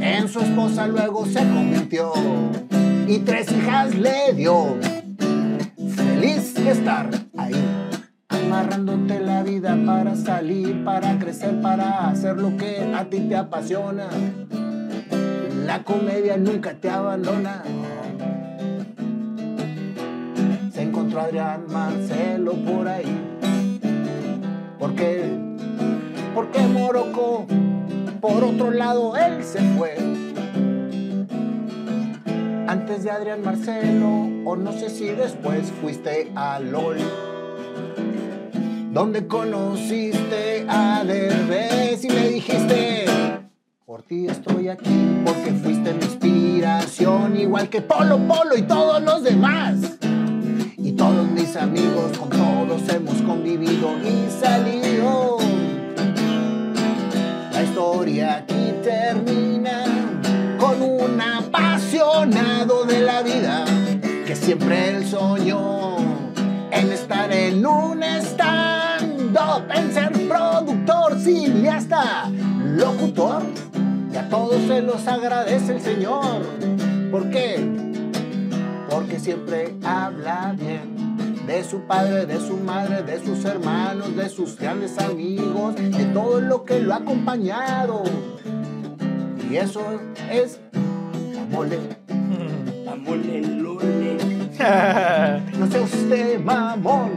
en su esposa luego se convirtió. Y tres hijas le dio. Te apasiona. La comedia nunca te abandona. Se encontró Adrián Marcelo por ahí. ¿Por qué? Porque Morocco, por otro lado, él se fue. Antes de Adrián Marcelo, o no sé si después fuiste a LOL donde conociste a Derbez y me dijiste, por ti estoy aquí, porque fuiste mi inspiración, igual que Polo Polo y todos los demás. Y todos mis amigos, con todos hemos convivido y salido. La historia aquí termina con un apasionado de la vida que siempre él soñó en estar en un stand-up, en ser productor, cineasta, locutor. Y a todos se los agradece el Señor. ¿Por qué? Porque siempre habla bien de su padre, de su madre, de sus hermanos, de sus grandes amigos, de todo lo que lo ha acompañado. Y eso es la mole. Amole, lole. No sea usted mamón.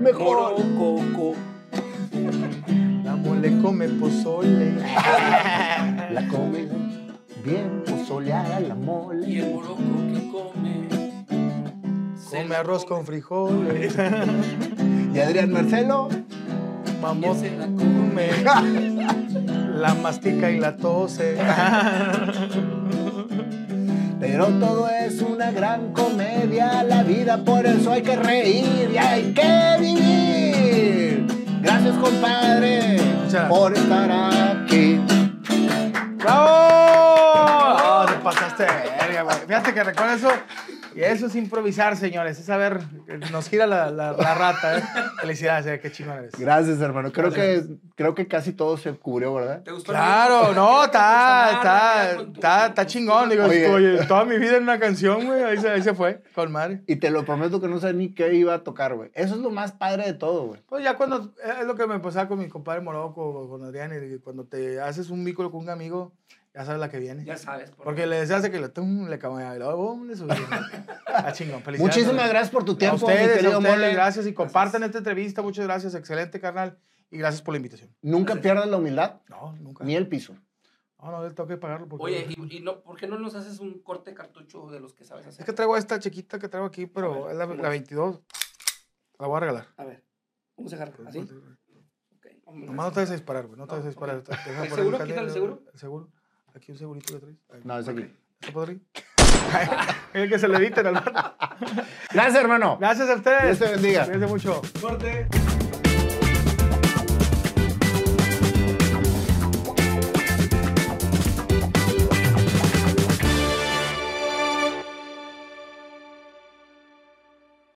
Mejor. Morococo. La mole come pozole. La come bien pozoleada la Y mole. el moroco que come. se Come arroz come. con frijoles. Y Adrián Marcelo. Y Mamón se la come. La mastica y la tose. Pero todo es una gran comedia, la vida por eso hay que reír y hay que vivir. Gracias compadre Muchas por estar aquí. ¡Bravo! Te pasaste verga, güey. Fíjate que recuerdo eso. Y eso es improvisar, señores. Es saber. Nos gira la, la, la rata, ¿eh? Felicidades, eh, qué chingón eres. Gracias hermano, creo que, creo que casi todo se cubrió, ¿verdad? ¿Te gustó Claro, no, está, está, está, está chingón. Digo, Oye. oye, toda mi vida en una canción, güey. Ahí se, ahí se fue, con madre. Y te lo prometo que no sé ni qué iba a tocar, güey. Eso es lo más padre de todo, güey. Pues ya cuando, es lo que me pasaba con mi compadre Morocco, con Adrián, y cuando te haces un vínculo con un amigo, ya sabes la que viene. Ya sabes. por Porque le deseas de que le, tum, le cambiaba y luego boom, le subía. Ah, chingón, felicidades. Muchísimas gracias por tu A tiempo, mi ustedes, a ustedes, Mole. gracias y compartan esta entrevista. Muchas gracias, excelente, carnal. Y gracias por la invitación. Nunca pierdas la humildad No, nunca. ni el piso. No, no, tengo que pagarlo. Porque... Oye, ¿y, y no, por qué no nos haces un corte cartucho de los que sabes hacer? Es que traigo esta chiquita que traigo aquí, pero A ver, es la, ¿cómo la es? 22. La voy a regalar. A ver, ¿cómo se agarra? ¿Así? Ok, hombre, Nomás no te vas a disparar, güey. No te No, vas a disparar. ok. Deja ¿El poner seguro? Quítale el seguro. El seguro. Aquí un segurito que traes. Ahí. No, es aquí. ¿Está por ahí? Es que se le editen al. Gracias, hermano. Gracias a ustedes. Dios te bendiga. Cuídense mucho. Corte.